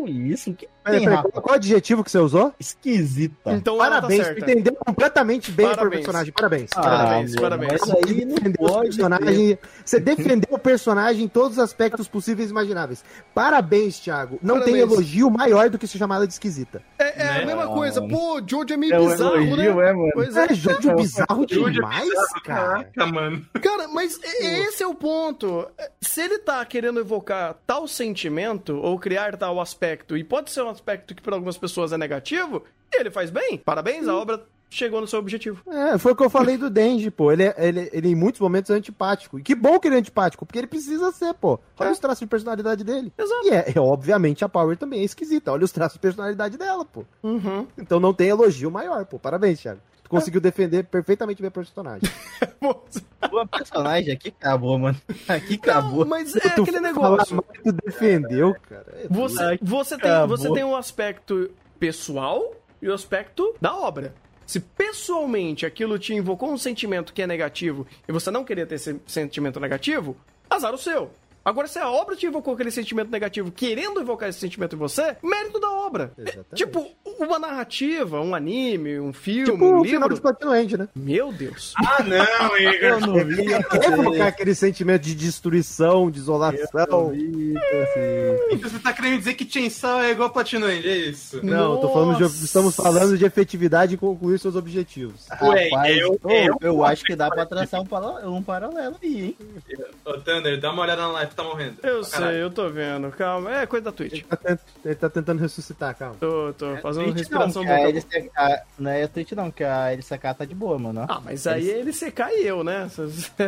com isso. Que peraí, qual, qual adjetivo que você usou? Esquisita. Então parabéns, tá entendeu completamente bem parabéns. o personagem. Parabéns. Ah, parabéns, parabéns. Aí não pode personagem, você defendeu o personagem em todos os aspectos possíveis e imagináveis. Parabéns, Thiago. Não parabéns. tem elogio maior do que se chamar ela de esquisita. É, é a mesma coisa. Pô, Jojo é meio é bizarro, né? elogio, né? É, mano. Pois é, é Jojo é bizarro demais, cara. Caraca, mano. Cara, mas esse é o ponto. Se ele tá querendo evocar tal sentimento ou criar tal aspecto, e pode ser um aspecto que para algumas pessoas é negativo, ele faz bem. Parabéns, a obra chegou no seu objetivo. É, foi o que eu falei do Denji, pô. Ele, é, ele, ele em muitos momentos é antipático. E que bom que ele é antipático, porque ele precisa ser, pô. Olha é. os traços de personalidade dele. Exato. E é, é, obviamente, a Power também é esquisita. Olha os traços de personalidade dela, pô. Uhum. Então não tem elogio maior, pô. Parabéns, Thiago conseguiu defender perfeitamente bem personagem. o personagem aqui acabou, mano. Aqui acabou. Não, mas é tu aquele negócio. Tu defendeu, cara. É você, você, tem, você tem um aspecto pessoal e o aspecto da obra. Se pessoalmente aquilo te invocou um sentimento que é negativo e você não queria ter esse sentimento negativo, azar o seu. Agora, se a obra te evocou aquele sentimento negativo, querendo evocar esse sentimento em você, mérito da obra. Exatamente. Tipo, uma narrativa, um anime, um filme, tipo um livro. Tipo o End, né? Meu Deus. Ah, não, Igor. Eu não vi. evocar aquele sentimento de destruição, de isolação. Vi, assim. Então você tá querendo dizer que Chainsaw é igual Platinum End, é isso? Não, tô falando de, estamos falando de efetividade e concluir seus objetivos. Ué, Rapaz, eu, eu, eu, acho que dá pra traçar um, um paralelo aí, hein? Ô, Thunder, dá uma olhada na live, tá morrendo. Eu sei, eu tô vendo. Calma, é coisa da Twitch. Ele tá, tent... ele tá tentando ressuscitar, calma. Tô, tô fazendo é, respiração não, LCK, a... Não é a Twitch não, que a LCK tá de boa, mano. Ah, mas aí é LCK e eu, né?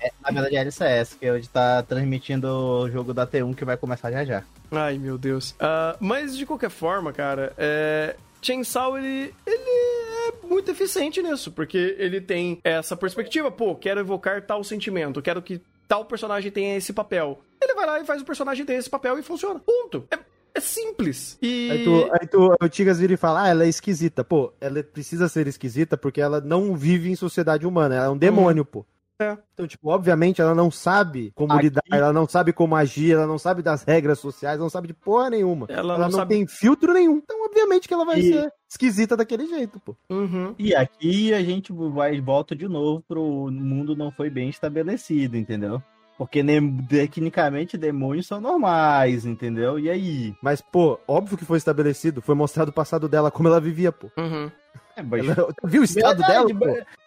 é, na verdade é a LCS, que hoje tá transmitindo o jogo da T1 que vai começar já já. Ai, meu Deus. Uh, mas de qualquer forma, cara, é... Chainsaw, ele, ele é muito eficiente nisso, porque ele tem essa perspectiva, pô, quero evocar tal sentimento, quero que tal personagem tenha esse papel. Ele vai lá e faz o personagem ter esse papel e funciona. Ponto. É, é simples. E... Aí tu, aí tu, o Tigas vira e fala, ah, ela é esquisita. Pô, ela precisa ser esquisita porque ela não vive em sociedade humana, ela é um demônio, hum. pô. É. Então, tipo, obviamente ela não sabe como Aqui... lidar, ela não sabe como agir, ela não sabe das regras sociais, ela não sabe de porra nenhuma. Ela, ela não, não sabe... tem filtro nenhum. Então, obviamente que ela vai e... ser esquisita daquele jeito, pô. Uhum. E aqui a gente vai volta de novo pro mundo não foi bem estabelecido, entendeu? Porque tecnicamente demônios são normais, entendeu? E aí? Mas, pô, óbvio que foi estabelecido, foi mostrado o passado dela, como ela vivia, pô. Uhum. É, mas... ela... Viu o estado Verdade, dela, pô?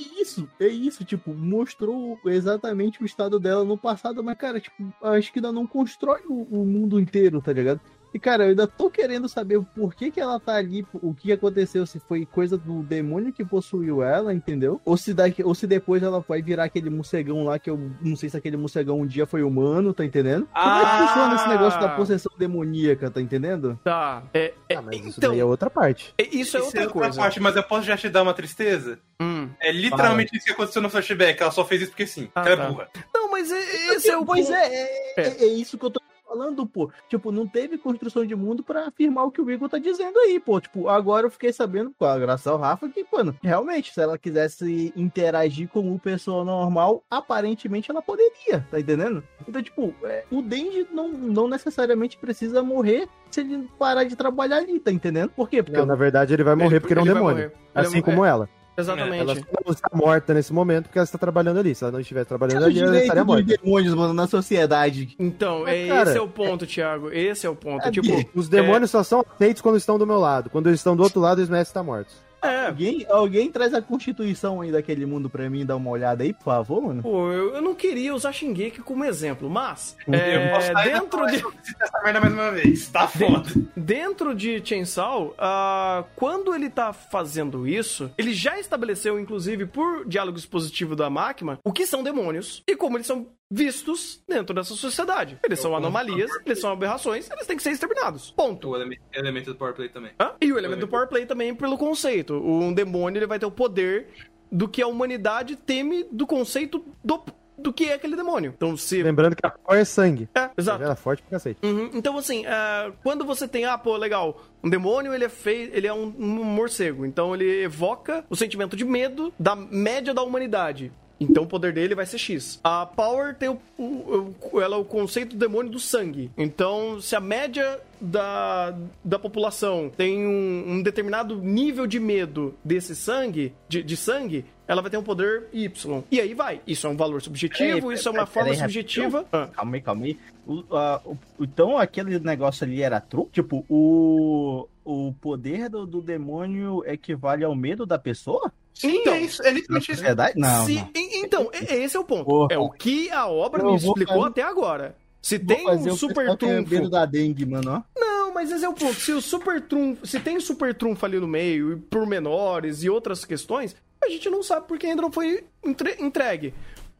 É isso, é isso, tipo, mostrou exatamente o estado dela no passado, mas, cara, tipo, acho que ainda não constrói o, o mundo inteiro, tá ligado? E, cara, eu ainda tô querendo saber por que, que ela tá ali, o que aconteceu, se foi coisa do demônio que possuiu ela, entendeu? Ou se, daqui, ou se depois ela vai virar aquele morcegão lá, que eu não sei se aquele morcegão um dia foi humano, tá entendendo? Ah! Como é que funciona esse negócio da possessão demoníaca, tá entendendo? Tá. É, é, ah, mas então, isso daí é outra parte. É, isso é outra, é outra coisa. parte, mas eu posso já te dar uma tristeza? Hum. É literalmente Fala. isso que aconteceu no flashback. Ela só fez isso porque sim. Ah, ela é tá. é burra. Não, mas esse é o Pois é, é, é, é isso que eu tô falando, pô. Tipo, não teve construção de mundo para afirmar o que o Igor tá dizendo aí, pô. Tipo, agora eu fiquei sabendo, com a graça ao Rafa, que, mano, realmente, se ela quisesse interagir com o pessoa normal, aparentemente ela poderia, tá entendendo? Então, tipo, é, o Denji não, não necessariamente precisa morrer se ele parar de trabalhar ali, tá entendendo? Por quê? Porque não, na verdade ele vai morrer ele, porque ele é um demônio. Assim como ela. Exatamente. Ela não está morta nesse momento porque ela está trabalhando ali. Se ela não estivesse trabalhando ali, ela estaria morta. demônios, mano, na sociedade. Então, é, cara, esse é o ponto, é... Thiago. Esse é o ponto. É, tipo, os demônios é... só são aceitos quando estão do meu lado. Quando eles estão do outro lado, eles merecem estar mortos. É. Alguém, alguém traz a constituição aí daquele mundo pra mim dar uma olhada aí, por favor, mano? Pô, eu, eu não queria usar Shingeki como exemplo, mas. É, dentro de. Essa merda mais uma vez. Tá foda. Dentro de Chainsaw, uh, quando ele tá fazendo isso, ele já estabeleceu, inclusive, por diálogo expositivo da máquina, o que são demônios e como eles são vistos dentro dessa sociedade. Eles são anomalias, eles são aberrações, eles têm que ser exterminados. Ponto. O elemento do Power Play também. Hã? E o elemento do Power Play também pelo conceito. Um demônio ele vai ter o poder do que a humanidade teme do conceito do do que é aquele demônio. Então, se... Lembrando que a cor é sangue. É, exato. Ela é forte pra cacete. Uhum. Então, assim, uh, quando você tem, ah, pô, legal, um demônio, ele é feio, ele é um, um morcego. Então, ele evoca o sentimento de medo da média da humanidade. Então o poder dele vai ser X. A Power tem o, o, o, ela é o conceito do demônio do sangue. Então, se a média da, da população tem um, um determinado nível de medo desse sangue, de, de, sangue, ela vai ter um poder Y. E aí vai. Isso é um valor subjetivo, peraí, isso é uma forma peraí, subjetiva. Ah. Calma aí, calma aí. O, uh, o, então aquele negócio ali era truque? Tipo, o, o poder do, do demônio equivale ao medo da pessoa? Sim, então, é isso. É literalmente isso. Verdade? Não, se, não. Então, esse é o ponto. Porra. É o que a obra eu me explicou fazer... até agora. Se vou tem um super trunfo. da dengue, mano, ó. Não, mas esse é o ponto. Se o super trunfo. Se tem super trunfo ali no meio, por menores e outras questões, a gente não sabe porque ainda não foi entre... entregue.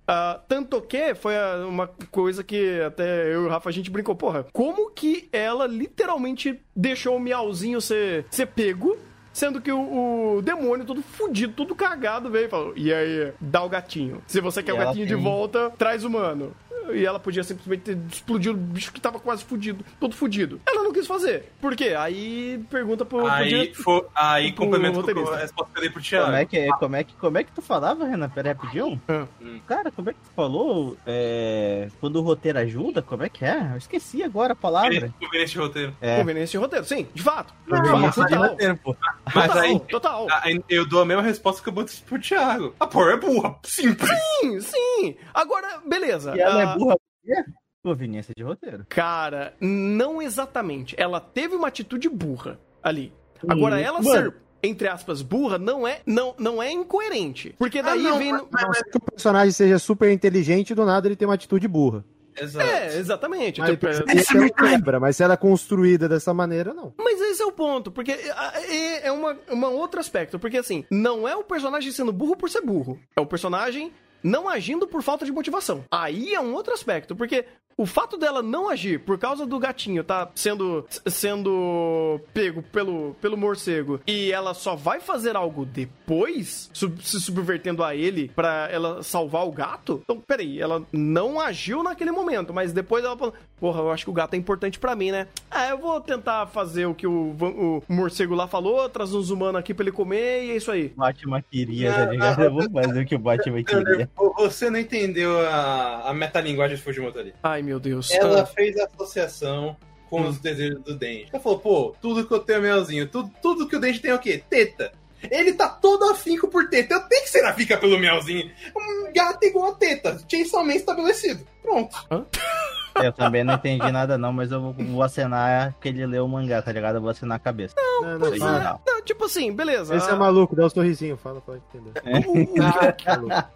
Uh, tanto que foi uma coisa que até eu e o Rafa a gente brincou, porra, como que ela literalmente deixou o miauzinho ser, ser pego Sendo que o, o, demônio, todo fudido, todo cagado, veio e falou: E aí, dá o gatinho. Se você quer e o gatinho tem... de volta, traz o mano. E ela podia simplesmente explodir o bicho que tava quase fudido, todo fudido. Ela não quis fazer. Por quê? Aí pergunta pro. Aí, pro for, aí complemento com a resposta que eu dei pro Thiago. Como é que, como é que, como é que tu falava, Renan? Pera aí, rapidinho. Ah. Cara, como é que tu falou? É, quando o roteiro ajuda, como é que é? Eu esqueci agora a palavra. Conveniência de roteiro. É. Conveniência de roteiro, sim, de fato. Não, Conveniência mas- de total. roteiro, pô. Mas total, aí, total. aí eu dou a mesma resposta que eu botei pro Thiago. A Power é burra, simples. Sim, sim. Agora, beleza. E ela Ah, é burra por quê? Conveniência de roteiro. Cara, não exatamente. Ela teve uma atitude burra ali. Agora, Hum, ela mano. ser, entre aspas, burra não é, não, não é incoerente. Porque daí não, vem. não ser que o personagem seja super inteligente e do nada ele tem uma atitude burra. Exato. É, exatamente. Mas, Tipo, é- é quebra, mas se ela é construída dessa maneira, não. Mas esse é o ponto, porque é, é uma, uma outro aspecto. Porque assim, não é o personagem sendo burro por ser burro. É o personagem não agindo por falta de motivação. Aí é um outro aspecto, porque o fato dela não agir por causa do gatinho tá sendo sendo pego pelo, pelo morcego e ela só vai fazer algo depois, sub- se subvertendo a ele pra ela salvar o gato. Então, peraí, ela não agiu naquele momento, mas depois ela falou: Porra, eu acho que o gato é importante pra mim, né? Ah, eu vou tentar fazer o que o, o morcego lá falou, trazer uns humanos aqui pra ele comer e é isso aí. Batman queria, tá ligado? Eu vou fazer o que o Batman queria. Você não entendeu a, a metalinguagem de Fujimoto ali. Ai, meu Deus. Ela Ah, fez a associação com Hum. os desejos do Denji. Ela falou, pô, tudo que eu tenho é melzinho. Tudo, tudo que o Denji tem é o quê? Teta. Ele tá todo afinco por teta. Eu tenho que ser afinca pelo melzinho. Um gato igual a teta. Chainsaw Man estabelecido. Pronto. Eu também não entendi nada não, mas eu vou, vou acenar que ele leu o mangá, tá ligado? Eu vou acenar a cabeça. Não, não, Isso aí, fala. não. não, tipo assim, beleza. Esse é Ah, maluco, dá um sorrisinho, fala, pode entender. o- o- Maluco.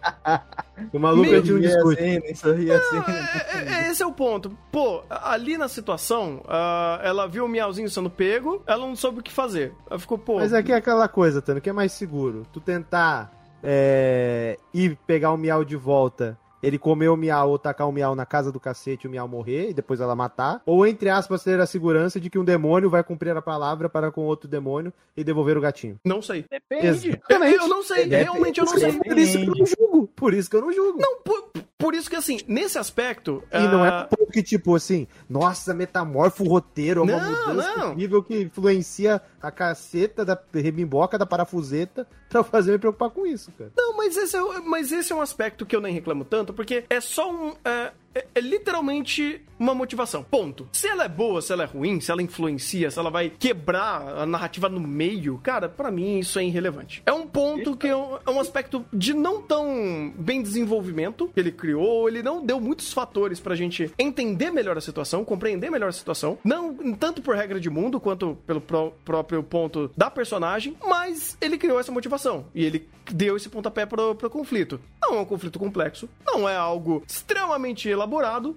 O maluco a gente não discute. assim, nem sorri assim. É, é, esse é o ponto. Pô, ali na situação, ah, ela viu o miauzinho sendo pego, ela não soube o que fazer. Ela ficou, pô. Mas aqui é aquela coisa, Tano, que é mais seguro. Tu tentar é, ir pegar o miau de volta, ele comer o miau ou tacar o miau na casa do cacete e o miau morrer e depois ela matar. Ou, entre aspas, ter a segurança de que um demônio vai cumprir a palavra para com outro demônio e devolver o gatinho. Não sei. Depende. Eu, eu não sei, Depende. realmente eu não sei. Por isso que eu não julgo. Por isso que eu não julgo. Não, por, por isso que assim, nesse aspecto. E não é ah, um ponto que, tipo assim, nossa, metamorfo o roteiro, é uma Não, mudança não. incrível que influencia a caceta da rebimboca, da parafuseta, pra fazer me preocupar com isso, cara. Não, mas esse, é, mas esse é um aspecto que eu nem reclamo tanto, porque é só um. É, é- é literalmente uma motivação. Ponto. Se ela é boa, se ela é ruim, se ela influencia, se ela vai quebrar a narrativa no meio, cara, pra mim isso é irrelevante. É um ponto que é um, é um aspecto de não tão bem desenvolvimento que ele criou, ele não deu muitos fatores pra gente entender melhor a situação, compreender melhor a situação, não tanto por regra de mundo quanto pelo pró- próprio ponto da personagem, mas ele criou essa motivação e ele deu esse pontapé pro, pro conflito. Não é um conflito complexo, não é algo extremamente elaborado,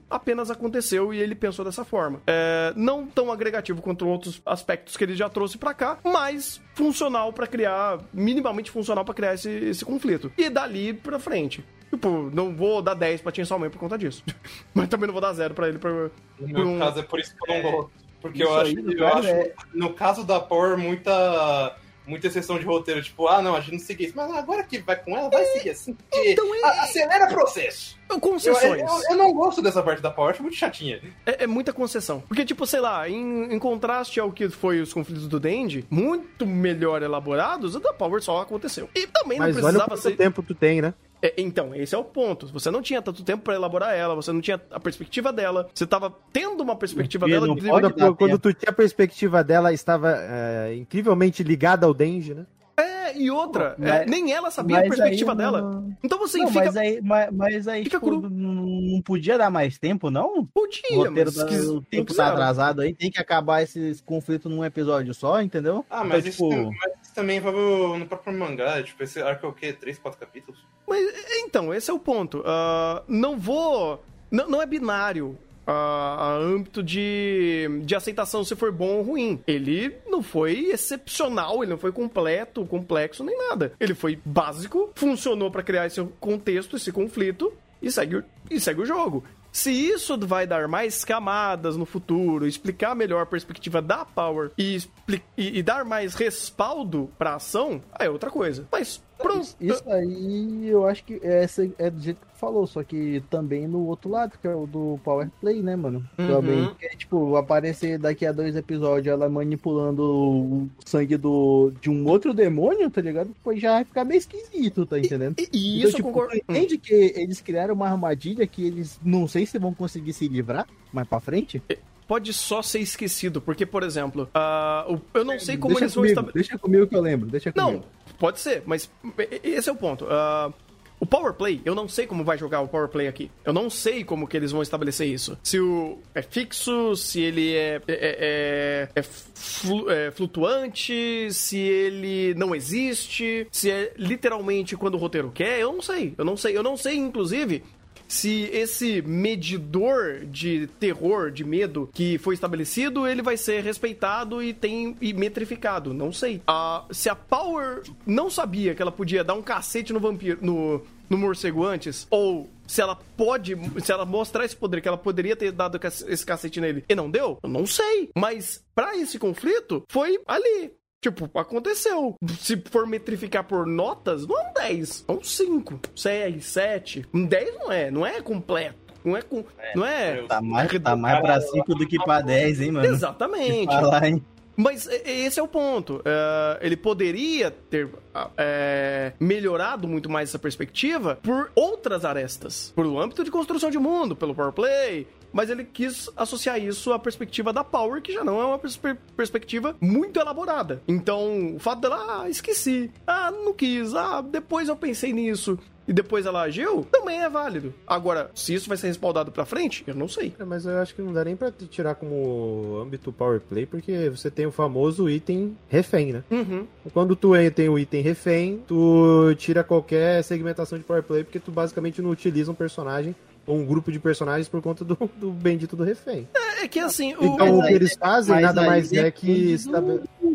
apenas aconteceu e ele pensou dessa forma. É, não tão agregativo quanto outros aspectos que ele já trouxe pra cá, mas funcional pra criar, minimamente funcional pra criar esse, esse conflito. E dali pra frente. Tipo, não vou dar 10 pra Chainsaw Man por conta disso. Mas também não vou dar 0 pra ele pra, No meu um- caso é por isso que eu não gosto. Porque Isso eu acho, aí, no eu caso, acho é- no caso da Power, muita. Muita exceção de roteiro, tipo, ah, não, a gente não segue isso, mas agora que vai com ela, vai seguir assim, porque Então é- acelera o processo. Eu, concessões. eu- eu não gosto dessa parte da Power, acho muito chatinha. É, é muita concessão. Porque, tipo, sei lá, em, em contraste ao que foi os conflitos do Dendy, muito melhor elaborados, o da Power só aconteceu. E também não Mas olha precisava quanto ser. tempo tu tem, né? É, então, esse é o ponto. Você não tinha tanto tempo pra elaborar ela, você não tinha a perspectiva dela, você tava tendo uma perspectiva dela não Quando, dar quando tempo. tu tinha a perspectiva dela, estava é, incrivelmente ligada ao Denji, né? É, e outra, Pô, é, mas- nem ela sabia a perspectiva aí dela. não- Então, assim, não, fica. mas aí, mas, mas aí fica tipo, cru. não, podia dar mais tempo, não? Podia, O roteiro mas quis- o tempo tá atrasado aí, tem que acabar esse conflito num episódio só, entendeu? Ah, mas, Então, isso, mas isso também envolve no próprio mangá, tipo, esse arco é o quê? Três, quatro capítulos? Mas, então, esse é o ponto. Ah, não vou. Não, não é binário. A, a âmbito de, de aceitação se for bom ou ruim. Ele não foi excepcional, ele não foi completo, complexo, nem nada. Ele foi básico, funcionou pra criar esse contexto, esse conflito, e segue, e segue o jogo. Se isso vai dar mais camadas no futuro, explicar melhor a perspectiva da Power e, e- e dar mais respaldo pra ação, aí é outra coisa. Mas Pronto. Isso aí eu acho que é, é do jeito que falou, só que também no outro lado, que é o do Power Play, né, mano? Uhum. Também. É, tipo, aparecer daqui a dois episódios ela manipulando o sangue do, de um outro demônio, tá ligado? Depois já vai ficar meio esquisito, tá entendendo? E, e então, isso tipo, concordo. entende que eles criaram uma armadilha que eles não sei se vão conseguir se livrar mais pra frente? pode só ser esquecido, porque, por exemplo, uh, eu não sei como deixa eles comigo, vão estabelecer. Deixa comigo que eu lembro, deixa comigo. Não, pode ser, mas esse é o ponto. Uh, o Power Play, eu não sei como vai jogar o Power Play aqui. Eu não sei como que eles vão estabelecer isso. Se o é fixo, se ele é, é, é, é, flu, é flutuante, se ele não existe, se é literalmente quando o roteiro quer, eu não sei. Eu não sei. Eu não sei, inclusive, se esse medidor de terror, de medo que foi estabelecido, ele vai ser respeitado e tem e metrificado. Não sei. A, se a Power não sabia que ela podia dar um cacete no vampiro, no, no morcego antes, ou se ela pode, se ela mostrar esse poder que ela poderia ter dado esse cacete nele e não deu, eu não sei. Mas para esse conflito foi ali. Tipo, aconteceu. Se for metrificar por notas, não é um 10, é um 5, 6, 7. Um 10 não é, não é completo. Não é com. É, não é. Tá mais, tá mais pra 5 do que pra 10, hein, mano? Exatamente. Falar, hein? Mas esse é o ponto. Uh, ele poderia ter uh, melhorado muito mais essa perspectiva por outras arestas. Por o âmbito de construção de mundo, pelo power play, mas ele quis associar isso à perspectiva da Power, que já não é uma perspe perspectiva muito elaborada. Então, o fato dela, ah, esqueci, ah, não quis, ah, depois eu pensei nisso e depois ela agiu, também é válido. Agora, se isso vai ser respaldado pra frente, eu não sei. É, mas eu acho que não dá nem pra tirar como âmbito power play, porque você tem o famoso item refém, né? Uhum. Quando tu tem o item refém, tu tira qualquer segmentação de power play, porque tu basicamente não utiliza um personagem ou um grupo de personagens por conta do, do bendito do refém. É, é que assim. O... Então o que eles fazem nada mais é que.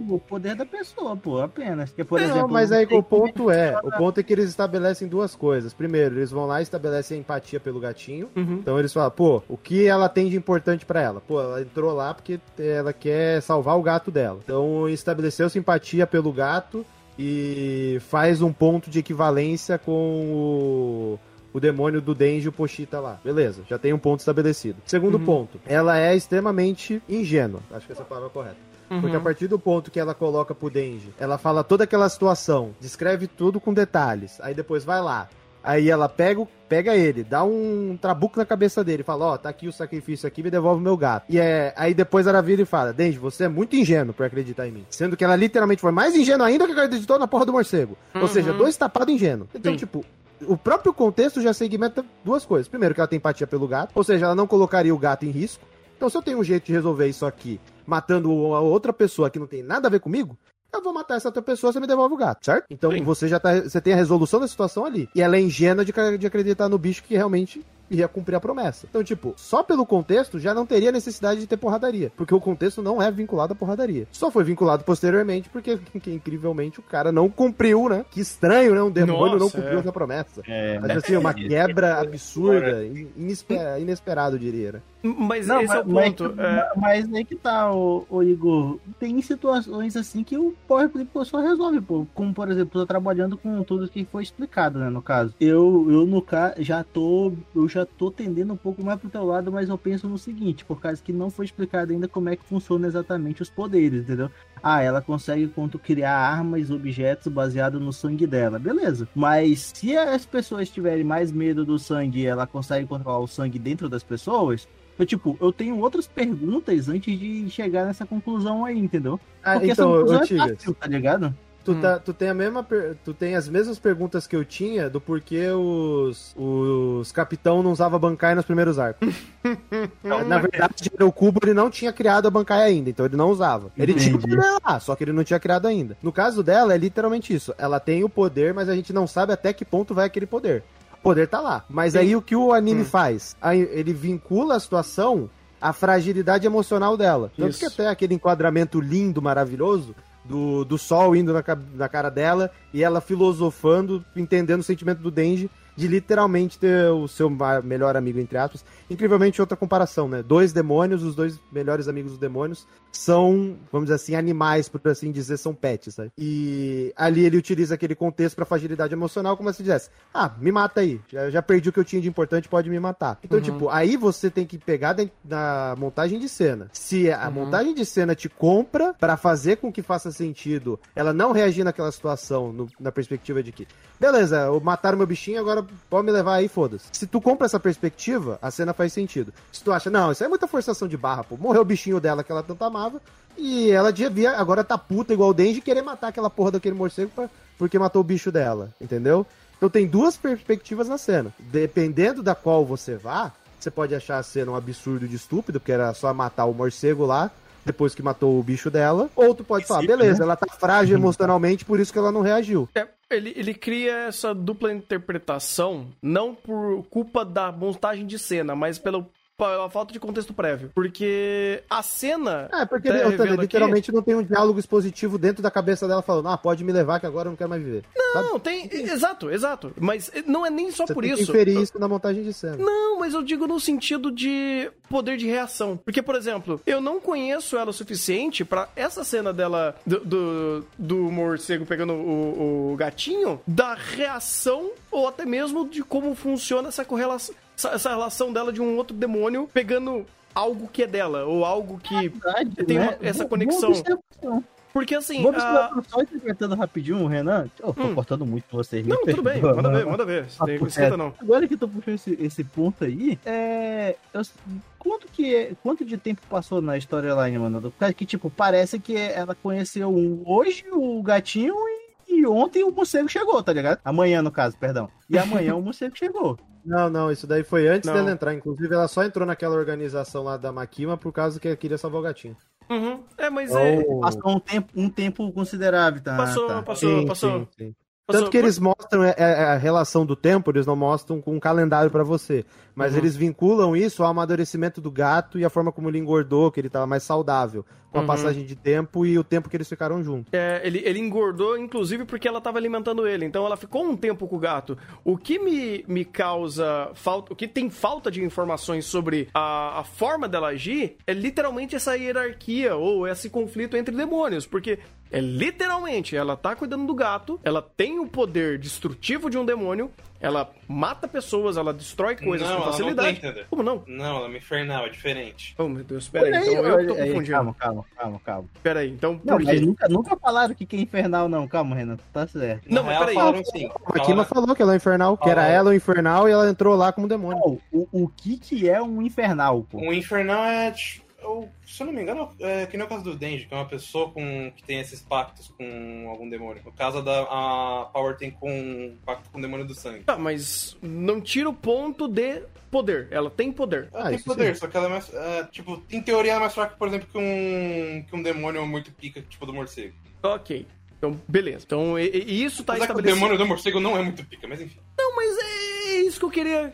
O poder da pessoa, pô, apenas. Que, por não, exemplo, mas aí o ponto é: o ponto é que eles estabelecem duas coisas. Primeiro, eles vão lá e estabelecem empatia pelo gatinho. Uhum. Então eles falam, pô, o que ela tem de importante para ela? Pô, ela entrou lá porque ela quer salvar o gato dela. Então estabeleceu simpatia pelo gato e faz um ponto de equivalência com o o demônio do Denji o Pochita lá. Beleza, já tem um ponto estabelecido. Segundo uhum. ponto, ela é extremamente ingênua. Acho que essa palavra é correta. Uhum. Porque a partir do ponto que ela coloca pro Denji, ela fala toda aquela situação, descreve tudo com detalhes, aí depois vai lá. Aí ela pega, pega ele, dá um trabuco na cabeça dele, fala: Ó, oh, tá aqui o sacrifício aqui, me devolve o meu gato. E é, aí depois ela vira e fala: Denji, você é muito ingênuo por acreditar em mim. Sendo que ela literalmente foi mais ingênua ainda que acreditou na porra do morcego. Uhum. Ou seja, dois tapados ingênuos. Então, Sim. tipo, o próprio contexto já segmenta duas coisas. Primeiro, que ela tem empatia pelo gato, ou seja, ela não colocaria o gato em risco. Então, se eu tenho um jeito de resolver isso aqui, matando a outra pessoa que não tem nada a ver comigo, eu vou matar essa outra pessoa, você me devolve o gato, certo? Então Sim. você já tá. Você tem a resolução da situação ali. E ela é ingênua de, de acreditar no bicho que realmente ia cumprir a promessa. Então, tipo, só pelo contexto já não teria necessidade de ter porradaria, porque o contexto não é vinculado à porradaria. Só foi vinculado posteriormente porque, que, incrivelmente, o cara não cumpriu, né? Que estranho, né? Um demônio Nossa, não cumpriu é. essa promessa. É, Mas, assim, uma quebra absurda, inesper, inesperado, diria, né? Mas não, esse mas, é o ponto. Mas, é... mas aí que tá, o, o, Igor. Tem situações assim que o Power Play só resolve, pô. Como, por exemplo, tô trabalhando com tudo que foi explicado, né? No caso. Eu, eu no caso, já tô. Eu já tô tendendo um pouco mais pro teu lado, mas eu penso no seguinte, por causa que não foi explicado ainda como é que funciona exatamente os poderes, entendeu? Ah, ela consegue quanto criar armas, objetos baseados no sangue dela. Beleza. Mas se as pessoas tiverem mais medo do sangue e ela consegue controlar o sangue dentro das pessoas, eu, tipo, eu tenho outras perguntas antes de chegar nessa conclusão aí, entendeu? Ah, Porque então, essa conclusão é fácil, tá ligado? Tu, hum. tá, tu, tem a mesma tu tem as mesmas perguntas que eu tinha do porquê os, os capitão não usava bancai nos primeiros arcos. Na verdade, o Cubo ele não tinha criado a bancai ainda, então ele não usava. Ele Entendi. tinha o poder lá, só que ele não tinha criado ainda. No caso dela, é literalmente isso. Ela tem o poder, mas a gente não sabe até que ponto vai aquele poder. O poder tá lá. Mas Sim. aí o que o anime hum. faz? Aí ele vincula a situação à fragilidade emocional dela. Tanto isso. que até aquele enquadramento lindo, maravilhoso, do, do sol indo na, na cara dela e ela filosofando, entendendo o sentimento do Denji. De literalmente ter o seu melhor amigo, entre aspas. Incrivelmente, outra comparação, né? Dois demônios, os dois melhores amigos dos demônios, são, vamos dizer assim, animais, por assim dizer, são pets, sabe? E ali ele utiliza aquele contexto para fragilidade emocional, como se dissesse: Ah, me mata aí, já, já perdi o que eu tinha de importante, pode me matar. Então, uhum. tipo, aí você tem que pegar na montagem de cena. Se a uhum. montagem de cena te compra para fazer com que faça sentido ela não reagir naquela situação, no, na perspectiva de que, beleza, mataram meu bichinho, agora pode me levar aí, foda-se. Se tu compra essa perspectiva, a cena faz sentido. Se tu acha, não, isso é muita forçação de barra, pô, morreu o bichinho dela que ela tanto amava, e ela devia agora tá puta igual o Denji querer matar aquela porra daquele morcego pra, porque matou o bicho dela, entendeu? Então tem duas perspectivas na cena. Dependendo da qual você vá, você pode achar a cena um absurdo de estúpido, porque era só matar o morcego lá, depois que matou o bicho dela. Ou tu pode falar, beleza, né? ela tá frágil emocionalmente, por isso que ela não reagiu. É, ele, ele cria essa dupla interpretação, não por culpa da montagem de cena, mas pelo pela falta de contexto prévio. Porque a cena. É, porque tá literalmente aqui... não tem um diálogo expositivo dentro da cabeça dela falando, ah, pode me levar que agora eu não quero mais viver. Não, Sabe? tem. Exato, exato. Mas não é nem só Você por tem isso. Que inferir isso na montagem de cena. Não, mas eu digo no sentido de poder de reação. Porque, por exemplo, eu não conheço ela o suficiente para essa cena dela, do, do, do morcego pegando o, o gatinho, da reação ou até mesmo de como funciona essa correlação essa, essa relação dela de um outro demônio pegando algo que é dela, ou algo que é verdade, tem né? uma, essa conexão. Porque assim. Vamos a... só interpretando rapidinho, Renan. Eu tô hum. cortando muito vocês. Não, tudo bem, manda ver, manda ver. Tem, não. Agora que tu puxou esse, esse ponto aí, é. Eu, quanto que é, quanto de tempo passou na storyline, mano? Que, tipo, parece que ela conheceu um, hoje o gatinho e, e ontem o morcego chegou, tá ligado? Amanhã, no caso, perdão. E amanhã o morcego chegou. Não, não, isso daí foi antes não. dela entrar. Inclusive, ela só entrou naquela organização lá da Makima por causa que ela queria salvar o gatinho. Uhum. É, mas oh. é. Passou um tempo, um tempo considerável, tá? Passou, tá. passou, sim, passou. Sim, sim. Tanto que eles mostram é, é, a relação do tempo, eles não mostram com um calendário para você. Mas uhum. eles vinculam isso ao amadurecimento do gato e a forma como ele engordou, que ele tava mais saudável. Com a uhum. passagem de tempo e o tempo que eles ficaram juntos. É, ele, ele engordou, inclusive, porque ela tava alimentando ele. Então ela ficou um tempo com o gato. O que me, me causa falta. O que tem falta de informações sobre a, a forma dela agir é literalmente essa hierarquia ou esse conflito entre demônios. Porque é literalmente, ela tá cuidando do gato, ela tem o poder destrutivo de um demônio, ela mata pessoas, ela destrói coisas não, com facilidade. Não tem, Como não? Não, ela é infernal, é diferente. Oh, meu Deus, pera aí, então eu, tô confundindo. Calma, calma, calma, calma. Pera aí, então não, quê? Nunca, nunca falaram que, que é infernal, não. Calma, Renato, tá certo. Não, mas peraí. Falaram, sim. A Kima falou que ela é infernal, que era ela o infernal e ela entrou lá como demônio. Não, o, o que que é um infernal, pô? Um infernal é eu, se eu não me engano, é que nem o caso do Denji, que é uma pessoa com, que tem esses pactos com algum demônio. No caso, da, a Power tem com pacto com o demônio do sangue. Tá, mas não tira o ponto de poder. Ela tem poder. Ela ah, tem poder, sim. só que ela é mais. É, tipo, em teoria, ela é mais fraca, por exemplo, que um, que um demônio muito pica, tipo do morcego. Ok. Então, beleza. Então, e, e isso tá Apesar estabelecido. o demônio do morcego não é muito pica, mas enfim. Isso que eu queria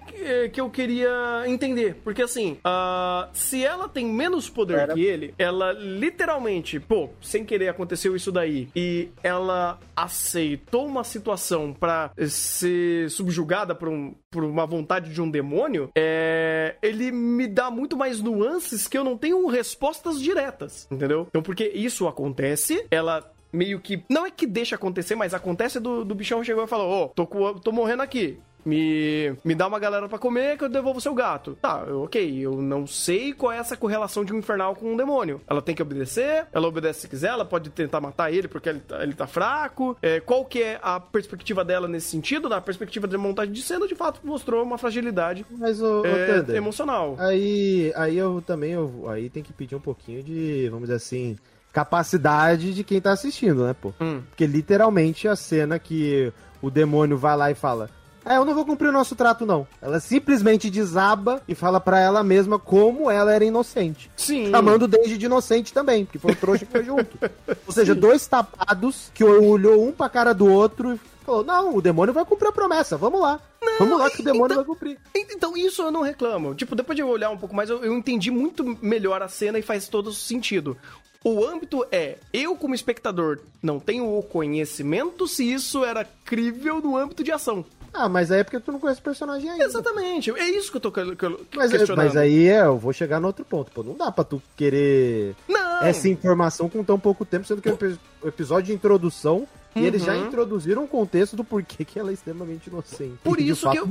que eu queria entender. Porque assim, uh, se ela tem menos poder Era... que ele, ela literalmente, pô, sem querer aconteceu isso daí, e ela aceitou uma situação para ser subjugada por, um, por uma vontade de um demônio, é, ele me dá muito mais nuances que eu não tenho respostas diretas, entendeu? Então, porque isso acontece, ela meio que. Não é que deixa acontecer, mas acontece do, do bichão chegou e falou: Ô, oh, tô, tô morrendo aqui me, me dá uma galera para comer que eu devolvo seu gato. Tá, eu, ok, eu não sei qual é essa correlação de um infernal com um demônio. Ela tem que obedecer, ela obedece se quiser, ela pode tentar matar ele porque ele tá, ele tá fraco. É, qual que é a perspectiva dela nesse sentido? Na perspectiva de montagem de cena, de fato, mostrou uma fragilidade Mas, o, é, o emocional. Aí, aí eu também, eu, aí tem que pedir um pouquinho de, vamos dizer assim, capacidade de quem tá assistindo, né, pô? Hum. Porque literalmente a cena que o demônio vai lá e fala é, eu não vou cumprir o nosso trato, não. Ela simplesmente desaba e fala para ela mesma como ela era inocente. Sim. Chamando desde de inocente também, porque foi o trouxa que foi junto. Ou seja, Sim. dois tapados que olhou um pra cara do outro e falou: Não, o demônio vai cumprir a promessa, vamos lá. Não, vamos lá que o demônio então, vai cumprir. Então, isso eu não reclamo. Tipo, depois de eu olhar um pouco mais, eu, eu entendi muito melhor a cena e faz todo sentido. O âmbito é, eu como espectador não tenho o conhecimento se isso era crível no âmbito de ação. Ah, mas aí é porque tu não conhece o personagem ainda. Exatamente. É isso que eu tô que eu, mas, mas aí é, eu vou chegar no outro ponto. Pô, não dá pra tu querer não. essa informação com tão pouco tempo, sendo que o episódio de introdução e eles já uhum. introduziram um contexto do porquê que ela é extremamente inocente. Por isso que eu,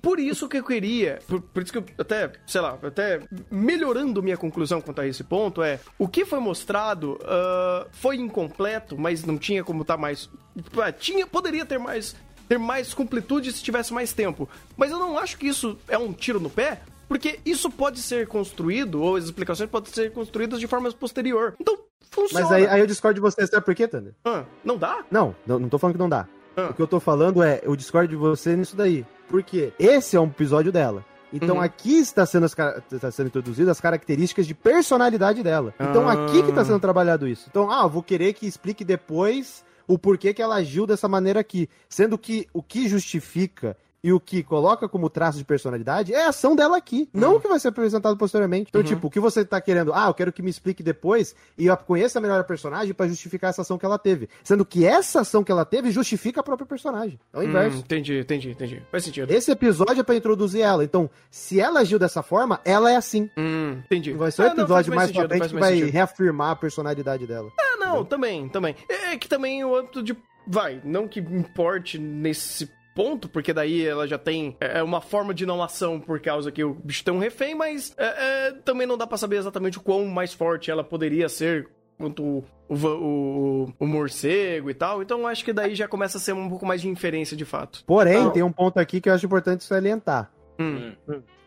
por isso que eu queria, por, por, isso que eu até, sei lá, até melhorando minha conclusão quanto a esse ponto é, o que foi mostrado uh, foi incompleto, mas não tinha como estar tá mais, tinha, poderia ter mais ter mais completude se tivesse mais tempo. Mas eu não acho que isso é um tiro no pé, porque isso pode ser construído, ou as explicações podem ser construídas de forma posterior. Então, Funciona. Mas aí, aí eu discordo de você, sabe por quê, Thunder? Ah, não dá? Não, não, não tô falando que não dá. Ah. O que eu tô falando é, eu discordo de você nisso daí. Por quê? Esse é um episódio dela. Então uhum. aqui está sendo, as, está sendo introduzidas as características de personalidade dela. Então ah. aqui que está sendo trabalhado isso. Então, ah, eu vou querer que explique depois o porquê que ela agiu dessa maneira aqui. Sendo que o que justifica e o que coloca como traço de personalidade é a ação dela aqui, uhum. não o que vai ser apresentado posteriormente. Então, uhum. tipo, o que você tá querendo, ah, eu quero que me explique depois e eu conheça melhor a personagem para justificar essa ação que ela teve. Sendo que essa ação que ela teve justifica a própria personagem. É o inverso. Hum, entendi, entendi, entendi. Faz sentido. Esse episódio é pra introduzir ela. Então, se ela agiu dessa forma, ela é assim. Hum, entendi. Vai ser um episódio mais, mais pra frente que vai sentido. reafirmar a personalidade dela. É, não, Entendeu? também, também. É, é que também o âmbito de vai, não que importe nesse ponto, porque daí ela já tem é, é, uma forma de não ação por causa que o bicho tem um refém, mas é, é, também não dá para saber exatamente o quão mais forte ela poderia ser quanto o, o, o, morcego e tal. Então acho que daí já começa a ser um pouco mais de inferência de fato. Porém, então... tem um ponto aqui que eu acho importante salientar. Hum.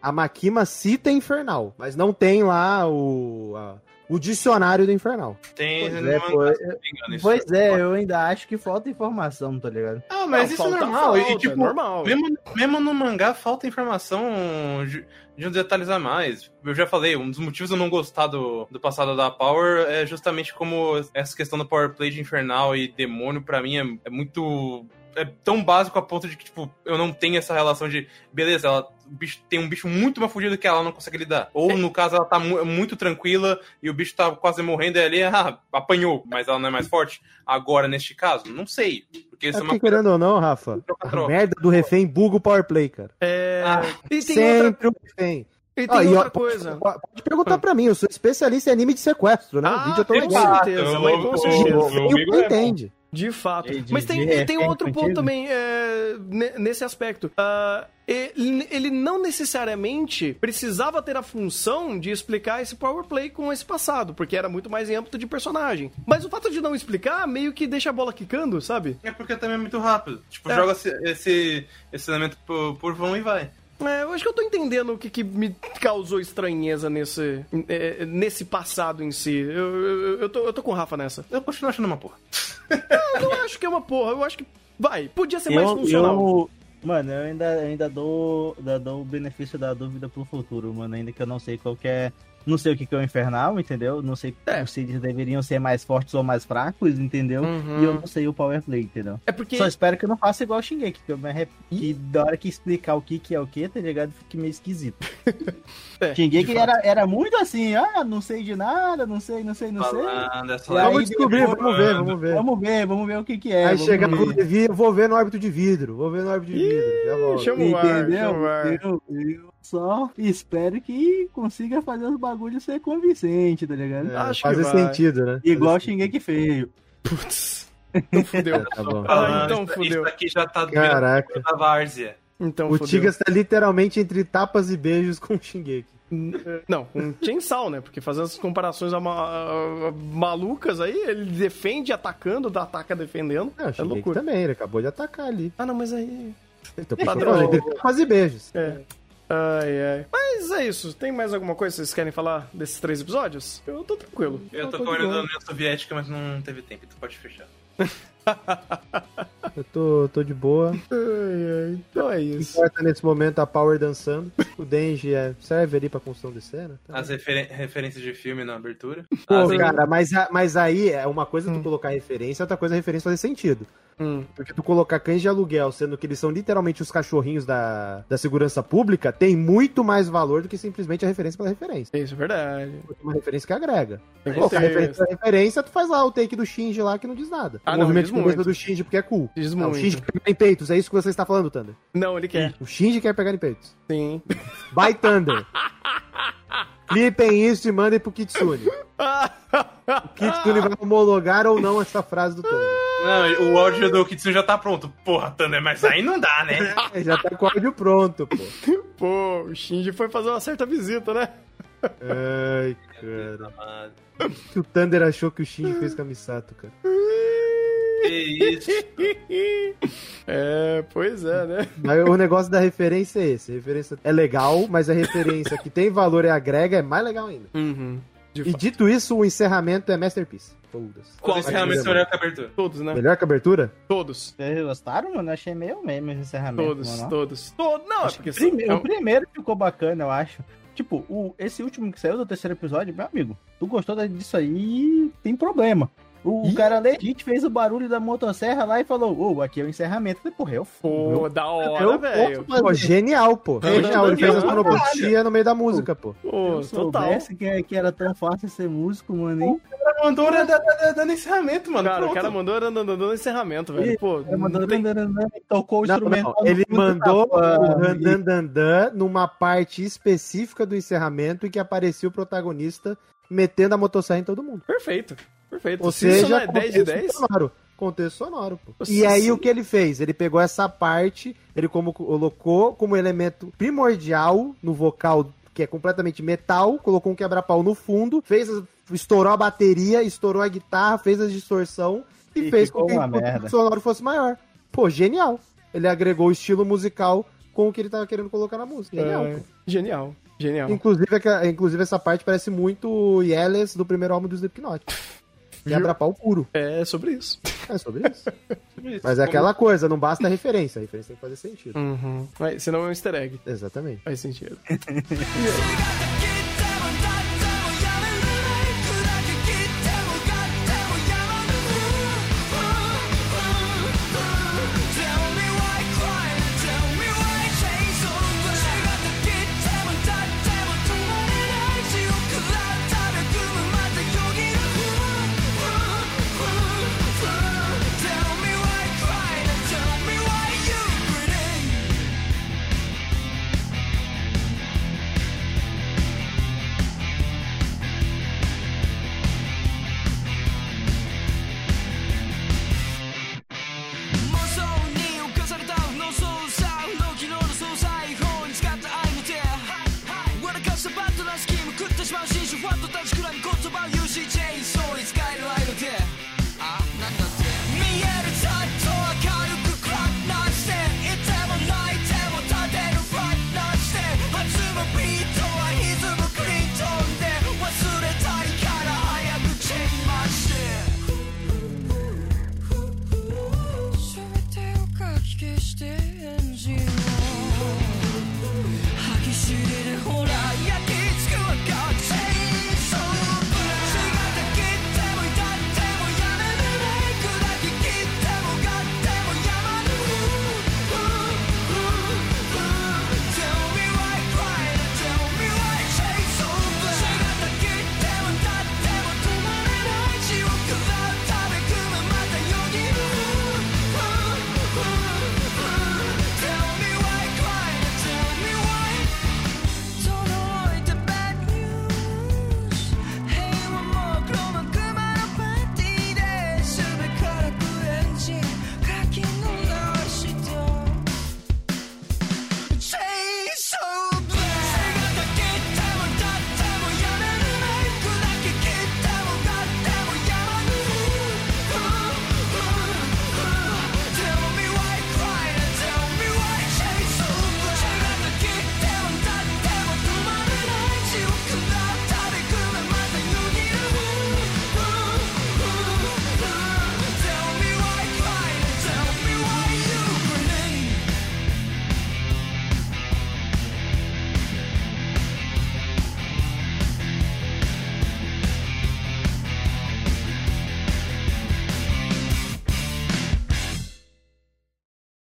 A Makima cita Infernal, mas não tem lá o. A o dicionário do Infernal. Tem, pois é, pois, pois é, eu ainda acho que falta informação, tá ligado? Ah, mas não, isso é normal. Falta, e, tipo, é normal. Mesmo, mesmo no mangá falta informação de, um detalhes a mais. Eu já falei, um dos motivos de eu não gostar do, do passado da Power é justamente como essa questão do Power Play de Infernal e Demônio, para mim, é, é muito é tão básico a ponto de que, tipo, eu não tenho essa relação de, beleza, ela bicho tem um bicho muito mais fugido que ela não consegue lidar. Ou, é. no caso, ela tá mu muito tranquila e o bicho tá quase morrendo e ali, ah, apanhou, mas ela não é mais forte. Agora, neste caso, não sei. Porque isso é, é uma querendo ou não, Rafa, a merda do refém buga o power play, cara. É... Ah, e tem sempre outra... o refém. E tem ah, outra e, coisa. Pode, pode perguntar pra mim, eu sou especialista em anime de sequestro, né? Ah, o vídeo eu tô com certeza, com certeza. O, entende. De fato. De, Mas tem, de tem outro ponto também é, nesse aspecto. Uh, ele, ele, não necessariamente precisava ter a função de explicar esse power play com esse passado, porque era muito mais em âmbito de personagem. Mas o fato de não explicar meio que deixa a bola quicando, sabe? É porque também é muito rápido. Tipo, é. joga esse, esse, esse elemento por, por vão e vai. É, eu acho que eu tô entendendo o que, que me causou estranheza nesse, é, nesse passado em si. Eu, eu, eu, tô, eu tô com o Rafa nessa. Eu continuo achando uma porra. eu não acho que é uma porra. Eu acho que, vai, podia ser mais funcional. Eu, mano, eu ainda, ainda, dou, ainda dou o benefício da dúvida pro futuro, mano. Ainda que eu não sei qual que é não sei o que, que é o infernal, entendeu? Não sei é. se eles deveriam ser mais fortes ou mais fracos, entendeu? Uhum. E eu não sei o power play, entendeu? É porque... Só espero que eu não faça igual o Shingeki, que, eu me arrep... que da hora que explicar o que, que é o que, tá ligado? Fique meio esquisito. é, Shingeki era, era muito assim, ah, não sei de nada, não sei, não sei, não sei. Vamos descobrir, vamos ver, vamos ver. Vamos ver, vamos ver o que, que é. Aí chega no Levi, eu vou ver no árbitro de vidro, vou ver no árbitro de vidro. Já volto. Chama o ar, Entendeu? Chama o ar. Só espero que consiga fazer os bagulhos ser convincente, tá ligado? É, Acho fazer sentido, né? Igual Shingeki feio. Putz. Não fudeu. É, tá bom. Ah, então fudeu. Isso aqui já tá Caraca. da várzea. Então, o Tigas tá literalmente entre tapas e beijos com o Shingeki. Não, com Chainsaw, né? Porque fazendo essas comparações a, a, a, malucas aí, ele defende atacando, ataca defendendo. Não, é loucura. também, ele acabou de atacar ali. Ah, não, mas aí... Então, padrão. Tapas e beijos. É. Ai, ai. Mas é isso. Tem mais alguma coisa que vocês querem falar desses três episódios? Eu tô tranquilo. Eu, tô, tô com a União Soviética, mas não teve tempo, tu pode fechar. eu tô, tô de boa. Ai, ai. Então é isso. Importa nesse momento a Power dançando. O Denji é, serve ali pra construção de cena. Tá As refer referências de filme na abertura. Pô, As cara, mas, mas aí é uma coisa tu hum. colocar referência, outra coisa é referência fazer sentido. Hum. Porque tu colocar cães de aluguel, sendo que eles são literalmente os cachorrinhos da, da segurança pública, tem muito mais valor do que simplesmente a referência pela referência. Isso é verdade. Porque uma referência que agrega. Colocar referência referência, tu faz lá o take do Shinji lá que não diz nada. Ah, o não, movimento cabeça do Shinji porque é cool. Diz não, muito. O Shinji quer pegar em peitos, é isso que você está falando, Thunder? Não, ele quer. O Shinji quer pegar em peitos. Sim. By Thunder. Clipem isso e mandem pro Kitsune. o Kitsune vai homologar ou não essa frase do Thunder. Não, o áudio do Kitsune já tá pronto. Porra, Thunder, mas aí não dá, né? É, já tá com o áudio pronto, pô. Pô, o Shinji foi fazer uma certa visita, né? Ai, cara. O Thunder achou que o Shinji fez com a Misato, cara. Que isso? É, pois é, né? Mas o negócio da referência é esse. A referência é legal, mas a referência que tem valor e agrega é mais legal ainda. Uhum. E fato. dito isso, o encerramento é Masterpiece. Todas. Qual encerramento é melhor que a abertura? Todos, né? Melhor que a abertura? Todos. Vocês gostaram, mano? Eu achei meio mesmo esse encerramento. Todos, mano. todos. Todos. Não, acho é porque... Prime... O primeiro ficou bacana, eu acho. Tipo, o, esse último que saiu do terceiro episódio, meu amigo, tu gostou disso aí, tem problema. O Ih? cara legit fez o barulho da motosserra lá e falou: Ô, oh, aqui é o encerramento. Eu falei, porra, eu Pô, da hora, velho. Pô, genial, pô. Genial, ele fez a sonopotia no meio da música, pô. Pô, total. Que, que era tão fácil ser músico, mano, hein? O cara mandou dando encerramento, mano. Cara, o cara mandou dando encerramento, velho. Pô, ele mandou tocou o instrumento. Ele mandou o dandandan numa parte específica do encerramento e que aparecia o protagonista metendo a motosserra em todo mundo. Perfeito. Perfeito. Ou Se seja, é 10 de 10? Sonoro. Contexto sonoro, pô. Nossa, e aí sim. o que ele fez? Ele pegou essa parte, ele como, colocou como elemento primordial no vocal que é completamente metal, colocou um quebra-pau no fundo, fez, estourou a bateria, estourou a guitarra, fez a distorção e, e fez com que o sonoro fosse maior. Pô, genial. Ele agregou o estilo musical com o que ele tava querendo colocar na música. Genial. É, genial. Genial. Inclusive, inclusive, essa parte parece muito Yelles do primeiro álbum do Slipknot. Quebra-pau puro. É sobre isso. É sobre isso. sobre isso. Mas é aquela coisa, não basta a referência. A referência tem que fazer sentido. Uhum. Mas, senão é um easter egg. Exatamente. Faz sentido.